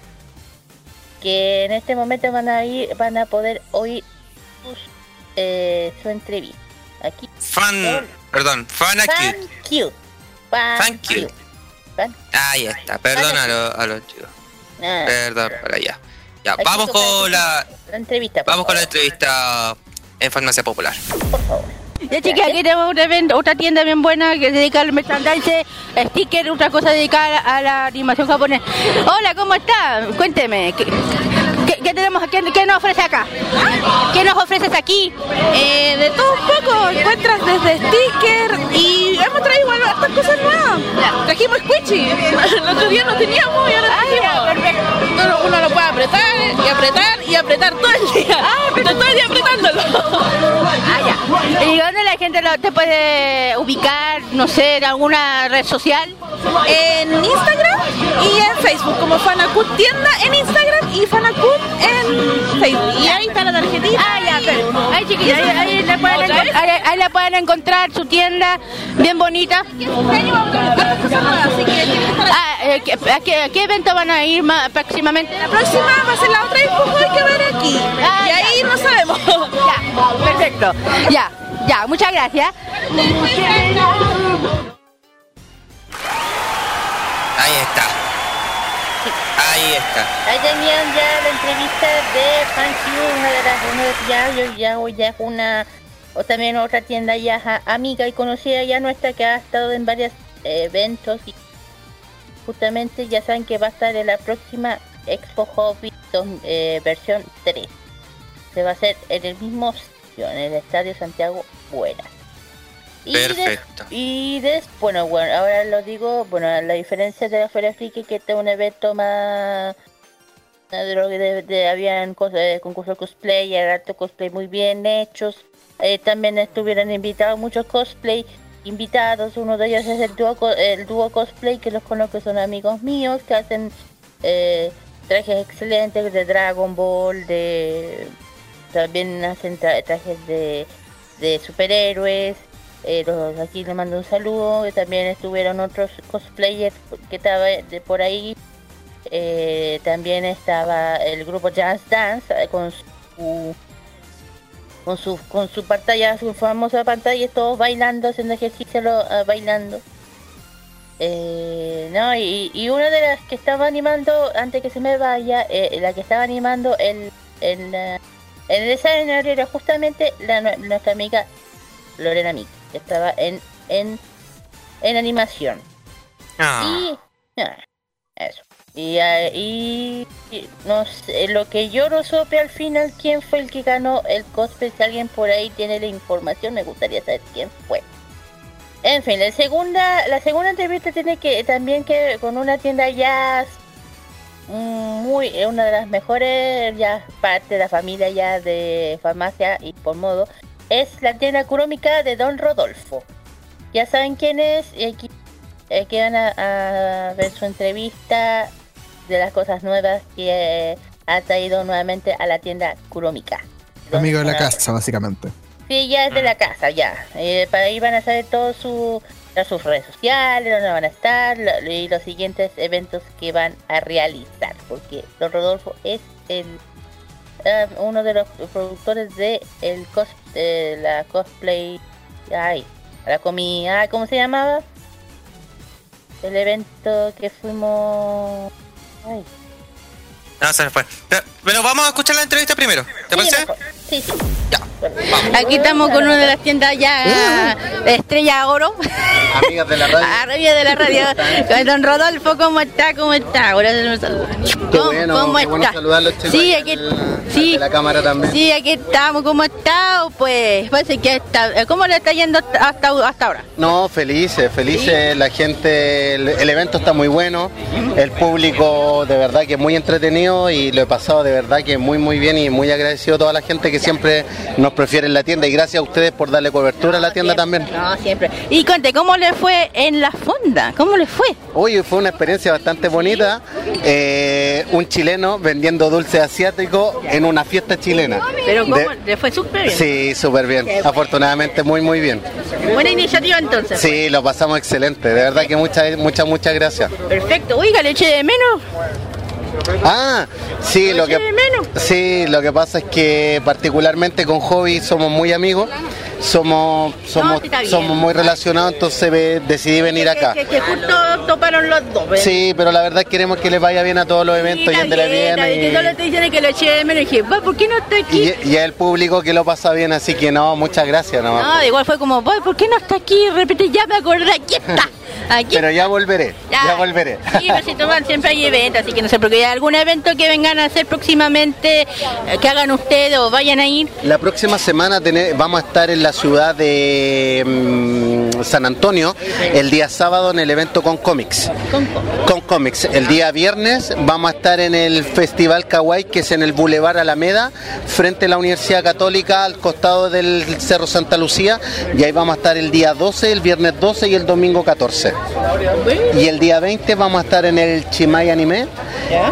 que en este momento van a ir, van a poder oír sus, eh, su entrevista. Aquí Fan. Perdón, fan aquí. Fan. Fan, Fan Ahí está, perdón a, los- a los chicos. Ah, Perdón para allá. Ya, vamos con la. la entrevista. Vamos con la entrevista en Farmacia Popular. Ya chiquis, aquí tenemos un evento, otra tienda bien buena que se dedica al merchandise, sticker, otra cosa dedicada a la animación japonesa. Hola, ¿cómo está? Cuénteme, ¿qué, qué- qué tenemos aquí? ¿Qué nos ofrece acá? ¿Qué nos ofreces aquí? Eh, de todo un poco, encuentras desde sticker y hemos traído igual hartas cosas nuevas. Trajimos squishy, el otro día no teníamos y ahora. Uno, uno lo puede apretar y apretar y apretar todo el día. Está todo el día apretándolo. Ah, ya. ¿Y dónde la gente lo- te puede ubicar, no sé, en alguna red social? En Instagram y en Facebook, como Fanakut Tienda en Instagram y Fanakut en Facebook. Y ahí está la tarjetita. Ah, ya, ahí chiquillos, ahí, ahí le pueden ahí- ahí la pueden encontrar su tienda bien bonita. Ah, eh, ¿qué- a, qué, a qué evento van a ir ma- próximamente? La próxima va a ser la otra hay que ver aquí. Ah, y ahí no sabemos. Ya, perfecto. Ya, ya, muchas gracias. Ahí está. Ahí está. Tenían ya la entrevista de Q, una de las uno de ya, ya, ya es una o también otra tienda ya amiga y conocida ya nuestra que ha estado en varios eh, eventos y justamente ya saben que va a estar en la próxima Expo Hobby eh, versión 3. Se va a hacer en el mismo sitio, en el Estadio Santiago Buena. Y Perfecto. y des, bueno, bueno, ahora lo digo, bueno, la diferencia de la Feria Friki que este es un evento más de lo que de, de- habían cos- eh, concursos de cosplay, era harto cosplay muy bien hechos. Eh, también estuvieron invitados muchos cosplay invitados, uno de ellos es el dúo, el dúo cosplay que los conozco, son amigos míos que hacen eh, trajes excelentes de Dragon Ball, de también hacen tra- trajes de, de superhéroes. Eh, aquí les mando un saludo. También estuvieron otros cosplayers que estaba de por ahí. Eh, también estaba el grupo Jazz Dance eh, con su con su con su pantalla, su famosa pantalla, todos bailando, haciendo ejercicio ah, bailando. Eh, no, y, una de las que estaba animando, antes que se me vaya, la que estaba animando el, el, en el escenario era justamente la, nue- nuestra amiga Lorena Mick, estaba en, en, en animación. Ah, Y ah, eso. Y, ah, y, y no sé, lo que yo no supe al final quién fue el que ganó el cosplay. Si alguien por ahí tiene la información, me gustaría saber quién fue. En fin, la segunda, la segunda entrevista tiene que también que con una tienda ya muy, una de las mejores ya parte de la familia ya de farmacia y por modo es la tienda económica de Don Rodolfo. Ya saben quién es y aquí eh, que van a, a ver su entrevista de las cosas nuevas que eh, ha traído nuevamente a la tienda Kurómica. Amigo de la Ah, casa, básicamente. Sí, ya es de la casa, ya. Eh, para ahí van a saber todos su, sus redes sociales, dónde van a estar lo- y los siguientes eventos que van a realizar. Porque Don Rodolfo es el uno de los productores de el cos, la cosplay. Ay, la comida. ¿Cómo se llamaba? El evento que fuimos. Ay, no, se me fue. Pero, pero vamos a escuchar la entrevista primero. ¿Te sí, parece? mejor. Sí. Aquí estamos con una de las tiendas ya Estrella Oro. Amigas de la radio. Arriba de la radio. Con Don Rodolfo, ¿cómo está? ¿Cómo está? Ahora se saluda. Qué ¿Cómo, bueno, cómo qué bueno está? saludarlos, Sí, aquí, al- sí, la cámara también. sí, aquí estamos. ¿Cómo está? Pues parece que está. ¿Cómo le está yendo hasta, hasta, ahora? No, felices, felices, la gente, el, el evento está muy bueno, el público de verdad que es muy entretenido y lo he pasado de verdad que muy muy bien y muy agradecido a toda la gente que siempre nos prefiere en la tienda y gracias a ustedes por darle cobertura a la tienda también. No, siempre. Y cuente, ¿cómo le fue en la fonda? ¿Cómo le fue? Hoy fue una experiencia bastante bonita, eh, un chileno vendiendo dulce asiático en una fiesta chilena. Pero ¿cómo De- le fue súper bien? Sí, súper bien, Qué afortunadamente muy muy bien. Buena iniciativa entonces. Sí, lo pasamos excelente, de verdad que muchas muchas muchas gracias. Perfecto. Oiga, le eché de menos. Ah, sí, lo que sí, lo que pasa es que particularmente con Hobby somos muy amigos, somos somos somos muy relacionados, entonces ve- decidí venir acá. Que, que justo toparon los dos. ¿ves? Sí, pero la verdad queremos que les vaya bien a todos los eventos y está bien, está bien, que solo bien. estoy diciendo que lo eché de menos y dije, "Va, ¿por qué no está Y, aquí? y, y el público que lo pasa bien, así que no, muchas gracias. No, No, igual fue como, "Va, ¿por qué no está aquí? De repente ya me acordé, aquí está. Aquí Pero ya volveré, ya, volveré. Sí, pero si toman siempre hay eventos, así que no sé, porque hay algún evento que vengan a hacer próximamente, eh, que hagan ustedes o vayan a ir. La próxima semana tene- vamos a estar en la ciudad de mm, San Antonio el día sábado en el evento con cómics. Con cómics. El día viernes vamos a estar en el Festival Kawaii, que es en el Boulevard Alameda, frente a la Universidad Católica, al costado del Cerro Santa Lucía. Y ahí vamos a estar el día 12, el viernes 12 y el domingo 14. Y el día 20 vamos a estar en el Chimay Anime,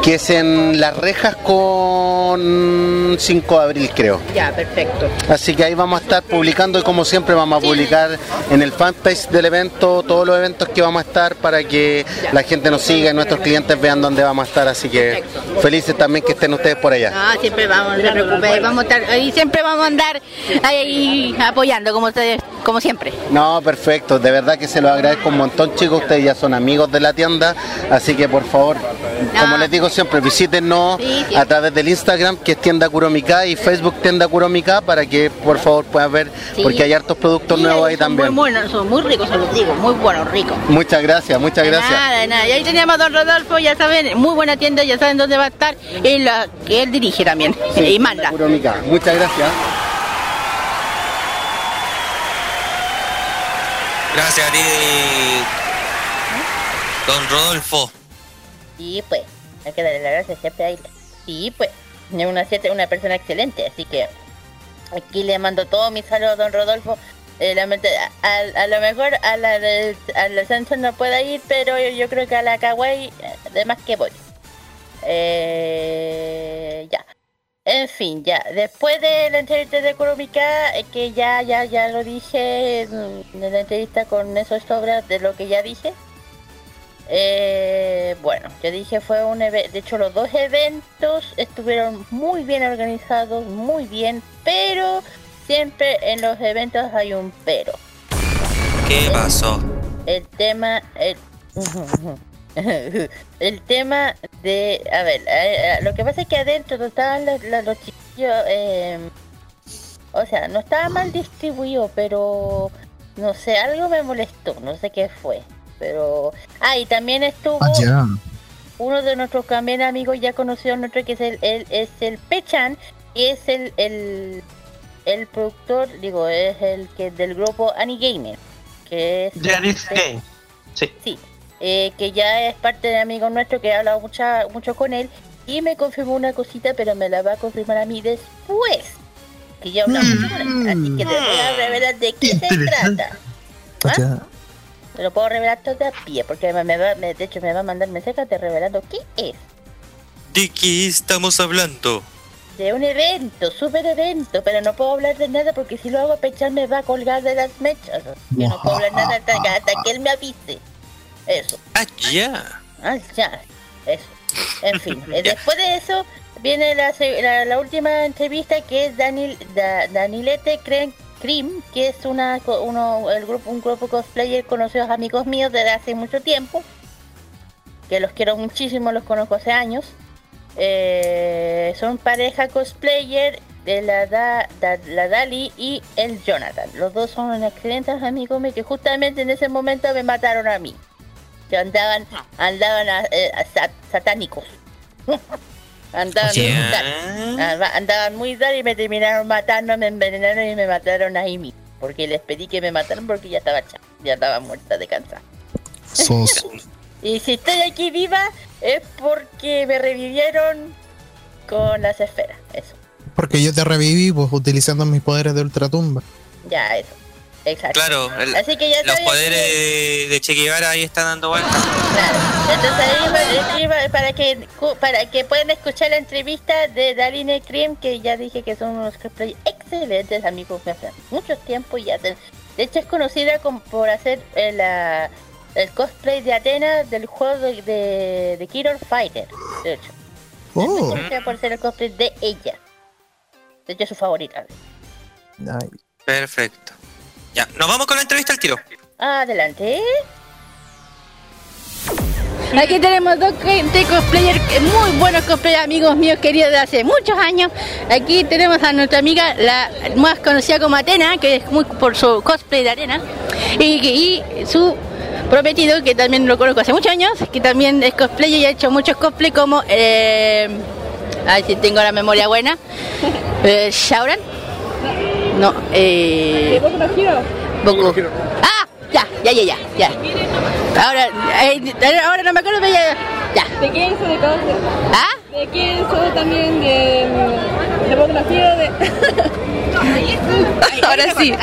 que es en Las Rejas con 5 de abril, creo. Ya, perfecto. Así que ahí vamos a estar publicando y como siempre vamos a publicar en el fanpage del evento todos los eventos que vamos a estar para que la gente nos siga y nuestros clientes vean dónde vamos a estar. Así que felices también que estén ustedes por allá. No, siempre vamos, no se vamos a estar, ahí siempre vamos a andar ahí apoyando, como ustedes, como siempre. No, perfecto, de verdad que se los agradezco un montón chicos, ustedes ya son amigos de la tienda, así que por favor, como les digo siempre, visítenos Sí, sí. a través del Instagram que es tienda Kuromika y Facebook tienda Kuromika para que por favor puedan ver, Sí. porque hay hartos productos nuevos ahí Son muy también. buenos, son muy ricos, se los digo, muy buenos, ricos. Muchas gracias, muchas De gracias. Nada, de nada. Y ahí teníamos a don Rodolfo, ya saben, muy buena tienda, ya saben dónde va a estar, y la que él dirige también, y manda. Kuromika. Muchas gracias. Gracias, Ari. Don Rodolfo. Sí, pues, hay que darle las gracias siempre a. Sí, pues, es una, siete- una persona excelente, así que aquí le mando todo mi saludo a don Rodolfo. Eh, a, lo mejor a la, de- a la no pueda ir, pero yo, creo que a la Kawaii, eh, además que voy. Eh, ya. En fin, ya. Después de la entrevista de Kurumika, eh, que ya, ya, ya lo dije en en la entrevista con esos sobras de lo que ya dije. Eh, bueno, yo dije fue un evento, de hecho los dos eventos estuvieron muy bien organizados, muy bien, pero siempre en los eventos hay un pero. ¿Qué pasó? El tema, el, el tema de, a ver, eh, eh, lo que pasa es que adentro no estaban los, los- los chiquillos, eh, o sea, no estaba mal distribuido, pero no sé, algo me molestó, no sé qué fue, pero, ah, y también estuvo uno de nuestros también amigos ya conocidos nuestro que es el, el- es el Pechan y es el, el el productor digo es el que del grupo Anigamer que es Yaris Game. Sí. sí eh, que ya es parte de amigos nuestro que he hablado mucha, mucho con él y me confirmó una cosita pero me la va a confirmar a mí después que ya hablamos él. así que te voy a revelar de qué se trata ¿Ah? Te lo puedo revelar todavía porque me, me va, me- de hecho me va a mandar mensajes de revelando qué es ¿De qué estamos hablando? de un evento, super evento, pero no puedo hablar de nada porque si lo hago pechar me va a colgar de las mechas. Yo no puedo hablar nada hasta, que- hasta que él me avise. Eso. Ah, ya. Ah, ya. Eso. En fin, eh, después de eso viene la, la, la última entrevista que es Daniel, Da- Danilete Cren- Cream, que es una uno, el grupo, un grupo cosplayer conocidos amigos míos desde hace mucho tiempo. Que los quiero muchísimo, los conozco hace años. Eh, son pareja cosplayer de la, da, da- la Dali y el Jonathan. Los dos son excelentes amigos míos que justamente en ese momento me mataron a mí. Que andaban, andaban a- eh, a sat- satánicos. andaban, muy dark. Ah, andaban muy dark y me terminaron matando, me envenenaron y me mataron ahí mismo. Porque les pedí que me mataran porque ya estaba cha- ya estaba muerta de cansar. Sos. Y si estoy aquí viva es porque me revivieron con las esferas. Eso, Porque yo te reviví pues, utilizando mis poderes de ultratumba. ya, eso. Exacto. Claro, el- Así que ya los poderes que- de, Che Guevara ahí están dando vueltas. Entonces ahí va- para que para que puedan escuchar la entrevista de Daline Cream, que ya dije que son unos cosplay excelentes amigos me hace mucho tiempo y hacen. De hecho es conocida como por hacer el, ah, el cosplay de Atena del juego de, de, de Killer Fighter. De hecho. Oh. conocida por hacer el cosplay de ella. De hecho es su favorita. Ay. Perfecto. Ya, nos vamos con la entrevista al tiro. Adelante. Aquí tenemos dos gente cosplayers, eh, muy buenos cosplayers, amigos míos queridos de hace muchos años. Aquí tenemos a nuestra amiga, la más conocida como Atena, que es muy por su cosplay de arena, y, y su prometido, que también lo conozco hace muchos años, que también es cosplayer y ha hecho muchos cosplay como, eh, a ver si tengo la memoria buena, eh, Shauran. No, eh... Boku. Ah, ya, ya, ya, ya, ya. Ahora, eh, ahora no me acuerdo, pero ya. ya. ¿De quién de cosas? ¿Ah? ¿De quién soy también? De. De Boku no Hero, de. Ahora sí.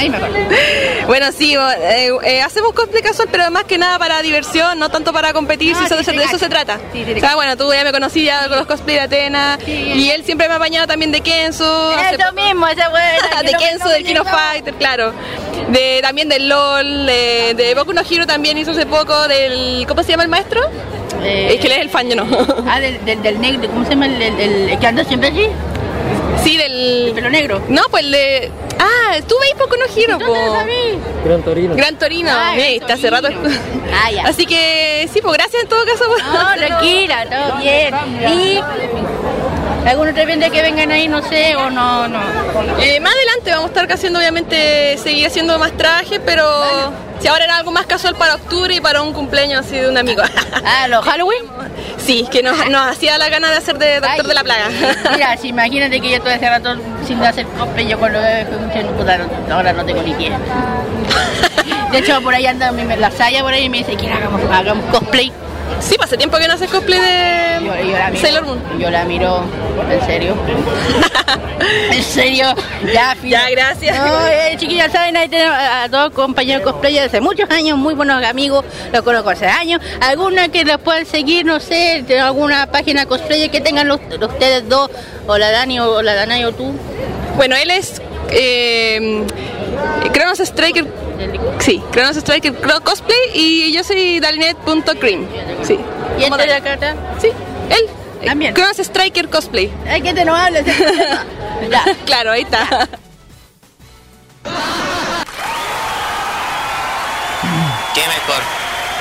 Bueno, sí, eh, eh, hacemos cosplay casual, pero más que nada para diversión, no tanto para competir, si eso, de eso se trata. o sea, bueno, tú ya me conocí ya con los cosplay de Atena, y él siempre me ha apañado también de Kenzo. Eso mismo, esa buena. de Kenzo, del Kino Fighter, claro. De, también del LOL, de, de Boku no Hero también hizo hace poco, del... ¿Cómo se llama el maestro? Es que él es el fan, yo no. Ah, del, del, del negro, ¿cómo se llama el, el, el- el que anda siempre allí? Sí, del... El pelo negro. No, pues el de... Ah, tú veis Boku no Hero, po. Gran Torino. Gran Torino, Ah, Ve, está hace rato. Ah, ya. Así que sí, pues gracias en todo caso. por No, tranquila, todo bien. Y algún otro evento que vengan ahí, no sé, o no, no. Eh, más adelante vamos a estar haciendo, obviamente, seguir haciendo más trajes, pero si ahora era algo más casual para octubre y para un cumpleaños así de un amigo. Ah, ¿los Halloween? Sí, que nos, nos hacía la gana de hacer de Doctor de la Plaga. Mira, si imagínate que yo estoy hace rato sin hacer cosplay, yo veo fue mucho, puta, no- ahora no tengo ni pie. De hecho, por ahí anda la Saya por ahí y me dice que hagamos, hagamos cosplay. Sí, pues hace tiempo que no haces cosplay de Yo, yo la miro, Sailor Moon. Yo la miro, en serio. en serio, ya, fino. Ya, gracias. No, eh, chiquillos, saben, ahí tenemos a, dos compañeros cosplayers hace muchos años, muy buenos amigos, los conozco hace años. Algunos que los puedan seguir, no sé, de alguna página cosplayer que tengan los, ustedes dos, o la Dani o la Danay o tú. Bueno, él es eh, Kronos Striker. Sí, Kronos Striker Cro- Cosplay y yo soy Dalinet.cream. Sí. ¿Y este de acá está? Sí, él. También. Kronos Striker Cosplay. Ay, que te no hables. ya. Claro, ahí está. Qué mejor.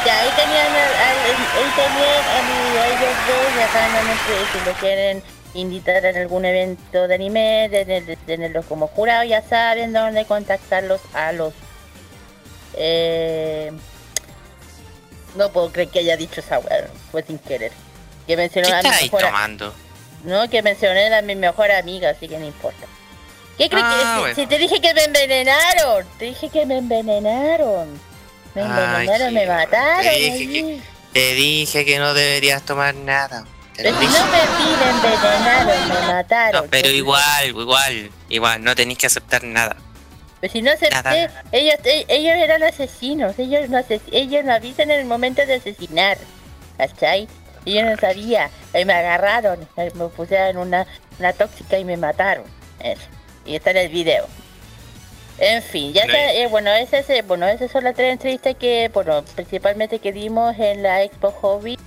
Ya, ahí tenían, ahí tenían a, mi- a ellos dos, ya saben, no sé, si lo quieren invitar en algún evento de anime, de, tenerlos como jurado, ya saben dónde contactarlos a los... Eh, no puedo creer que haya dicho esa weá, fue sin querer. Que mencionó ¿Qué a mi mejor tomando? No, que mencioné a mi mejor amiga, así que no importa. ¿Qué crees Ah, que si- bueno. si te dije que me envenenaron? Te dije que me envenenaron. Me Ay, envenenaron, me mataron. Te dije, ahí. que, te dije que no deberías tomar nada. Pero lo si dije. no me piden envenenaron, me mataron. No, pero igual, igual, igual, no tenéis que aceptar nada. Pero si no acepté, Nada. ellos, e- ellos eran asesinos, ellos no, ases- ellos no avisan en el momento de asesinar, ¿cachai? Y yo no sabía, y me agarraron, me pusieron una, una tóxica y me mataron. Eso. Y está en el video. En fin, ya está, eh, bueno, esas, eh, bueno, esas son las tres entrevistas que, bueno, principalmente que dimos en la Expo Hobby,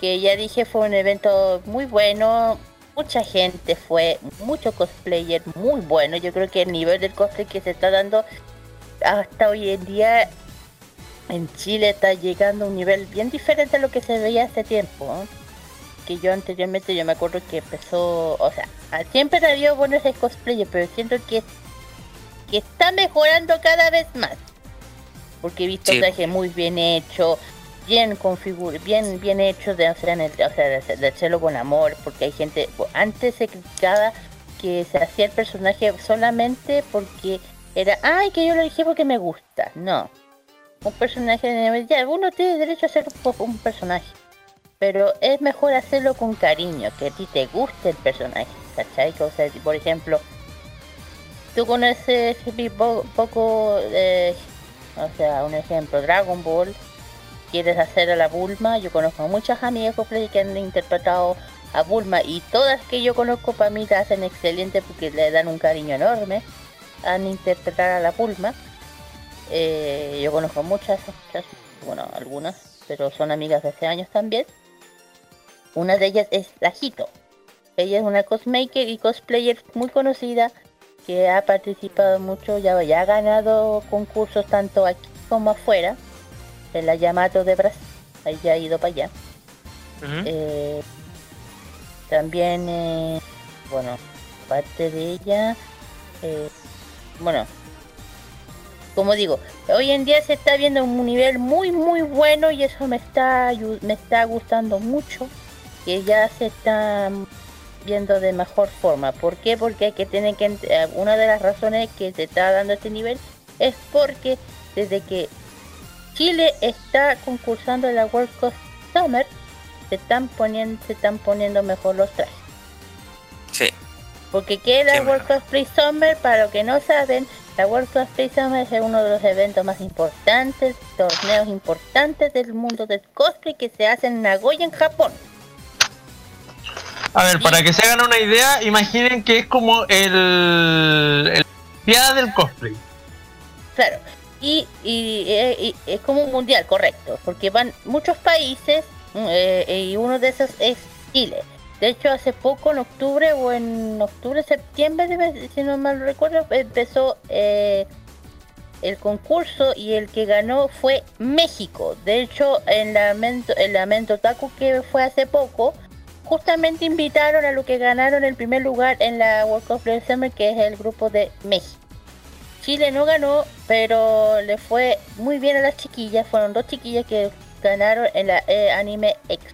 que ya dije fue un evento muy bueno, mucha gente fue, mucho cosplayer muy bueno, yo creo que el nivel del cosplay que se está dando hasta hoy en día en Chile está llegando a un nivel bien diferente a lo que se veía hace tiempo. ¿eh? que yo anteriormente yo me acuerdo que empezó, o sea, ah, siempre había buenos de cosplay, pero siento que, que está mejorando cada vez más. Porque he visto Sí. trajes muy bien hechos, bien configurados, bien bien hechos de hacer en el, o sea, de, de hacerlo con amor, porque hay gente, antes se criticaba que se hacía el personaje solamente porque era, ay, que yo lo dije porque me gusta. No. Un personaje de ya, uno tiene derecho a ser un, un personaje. Pero es mejor hacerlo con cariño, que a ti te guste el personaje, ¿cachai? O sea, por ejemplo, tú conoces un po- poco, eh, o sea, un ejemplo, Dragon Ball, quieres hacer a la Bulma, yo conozco a muchas amigas cosplay que han interpretado a Bulma y todas que yo conozco para mí la hacen excelente porque le dan un cariño enorme han interpretar a la Bulma. Eh, yo conozco muchas, muchas, bueno, algunas, pero son amigas de hace años también. Una de ellas es la Hito. Ella es una cosmaker y cosplayer muy conocida que ha participado mucho, ya, ya ha ganado concursos tanto aquí como afuera, en la Yamato de Brasil, ahí ya ha ido para allá. Eh, también, eh, bueno, parte de ella, eh, bueno, como digo, hoy en día se está viendo un nivel muy muy bueno y eso me está me está gustando mucho que ya se está viendo de mejor forma. ¿Por qué? Porque hay que tener que eh, una de las razones que se está dando este nivel es porque desde que Chile está concursando en la World Cup Summer se están poniendo se están poniendo mejor los trajes. Sí. Porque que es la World Cosplay Summer, para los que no saben, la World Cosplay Summer es uno de los eventos más importantes, torneos importantes del mundo del cosplay que se hace en Nagoya, en Japón. A ver, para que se hagan una idea, imaginen que es como el. el Olimpiada del cosplay. Claro. Eh, y es como un mundial, correcto, porque van muchos países mm, eh, y uno de esos es Chile. De hecho, hace poco, en octubre o en octubre, septiembre, si no mal recuerdo, empezó eh, el concurso y el que ganó fue México. De hecho, en la Mento, en la que fue hace poco, justamente invitaron a lo que ganaron el primer lugar en la World Cup Summer, que es el grupo de México. Chile no ganó, pero le fue muy bien a las chiquillas. Fueron dos chiquillas que ganaron en la eh, Anime X.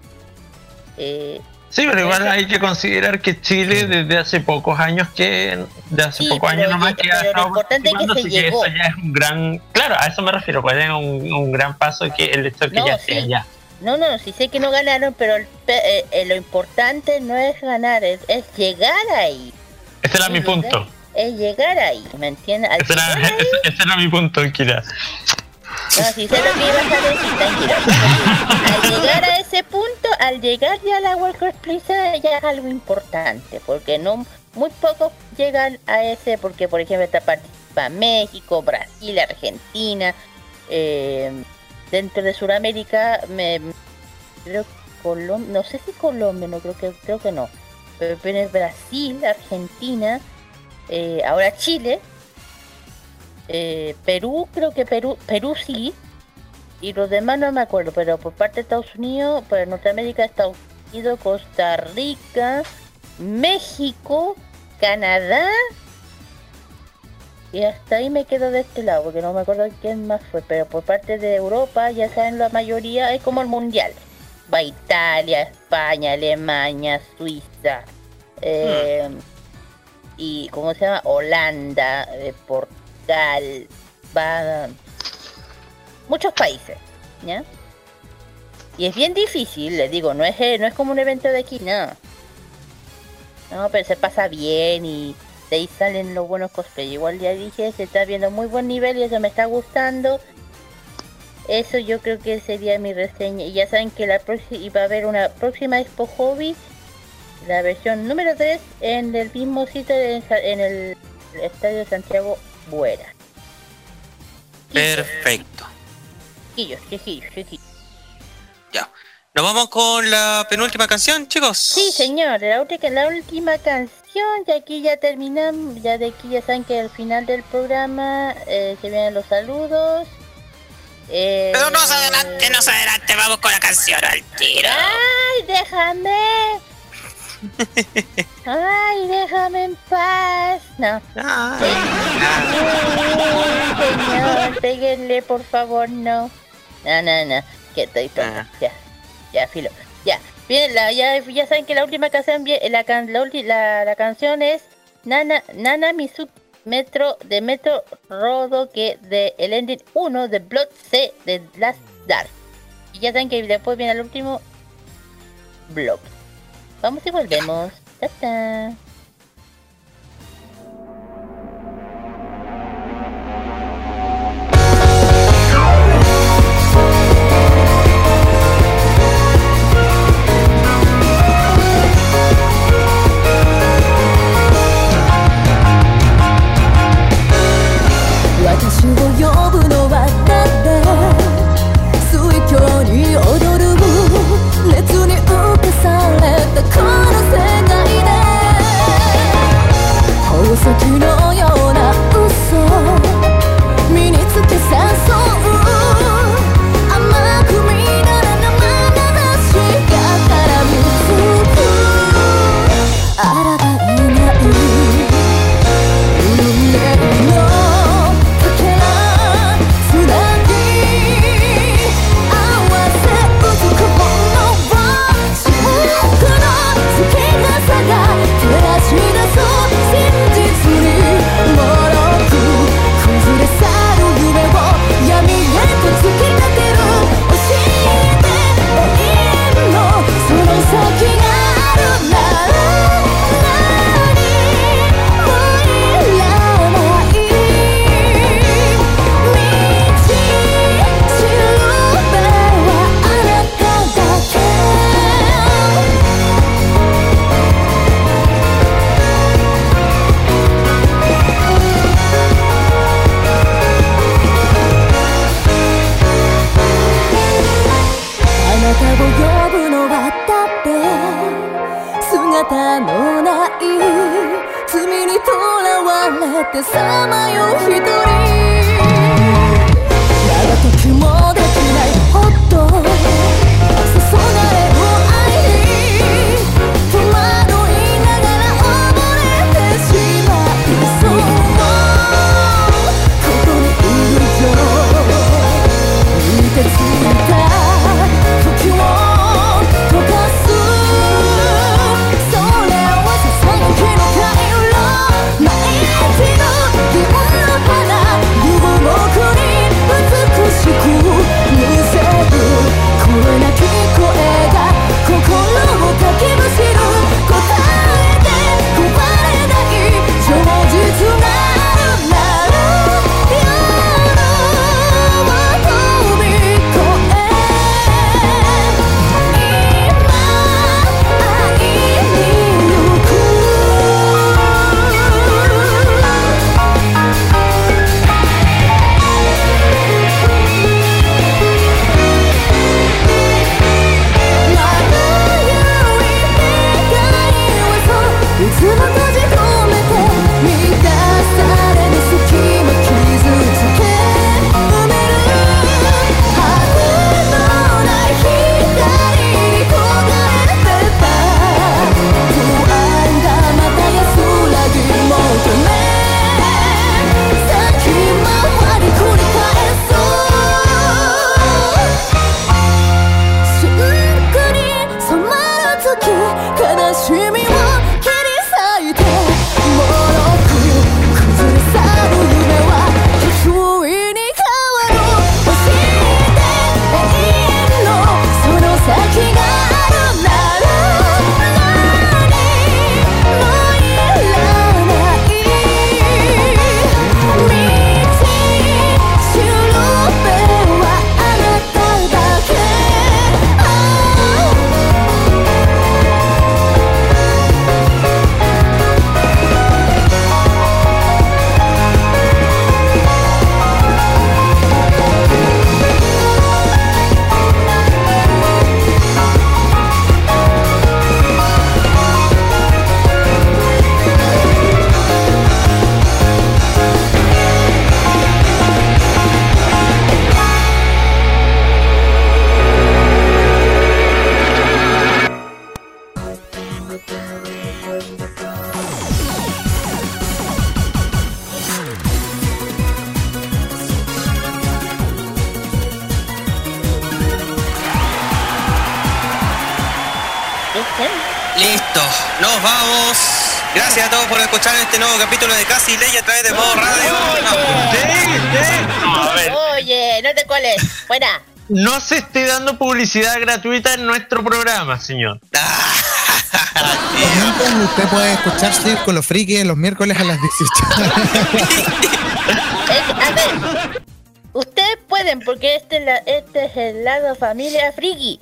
Eh, Sí, pero igual hay que considerar que Chile desde hace pocos años que. De hace Sí, pocos años nomás que ha lo importante es que se llegó. eso ya es un gran. Claro, a eso me refiero, pues es un, un gran paso que el hecho que No, ya sí. allá. no, no, sí sé que no ganaron, pero el eh, eh, lo importante no es ganar, es, es llegar ahí. Ese era mi punto. Es llegar ahí, ¿me entiendes? Ese era, ese- ese era mi punto, Kira. No, si sé lo que ibas a decir, tranquilo. Al llegar a ese punto, al llegar ya a la World Cup Blizzard ya es algo importante, porque no muy pocos llegan a ese, porque por ejemplo está participa México, Brasil, Argentina, eh, dentro de Sudamérica, me creo Colombia, no sé si Colombia, no creo que creo que no, pero viene Brasil, Argentina, eh, ahora Chile, eh, Perú, creo que Perú, Perú sí, y los demás no me acuerdo, pero por parte de Estados Unidos, por Norteamérica, Estados Unidos, Costa Rica, México, Canadá, y hasta ahí me quedo de este lado, porque no me acuerdo quién más fue, pero por parte de Europa, ya saben, la mayoría es como el mundial. Va Italia, España, Alemania, Suiza, eh, y ¿cómo se llama? Holanda, eh, Portugal, va muchos países, ¿ya? Y es bien difícil, les digo, no es, eh, no es como un evento de aquí, no. No, pero se pasa bien y de ahí salen los buenos cosplay. Igual ya dije, se está viendo muy buen nivel y eso me está gustando. Eso yo creo que sería mi reseña. Y ya saben que la próxima va a haber una próxima Expo Hobby, la versión número 3 en el mismo sitio de, en el Estadio Santiago Buera. Perfecto. Chiquillos, chiquillos, chiquillos. Ya. ¿Nos vamos con la penúltima canción, chicos? Sí, señor. La, última, la última canción. Y aquí ya terminamos. Ya de aquí ya saben que al final del programa eh, se vienen los saludos. Eh... Pero nos adelante, nos adelante. Vamos con la canción al tiro. ¡Ay, déjame! Ay, déjame en paz. No. Ay, señor, péguenle, por favor, no. No, no, no. Que estoy tonta. Ah. Ya. Ya, filo. Ya. Bien, la, ya, ya saben que la última canción, la, can, la, la, la, canción es Nana, Nana Mizu Metro de Metro Rodo que de el ending 1 de Blood C de Last Dark. Y ya saben que después viene el último bloque. Vamos y volvemos. ¡Tata! for two さまよ一人。No se esté dando publicidad gratuita en nuestro programa, señor. Usted puede escuchar Círculo Friki los miércoles a las 18. Eh, a ver. Ustedes pueden porque este, es la- este es el lado familia friki.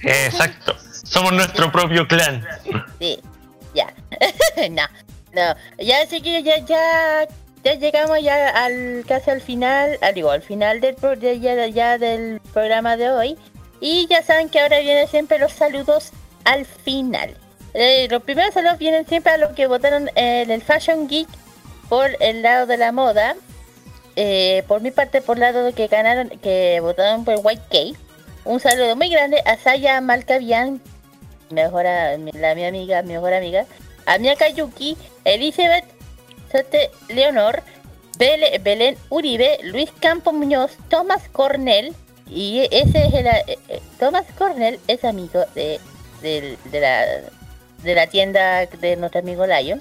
Exacto. Somos nuestro propio clan. Sí, ya. no, no. Ya ya, ya, ya llegamos ya al casi al final, al digo, al final del ya, del programa de hoy. Y ya saben que ahora vienen siempre los saludos al final. Eh, los primeros saludos vienen siempre a los que votaron en el Fashion Geek por el lado de la moda. Eh, por mi parte, por el lado de que ganaron, que votaron por White Cave. Un saludo muy grande a Saya Malkavian, mejor a- la mi amiga, mi mejor amiga, a Mia Kayuki, Elizabeth Sote Leonor, Belén Uribe, Luis Campo Muñoz, Tomás Cornell, y ese es el, eh, eh, Tomás Cornell es amigo de, de la de la tienda de nuestro amigo Lion,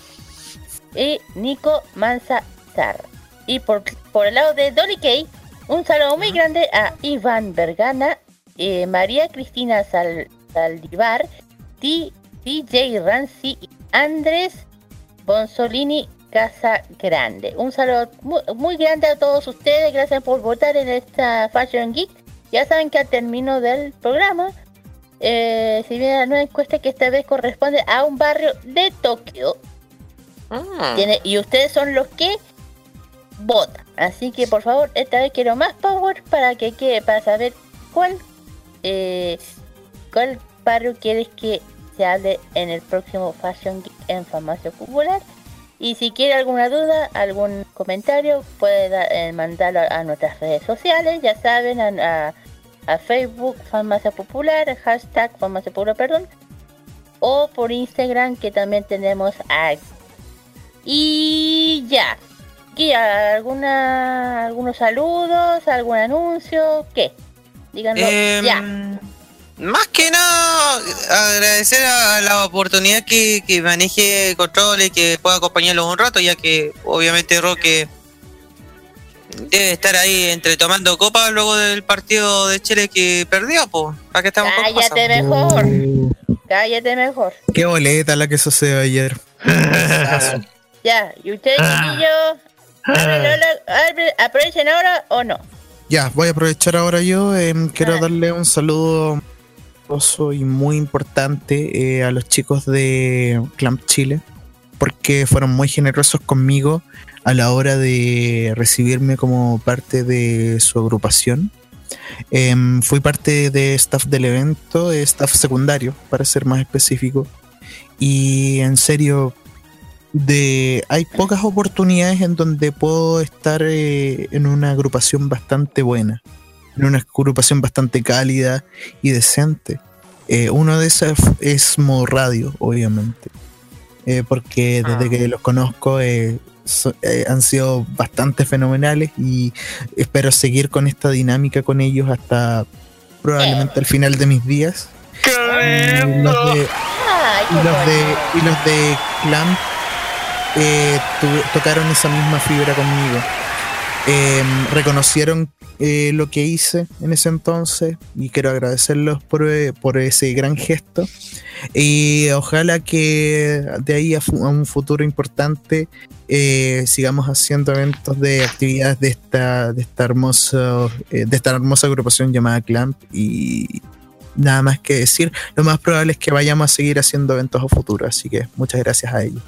y Nico Manza Zar. Y por, por el lado de Dolly Kay, un saludo muy grande a Iván Vergana, eh, María Cristina Sal, Saldivar, T- DJ Rancy y Andrés Bonsolini Casa Grande. Un saludo muy, muy grande a todos ustedes, gracias por votar en esta Fashion Geek. Ya saben que al término del programa, eh, si viene la nueva encuesta que esta vez corresponde a un barrio de Tokio. Tiene- y ustedes son los que votan. Así que por favor, esta vez quiero más power para que quede, para saber cuál eh, cuál barrio quieres que se hable en el próximo Fashion Geek en Farmacia Popular. Y si quiere alguna duda, algún comentario, puede eh, mandarlo a nuestras redes sociales, ya saben, a, a- Facebook Farmacia Popular, hashtag Farmacia Popular, perdón, o por Instagram que también tenemos a... Y ya, ¿Qué, alguna, algunos saludos, algún anuncio, ¿qué? Díganlo Em, ya. Más que nada, agradecer a la oportunidad que, que maneje control y que pueda acompañarlos un rato, ya que obviamente Roque debe estar ahí entre tomando copas luego del partido de Chile que perdió, pues. ¿Para qué estamos? Cállate mejor. Cállate mejor. Qué boleta la que sucedió ayer. Ya, ¿y ahora- abren- ¿Aprovechen ahora o no? Ya, voy a aprovechar ahora yo. em, quiero darle un saludo y muy importante eh, a los chicos de Clamp Chile, porque fueron muy generosos conmigo a la hora de recibirme como parte de su agrupación. Em, fui parte de staff del evento, staff secundario, para ser más específico. Y en serio, de hay pocas oportunidades en donde puedo estar eh, en una agrupación bastante buena, en una agrupación bastante cálida y decente. Eh, uno de esas es Modo Radio, obviamente, Eh, porque desde que los conozco eh, so- eh, han sido bastante fenomenales y espero seguir con esta dinámica con ellos hasta probablemente el final de mis días. Y los de, y los de, y los de Clamp eh, tu- tocaron esa misma fibra conmigo. Eh, reconocieron eh, lo que hice en ese entonces y quiero agradecerlos por, eh, ese gran gesto. Y ojalá que de ahí a un futuro importante eh, sigamos haciendo eventos de actividades de esta, de esta hermosa, eh, de esta hermosa agrupación llamada Clamp y nada más que decir. Lo más probable es que vayamos a seguir haciendo eventos a futuro, así que muchas gracias a ellos.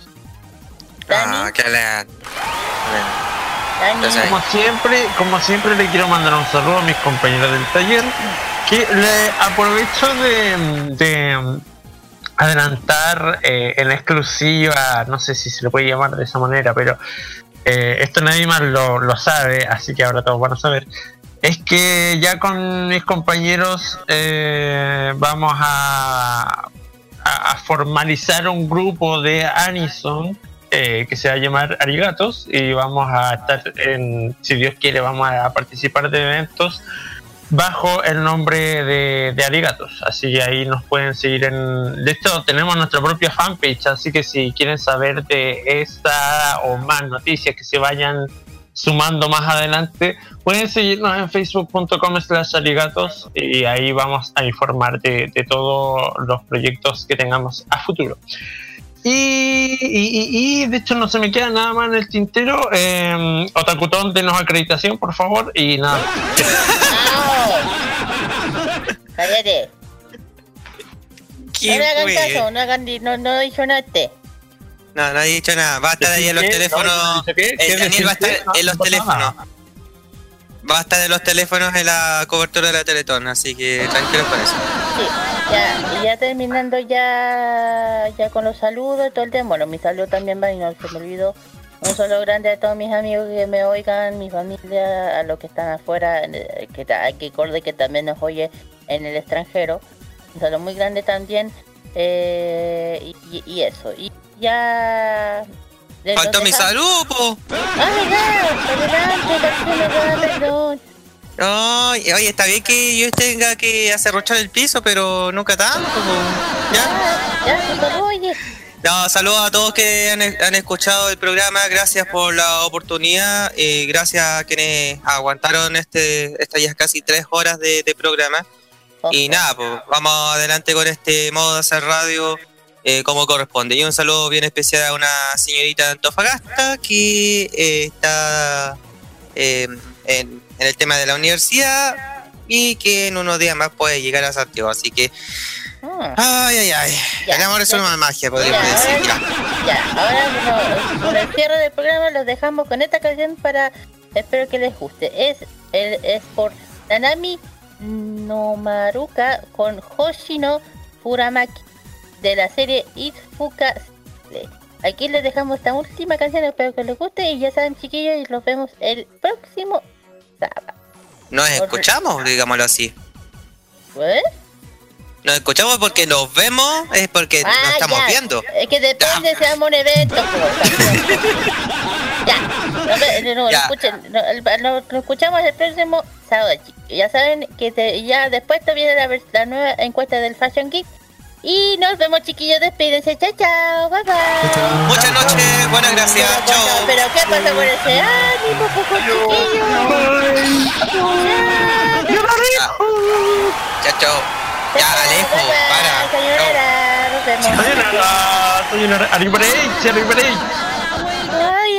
Ah, qué Como siempre, como siempre le quiero mandar un saludo a mis compañeros del taller que le aprovecho de, de adelantar eh, en exclusiva, no sé si se le puede llamar de esa manera, pero eh, esto nadie más lo, lo sabe, así que ahora todos van a saber. Es que ya con mis compañeros eh, vamos a, a, a formalizar un grupo de Anison eh, que se va a llamar Arigatos y vamos a estar en, si Dios quiere, vamos a participar de eventos bajo el nombre de, de Arigatos. Así que ahí nos pueden seguir en... De hecho, tenemos nuestra propia fanpage, así que si quieren saber de esta o más noticias que se vayan sumando más adelante, pueden seguirnos en facebook.com slash arigatos y ahí vamos a informar de, de todos los proyectos que tengamos a futuro. Y, y- y- y, de hecho no se me queda nada más en el tintero. Eh, Otakutón, denos acreditación, por favor. Y nada. Cállate. ¿Quién No le hagan caso, no hagan no, no hizo nada. No, no ha dicho nada. Va a estar ahí en los teléfonos. El ¿Qué Daniel va a estar en los teléfonos. Va a estar en los teléfonos en la cobertura de la Teletón, así que tranquilos con eso. Sí, ya, terminando ya, ya con los saludos y todo el tema. Bueno, mi saludo también va y no se me olvidó. Un saludo grande a todos mis amigos que me oigan, mi familia, a los que están afuera, que ta- hay que también nos oye en el extranjero. Un saludo muy grande también. eh, y eso. Y ya. Nos mi salud, po. Ah, adelante, ya. Ay, oye, está bien que yo tenga que acerrochar el piso, pero nunca tanto. po. ¿Ya? Ya, saludó, oye. No, saludos a todos que han, han escuchado el programa, gracias por la oportunidad, eh, gracias a quienes aguantaron este estas ya casi tres horas de, de programa. Y nada, pues vamos adelante con este modo de hacer radio eh, como corresponde. Y un saludo bien especial a una señorita de Antofagasta que eh, está eh, en, en el tema de la universidad y que en unos días más puede llegar a Santiago. Así que, ay, ay, ay, el amor es una magia, podríamos Ya, decir. ahora- Ya, ahora con el cierre del programa los dejamos con esta canción para. Espero que les guste. Es, el, es por Nanami Nomaruka con Hoshino Furamaki de la serie Itfuka. Slay. Aquí les dejamos esta última canción, espero que les guste y ya saben chiquillos y los vemos el próximo sábado. Nos escuchamos, digámoslo así. ¿Eh? Nos escuchamos porque nos vemos, es porque nos Ah, estamos ya. viendo. Es que depende si hagamos un evento. pues. ya, no, no, no, Ya. escuchen, nos escuchamos el próximo sábado. Ya saben que te- ya después te viene la, la nueva encuesta del Fashion Geek. Y nos vemos, chiquillos. Despídense. Chao, chao. Bye, bye. Muchas noches, buenas gracias. Chao. Pero, ¿qué pasa con ese ánimo, poco Chao, chao. Ya, Alejo, para. Sayonara. Nos vemos. Sayonara, sayonara. Ay.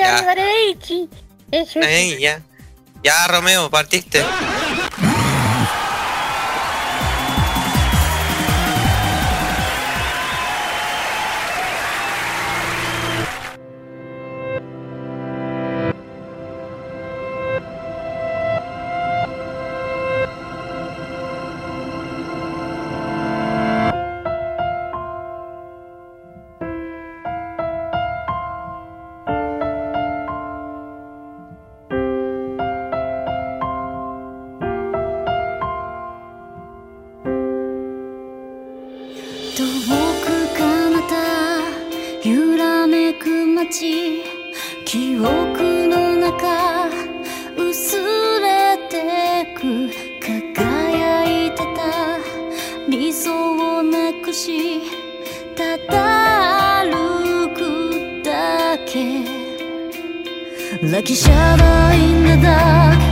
Eso. Ey, ya. Ya, Romeo, partiste. Like a shadow in the dark 形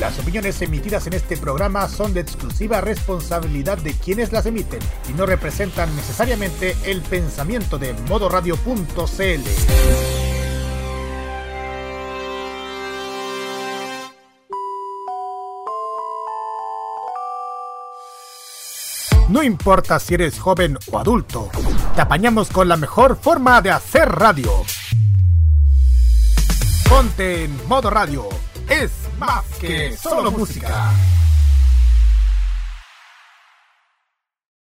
Las opiniones emitidas en este programa son de exclusiva responsabilidad de quienes las emiten y no representan necesariamente el pensamiento de modoradio.cl. No importa si eres joven o adulto, te apañamos con la mejor forma de hacer radio. Ponte en modo radio. Es más solo música.